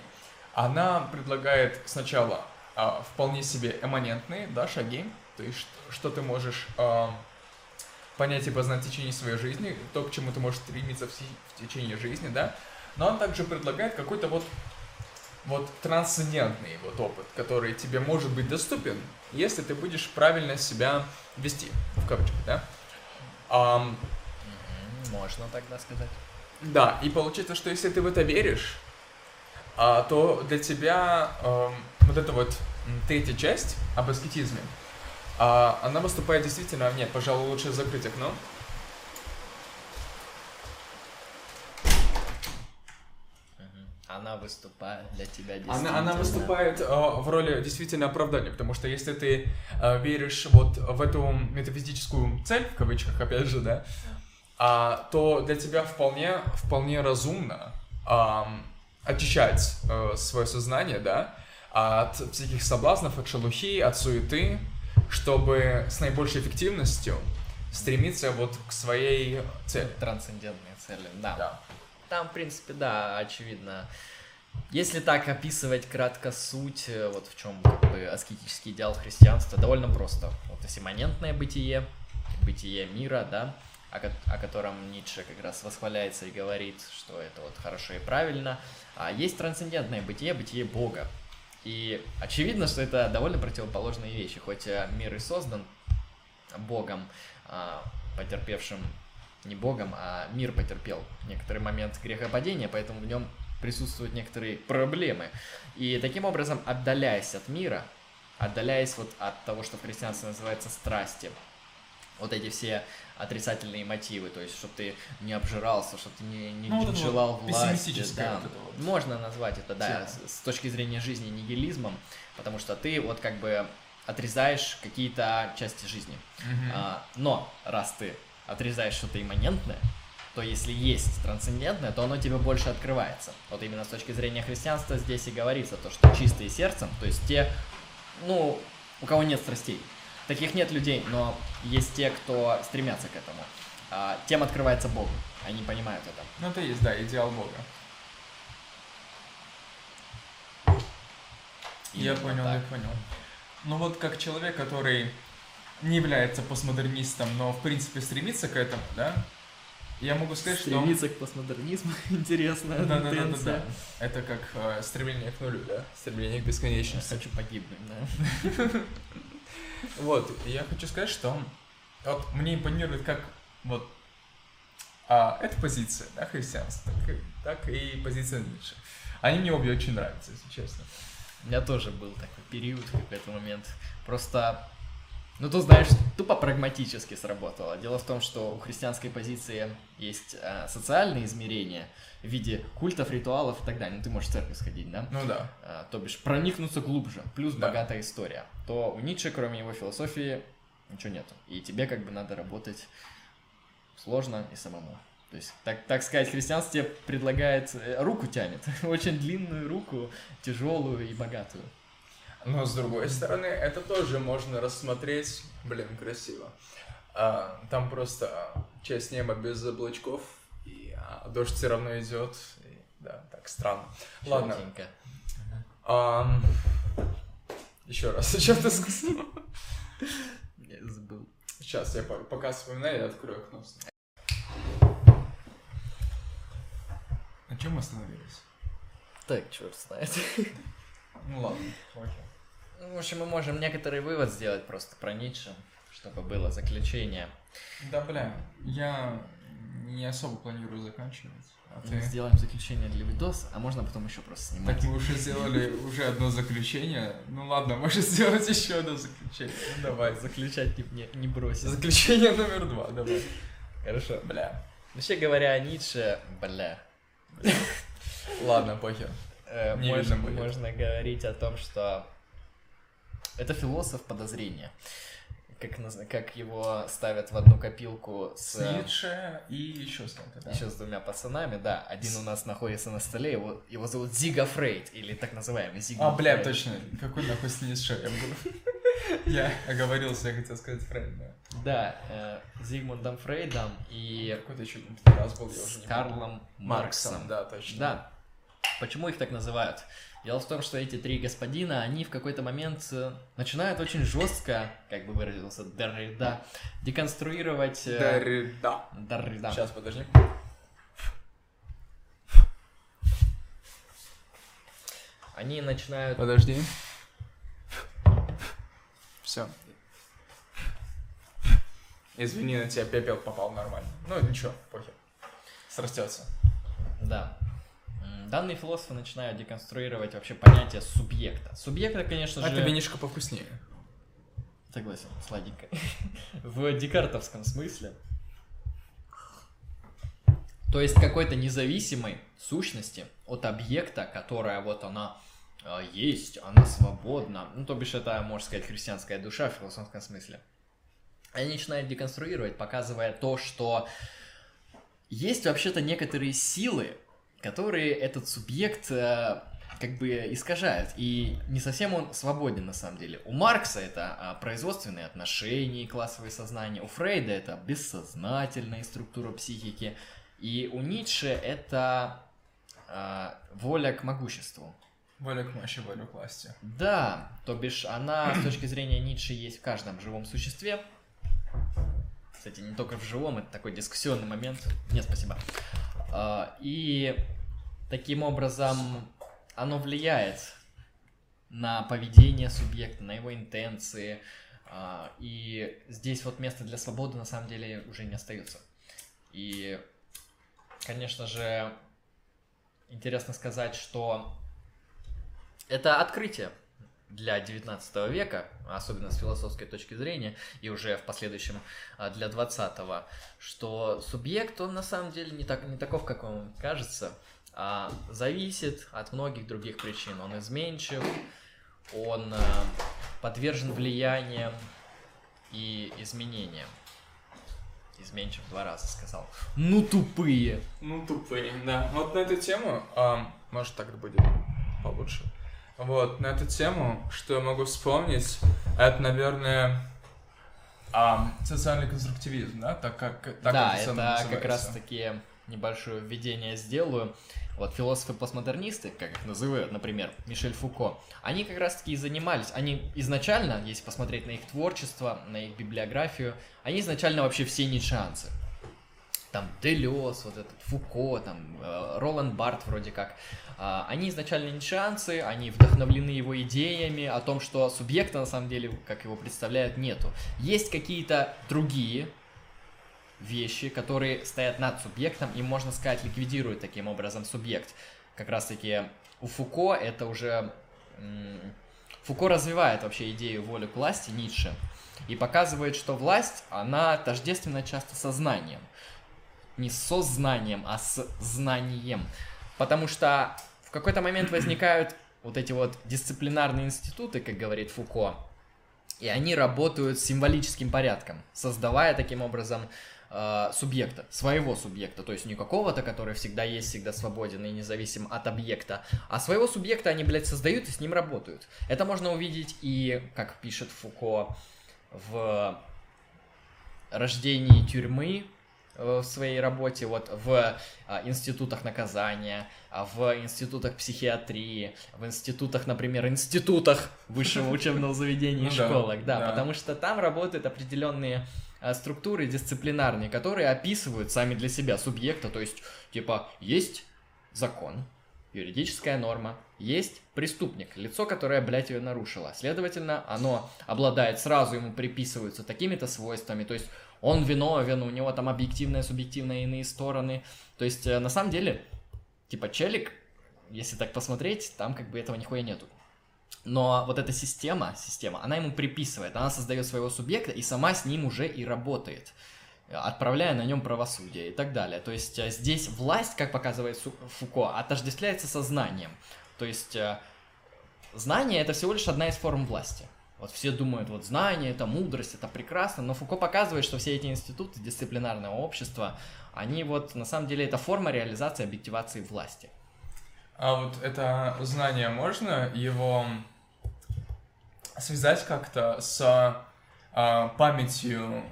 [SPEAKER 1] Она предлагает сначала а, вполне себе эманентные, да, шаги, то есть что, что ты можешь а, понять и познать в течение своей жизни, то, к чему ты можешь стремиться в, в течение жизни, да. Но он также предлагает какой-то вот вот трансцендентный вот опыт, который тебе может быть доступен, если ты будешь правильно себя вести, в кавычках, да?
[SPEAKER 2] Мгм, Можно тогда сказать.
[SPEAKER 1] да, и получается, что если ты в это веришь, а, то для тебя ам, вот эта вот третья часть об аскетизме, а, она выступает действительно... Нет, пожалуй, лучше закрыть окно.
[SPEAKER 2] Она выступает для тебя
[SPEAKER 1] Она, она
[SPEAKER 2] действительно.
[SPEAKER 1] выступает э, в роли действительно оправдания, потому что если ты э, веришь вот в эту метафизическую цель, в кавычках, опять же, да, а, то для тебя вполне, вполне разумно ам, очищать э, свое сознание, да, от всяких соблазнов, от шелухи, от суеты, чтобы с наибольшей эффективностью стремиться вот к своей цели.
[SPEAKER 2] Трансцендентные цели, да.
[SPEAKER 1] Да.
[SPEAKER 2] Там, в принципе, да, очевидно. Если так описывать кратко суть, э, вот в чем как бы аскетический идеал христианства, довольно просто. Вот имманентное бытие, бытие мира, да, о, о котором Ницше как раз восхваляется и говорит, что это вот хорошо и правильно. А есть трансцендентное бытие, бытие Бога. И очевидно, что это довольно противоположные вещи. Хоть э, мир и создан Богом, а, потерпевшим не Богом, а мир потерпел некоторый момент грехопадения, поэтому в нем присутствуют некоторые проблемы. И таким образом, отдаляясь от мира, отдаляясь вот от того, что в христианстве называется страсти, вот эти все отрицательные мотивы, то есть, чтобы ты не обжирался, чтобы ты не, не
[SPEAKER 1] Ну, это
[SPEAKER 2] желал
[SPEAKER 1] вот
[SPEAKER 2] власти. да.
[SPEAKER 1] вот вот.
[SPEAKER 2] Можно назвать это, да, с, с точки зрения жизни нигилизмом, потому что ты вот как бы отрезаешь какие-то части жизни.
[SPEAKER 1] Мгм.
[SPEAKER 2] А, но раз ты отрезаешь что-то имманентное, то если есть трансцендентное, то оно тебе больше открывается. Вот именно с точки зрения христианства здесь и говорится то, что чистые сердцем, то есть те, ну, у кого нет страстей. Таких нет людей, но есть те, кто стремятся к этому. А, тем открывается Бог. Они понимают это.
[SPEAKER 1] Ну, это есть, да, идеал Бога. Я
[SPEAKER 2] Именно
[SPEAKER 1] понял,
[SPEAKER 2] так.
[SPEAKER 1] я понял. Ну вот как человек, который не является постмодернистом, но в принципе стремится к этому, да? Я могу сказать,
[SPEAKER 2] Стремиться к постмодернизму. [LAUGHS] Интересная
[SPEAKER 1] что... Да, да, да, да, да. Это как э, стремление к нулю, да? Стремление к бесконечности.
[SPEAKER 2] Хочу погибнуть, да. [LAUGHS]
[SPEAKER 1] Вот, я хочу сказать, что вот мне импонирует как вот а, эта позиция, да, христианства, так и, так и позиция Ницше. Они мне обе очень нравятся, если честно.
[SPEAKER 2] У меня тоже был такой период, в какой-то момент. Просто, ну, тут, знаешь, тупо прагматически сработало. Дело в том, что у христианской позиции есть а, социальные измерения в виде культов, ритуалов и так далее. Ну, ты можешь в церковь сходить, да?
[SPEAKER 1] Ну да.
[SPEAKER 2] А, то бишь проникнуться глубже, плюс
[SPEAKER 1] Да.
[SPEAKER 2] богатая история. То у Ницше, кроме его философии, ничего нету. И тебе как бы надо работать сложно и самому. То есть, так, так сказать, христианство тебе предлагает, э, руку тянет, [LAUGHS] очень длинную руку, тяжелую и богатую.
[SPEAKER 1] Но с другой стороны, это тоже можно рассмотреть, блин, красиво. А, там просто а, часть неба без облачков, и а, дождь все равно идет. И, да, так странно. Ладно.
[SPEAKER 2] Чётенько.
[SPEAKER 1] Еще раз, [LAUGHS] что ты сказал? [LAUGHS]
[SPEAKER 2] Я забыл.
[SPEAKER 1] Сейчас я по- пока вспоминаю, я открою окно. На чем мы остановились?
[SPEAKER 2] Так, черт знает. [LAUGHS]
[SPEAKER 1] Ну ладно, окей.
[SPEAKER 2] Ну, В общем, мы можем некоторый вывод сделать просто про Ницше, чтобы было заключение.
[SPEAKER 1] Да, бля, я не особо планирую заканчивать. А
[SPEAKER 2] Мы
[SPEAKER 1] ты?
[SPEAKER 2] сделаем заключение для видоса, а можно потом еще просто снимать.
[SPEAKER 1] Так мы уже сделали уже одно заключение. Ну ладно, можешь сделать еще одно заключение. Ну давай.
[SPEAKER 2] Заключать не, не, не бросить.
[SPEAKER 1] Заключение номер два, давай.
[SPEAKER 2] Хорошо.
[SPEAKER 1] Бля.
[SPEAKER 2] Вообще говоря о Ницше, бля,
[SPEAKER 1] Ладно, похер.
[SPEAKER 2] э,
[SPEAKER 1] Не
[SPEAKER 2] можно,
[SPEAKER 1] видно будет.
[SPEAKER 2] можно говорить о том, что это философ подозрения. Как, как его ставят в одну копилку с...
[SPEAKER 1] Ницше и еще с кем-то, да?
[SPEAKER 2] Еще с двумя пацанами, да. Один у нас находится на столе, его, его зовут Зига Фрейд, или так называемый Зига
[SPEAKER 1] А, бля, точно. Какой нахуй с Ницше я был? [LAUGHS] Я оговорился, я хотел сказать Фрейд, да.
[SPEAKER 2] Да, э, Зигмундом Фрейдом и
[SPEAKER 1] Какой-то еще раз был, я уже не.
[SPEAKER 2] Карлом Марксом.
[SPEAKER 1] да, точно.
[SPEAKER 2] Да. Почему их так называют? Дело в том, что эти три господина, они в какой-то момент э, начинают очень жестко, как бы выразился Деррида, деконструировать... э,
[SPEAKER 1] Да.
[SPEAKER 2] Деррида.
[SPEAKER 1] Сейчас, подожди.
[SPEAKER 2] Они начинают...
[SPEAKER 1] Подожди. Все. Извини, на тебя пепел попал нормально. Ну, ничего, похер. Срастется.
[SPEAKER 2] Да. Данные философы начинают деконструировать вообще понятие субъекта. Субъекта, конечно же...
[SPEAKER 1] Это винишко повкуснее.
[SPEAKER 2] Согласен, сладенько. [LAUGHS] В декартовском смысле. То есть какой-то независимой сущности от объекта, которая вот она э, есть, она свободна. Ну, то бишь, это, можно сказать, христианская душа в философском смысле. Они начинают деконструировать, показывая то, что есть вообще-то некоторые силы, которые этот субъект э, как бы искажают. И не совсем он свободен на самом деле. У Маркса это а, производственные отношения, и классовые сознания. У Фрейда это бессознательная структура психики. И у Ницше это а, воля к могуществу.
[SPEAKER 1] Воля к мощи, воля к власти.
[SPEAKER 2] Да, то бишь она с точки зрения Ницше есть в каждом живом существе. Кстати, не только в живом, это такой дискуссионный момент. Нет, спасибо. А, И таким образом оно влияет на поведение субъекта, на его интенции. А, И здесь вот места для свободы на самом деле уже не остается. И, конечно же, интересно сказать, что это открытие для 19 века, особенно с философской точки зрения, и уже в последующем а, для 20 что субъект, он на самом деле не, так, не таков, как он кажется, а зависит от многих других причин. Он изменчив, он а, подвержен влияниям и изменениям. изменчив два раза сказал. Ну тупые.
[SPEAKER 1] Ну, тупые, да. Вот на эту тему, а, может, так будет получше. Вот, на эту тему, что я могу вспомнить, это, наверное, а, социальный конструктивизм, да? Так как так
[SPEAKER 2] да,
[SPEAKER 1] это,
[SPEAKER 2] это как раз таки небольшое введение сделаю. Вот философы-постмодернисты, как их называют, например, Мишель Фуко, они как раз-таки и занимались, они изначально, если посмотреть на их творчество, на их библиографию, они изначально вообще все ницшеанцы. Там Делес, вот этот Фуко, там э, Роланд Барт вроде как. А, Они изначально ницшеанцы, они вдохновлены его идеями о том, что субъекта на самом деле, как его представляют, нету. Есть какие-то другие вещи, которые стоят над субъектом, и, можно сказать, ликвидируют таким образом субъект. Как раз-таки у Фуко это уже... Фуко развивает вообще идею воли к власти Ницше и показывает, что власть, она тождественна часто со знанием. Не со знанием, а с знанием. Потому что в какой-то момент [CLEARS THROAT] возникают вот эти вот дисциплинарные институты, как говорит Фуко, и они работают символическим порядком, создавая таким образом э, субъекта, своего субъекта, то есть не какого-то, который всегда есть, всегда свободен и независим от объекта, а своего субъекта они, блядь, создают и с ним работают. Это можно увидеть и, как пишет Фуко, в рождении тюрьмы в своей работе, вот в а, институтах наказания, а, в институтах психиатрии, в институтах, например, институтах высшего учебного заведения [LAUGHS] и
[SPEAKER 1] Ну да,
[SPEAKER 2] школах, да,
[SPEAKER 1] да.
[SPEAKER 2] потому что там работают определенные а, структуры дисциплинарные, которые описывают сами для себя субъекта, то есть, типа, есть закон, юридическая норма, есть преступник, лицо, которое, блядь, ее нарушило. Следовательно, оно обладает, сразу ему приписываются такими-то свойствами, то есть он виновен, у него там объективные, субъективные иные стороны. То есть, э, на самом деле, типа, челик, если так посмотреть, там как бы этого нихуя нету. Но вот эта система, система, она ему приписывает, она создает своего субъекта и сама с ним уже и работает, отправляя на нем правосудие и так далее. То есть э, здесь власть, как показывает Фуко, отождествляется со знанием. То есть э, знание это всего лишь одна из форм власти. Вот все думают, вот знание, это мудрость, это прекрасно, но Фуко показывает, что все эти институты дисциплинарного общества, они вот на самом деле это форма реализации объективации власти.
[SPEAKER 1] А вот это знание можно его связать как-то с а, памятью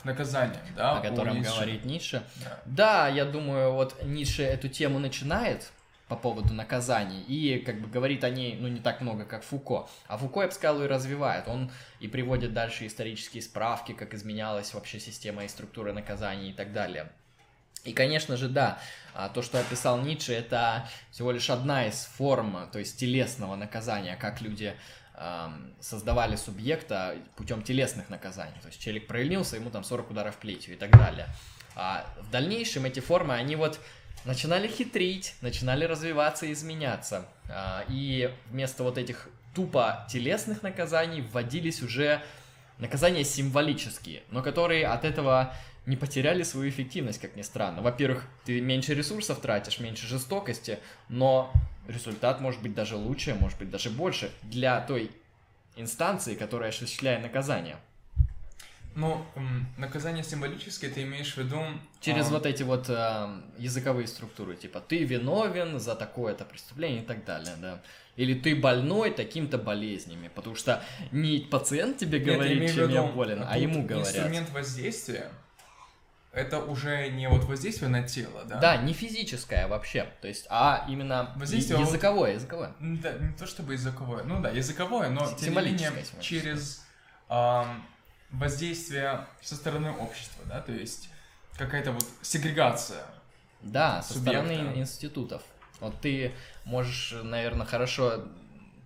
[SPEAKER 1] к наказаниям, да?
[SPEAKER 2] о котором
[SPEAKER 1] Ницше?
[SPEAKER 2] говорит Ницше.
[SPEAKER 1] Да.
[SPEAKER 2] Да, я думаю, вот Ницше эту тему начинает по поводу наказаний и как бы говорит о ней, ну, не так много, как Фуко. А Фуко, я бы сказал, и развивает. Он и приводит дальше исторические справки, как изменялась вообще система и структура наказаний и так далее. И, конечно же, да, а, то, что описал Ницше, это всего лишь одна из форм, то есть телесного наказания, как люди создавали субъекта путем телесных наказаний. То есть челик проявился, ему там 40 ударов плетью и так далее. А в дальнейшем эти формы, они вот начинали хитрить, начинали развиваться и изменяться. А, И вместо вот этих тупо телесных наказаний вводились уже наказания символические, но которые от этого не потеряли свою эффективность, как ни странно. Во-первых, ты меньше ресурсов тратишь, меньше жестокости, но результат может быть даже лучше, может быть даже больше для той инстанции, которая осуществляет наказание.
[SPEAKER 1] Ну, наказание символическое, ты имеешь в виду...
[SPEAKER 2] Через
[SPEAKER 1] а,
[SPEAKER 2] вот эти вот а, языковые структуры, типа ты виновен за такое-то преступление и так далее, да. Или ты больной такими-то болезнями, потому что не пациент тебе
[SPEAKER 1] нет,
[SPEAKER 2] говорит,
[SPEAKER 1] в
[SPEAKER 2] чем я болен, а ему говорят.
[SPEAKER 1] Инструмент воздействия, это уже не вот воздействие на тело, да?
[SPEAKER 2] Да, не физическое вообще, то есть, а именно
[SPEAKER 1] Воздействие,
[SPEAKER 2] я-
[SPEAKER 1] вот-
[SPEAKER 2] языковое, языковое.
[SPEAKER 1] Да, не то чтобы языковое, ну да, языковое, но тем не менее через воздействие со стороны общества, да, то есть какая-то вот сегрегация.
[SPEAKER 2] Да, со
[SPEAKER 1] субъекта.
[SPEAKER 2] стороны институтов. Вот ты можешь, наверное, хорошо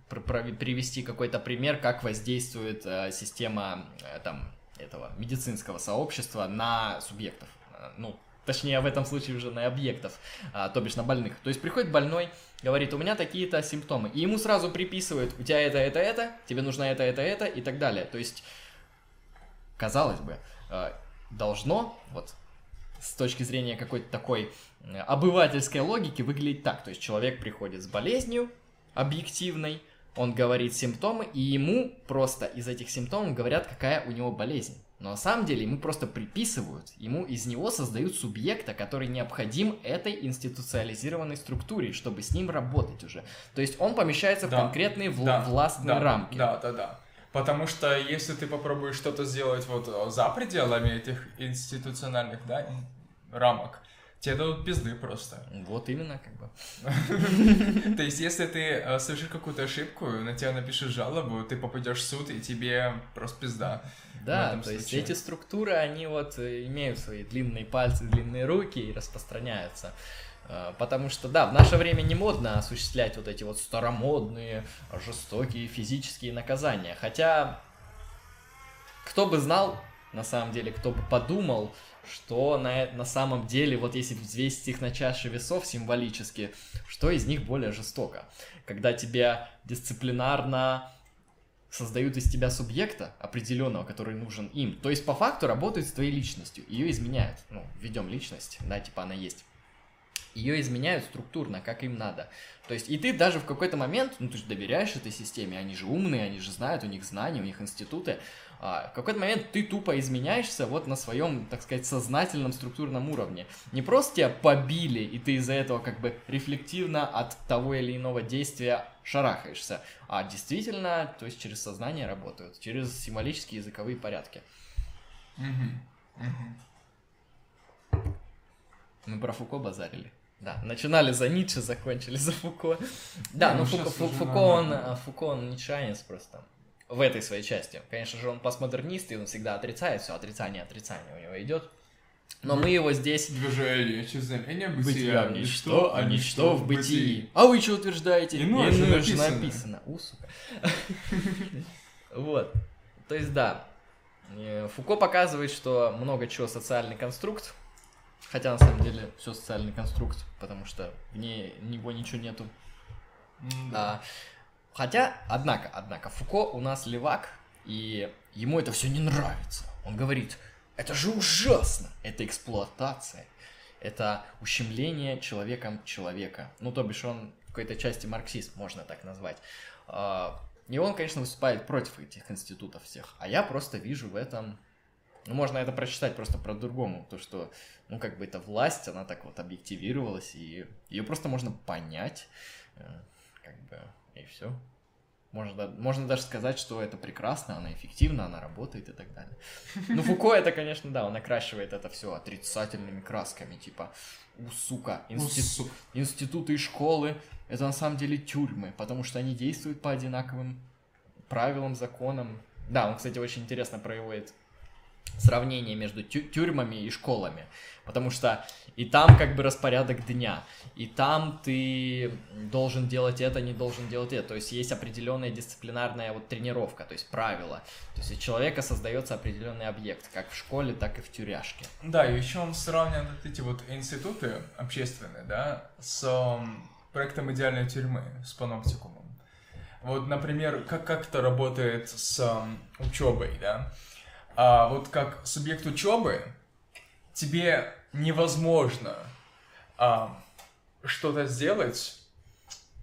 [SPEAKER 2] привести какой-то пример, как воздействует э, система э, там этого медицинского сообщества на субъектов. Э, Ну, точнее, в этом случае уже на объектов, а, то бишь на больных. То есть приходит больной, говорит, у меня такие-то симптомы, и ему сразу приписывают, у тебя это, это, это, тебе нужно это, это, это и так далее. То есть, казалось бы, э, должно вот с точки зрения какой-то такой э, обывательской логики выглядеть так. То есть человек приходит с болезнью объективной, он говорит симптомы, и ему просто из этих симптомов говорят, какая у него болезнь Но на самом деле ему просто приписывают, ему из него создают субъекта, который необходим этой институциализированной структуре, чтобы с ним работать уже. То есть он помещается
[SPEAKER 1] Да,
[SPEAKER 2] в конкретные вл-
[SPEAKER 1] да,
[SPEAKER 2] властные
[SPEAKER 1] да,
[SPEAKER 2] рамки.
[SPEAKER 1] Да, да, да. Потому что если ты попробуешь что-то сделать вот э, за пределами этих институциональных, да, рамок, тебе дадут пизды просто.
[SPEAKER 2] Вот именно, как бы. [LAUGHS]
[SPEAKER 1] То есть, если ты э, совершишь какую-то ошибку, на тебя напишут жалобу, ты попадешь в суд, и тебе просто пизда.
[SPEAKER 2] Да, то есть эти структуры, они вот э, имеют свои длинные пальцы, длинные руки и распространяются. Э, Потому что, да, в наше время не модно осуществлять вот эти вот старомодные, жестокие физические наказания. Хотя, кто бы знал, на самом деле, кто бы подумал, что на, на самом деле, вот если взвесить их на чаше весов символически, что из них более жестоко? Когда тебя дисциплинарно создают из тебя субъекта определенного, который нужен им. То есть по факту работают с твоей личностью, ее изменяют. Ну, введем личность, да, типа она есть. Ее изменяют структурно, как им надо. То есть и ты даже в какой-то момент, ну ты же доверяешь этой системе, они же умные, они же знают, у них знания, у них институты. А, в какой-то момент ты тупо изменяешься вот на своем, так сказать, сознательном структурном уровне. Не просто тебя побили, и ты из-за этого как бы рефлективно от того или иного действия шарахаешься, а действительно, то есть через сознание работают, через символические языковые порядки.
[SPEAKER 1] Мгм, мгм.
[SPEAKER 2] Мы про Фуко базарили. Да, начинали за Ницше, закончили за Фуко. Да, ну
[SPEAKER 1] ну
[SPEAKER 2] Фуко,
[SPEAKER 1] щас
[SPEAKER 2] Фу-
[SPEAKER 1] уже
[SPEAKER 2] Фуко, он, а, Фуко, он ницшеанец просто. В этой своей части. Конечно же, он постмодернист, и он всегда отрицает все, отрицание, отрицание у него идет. Но мы его здесь
[SPEAKER 1] Движение, чувствение
[SPEAKER 2] бытия в ничто, а ничто в бытии. А вы что утверждаете?
[SPEAKER 1] Иное
[SPEAKER 2] Иное же
[SPEAKER 1] написано.
[SPEAKER 2] написано. У, сука. Вот. То есть, да. Э, Фуко показывает, что много чего социальный конструкт, хотя на самом деле все социальный конструкт, потому что вне него ничего нету. А, хотя, однако, однако, Фуко у нас левак, и ему это все не нравится. Он говорит, это же ужасно, это эксплуатация, это ущемление человеком человека. Ну, то бишь он в какой-то части марксист, можно так назвать. А, И он, конечно, выступает против этих институтов всех. А я просто вижу в этом... Ну, можно это прочитать просто про-другому. То, что, ну, как бы эта власть, она так вот объективировалась, и ее просто можно понять. э, Как бы, и все. Можно, можно даже сказать, что это прекрасно, она эффективна, она работает и так далее. Ну, [LAUGHS] Фуко это, конечно, да, он окрашивает это все отрицательными красками, типа, у, сука, институт, институты и школы это на самом деле тюрьмы, потому что они действуют по одинаковым правилам, законам. Да, он, кстати, очень интересно проводит сравнение между тю- тюрьмами и школами, потому что и там как бы распорядок дня, и там ты должен делать это, не должен делать это, то есть есть определенная дисциплинарная вот тренировка, то есть правила, то есть у человека создается определенный объект, как в школе, так и в тюряшке.
[SPEAKER 1] Да, и еще он сравнивает эти вот институты общественные, да, с проектом идеальной тюрьмы, с паноптикумом. Вот, например, как, как это работает с учебой, да? А вот как субъект учебы, тебе невозможно а, что-то сделать,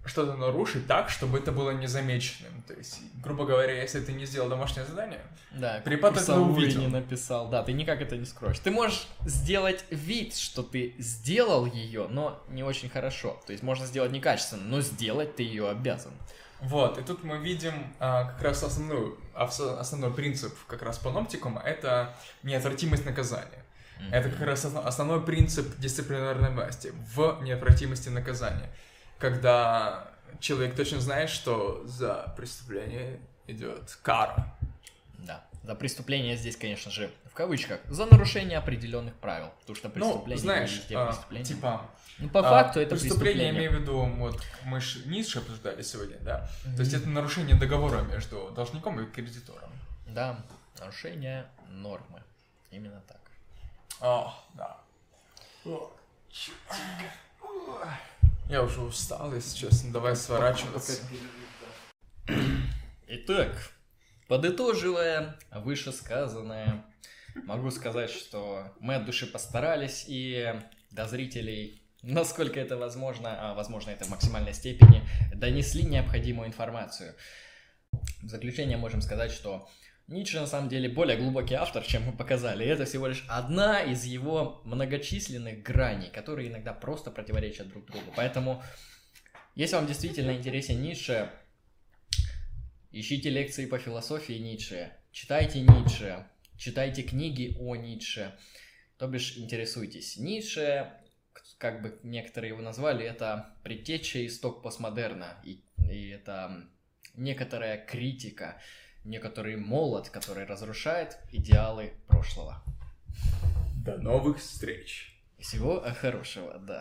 [SPEAKER 1] что-то нарушить так, чтобы это было незамеченным. То есть, грубо говоря, если ты не сделал домашнее задание,
[SPEAKER 2] Да,
[SPEAKER 1] Препод это увидел.
[SPEAKER 2] не написал, да, ты никак это не скроешь. Ты можешь сделать вид, что ты сделал ее, но не очень хорошо. То есть можно сделать некачественно, но сделать ты ее обязан.
[SPEAKER 1] Вот, и тут мы видим а, как раз основную, ос- основной принцип как раз паноптикума — это неотвратимость наказания. Это как раз осно- основной принцип дисциплинарной власти в неотвратимости наказания. Когда человек точно знает, что за преступление идет кара.
[SPEAKER 2] Да. За преступление здесь, конечно же, в кавычках, за нарушение определенных правил. Потому что
[SPEAKER 1] Ну,
[SPEAKER 2] преступление
[SPEAKER 1] знаешь,
[SPEAKER 2] везде
[SPEAKER 1] а,
[SPEAKER 2] преступление.
[SPEAKER 1] типа...
[SPEAKER 2] ну, по
[SPEAKER 1] а,
[SPEAKER 2] факту это
[SPEAKER 1] преступление,
[SPEAKER 2] преступление.
[SPEAKER 1] имею в виду, вот мы ж Ницше обсуждали сегодня, да? То есть это нарушение договора между должником и кредитором.
[SPEAKER 2] Да, нарушение нормы. Именно так.
[SPEAKER 1] А, да. Я уже устал, если честно. Давай сворачиваться.
[SPEAKER 2] Итак, подытоживая вышесказанное, могу сказать, что мы от души постарались и до зрителей, насколько это возможно, а возможно это в максимальной степени, донесли необходимую информацию. В заключение можем сказать, что Ницше на самом деле более глубокий автор, чем мы показали. И это всего лишь одна из его многочисленных граней, которые иногда просто противоречат друг другу. Поэтому, если вам действительно интересен Ницше, ищите лекции по философии Ницше, читайте Ницше, читайте книги о Ницше, то бишь интересуйтесь. Ницше, как бы некоторые его назвали, это предтеча исток постмодерна, и, и это некоторая критика некоторый молот, который разрушает идеалы прошлого.
[SPEAKER 1] До новых встреч!
[SPEAKER 2] Всего хорошего, да.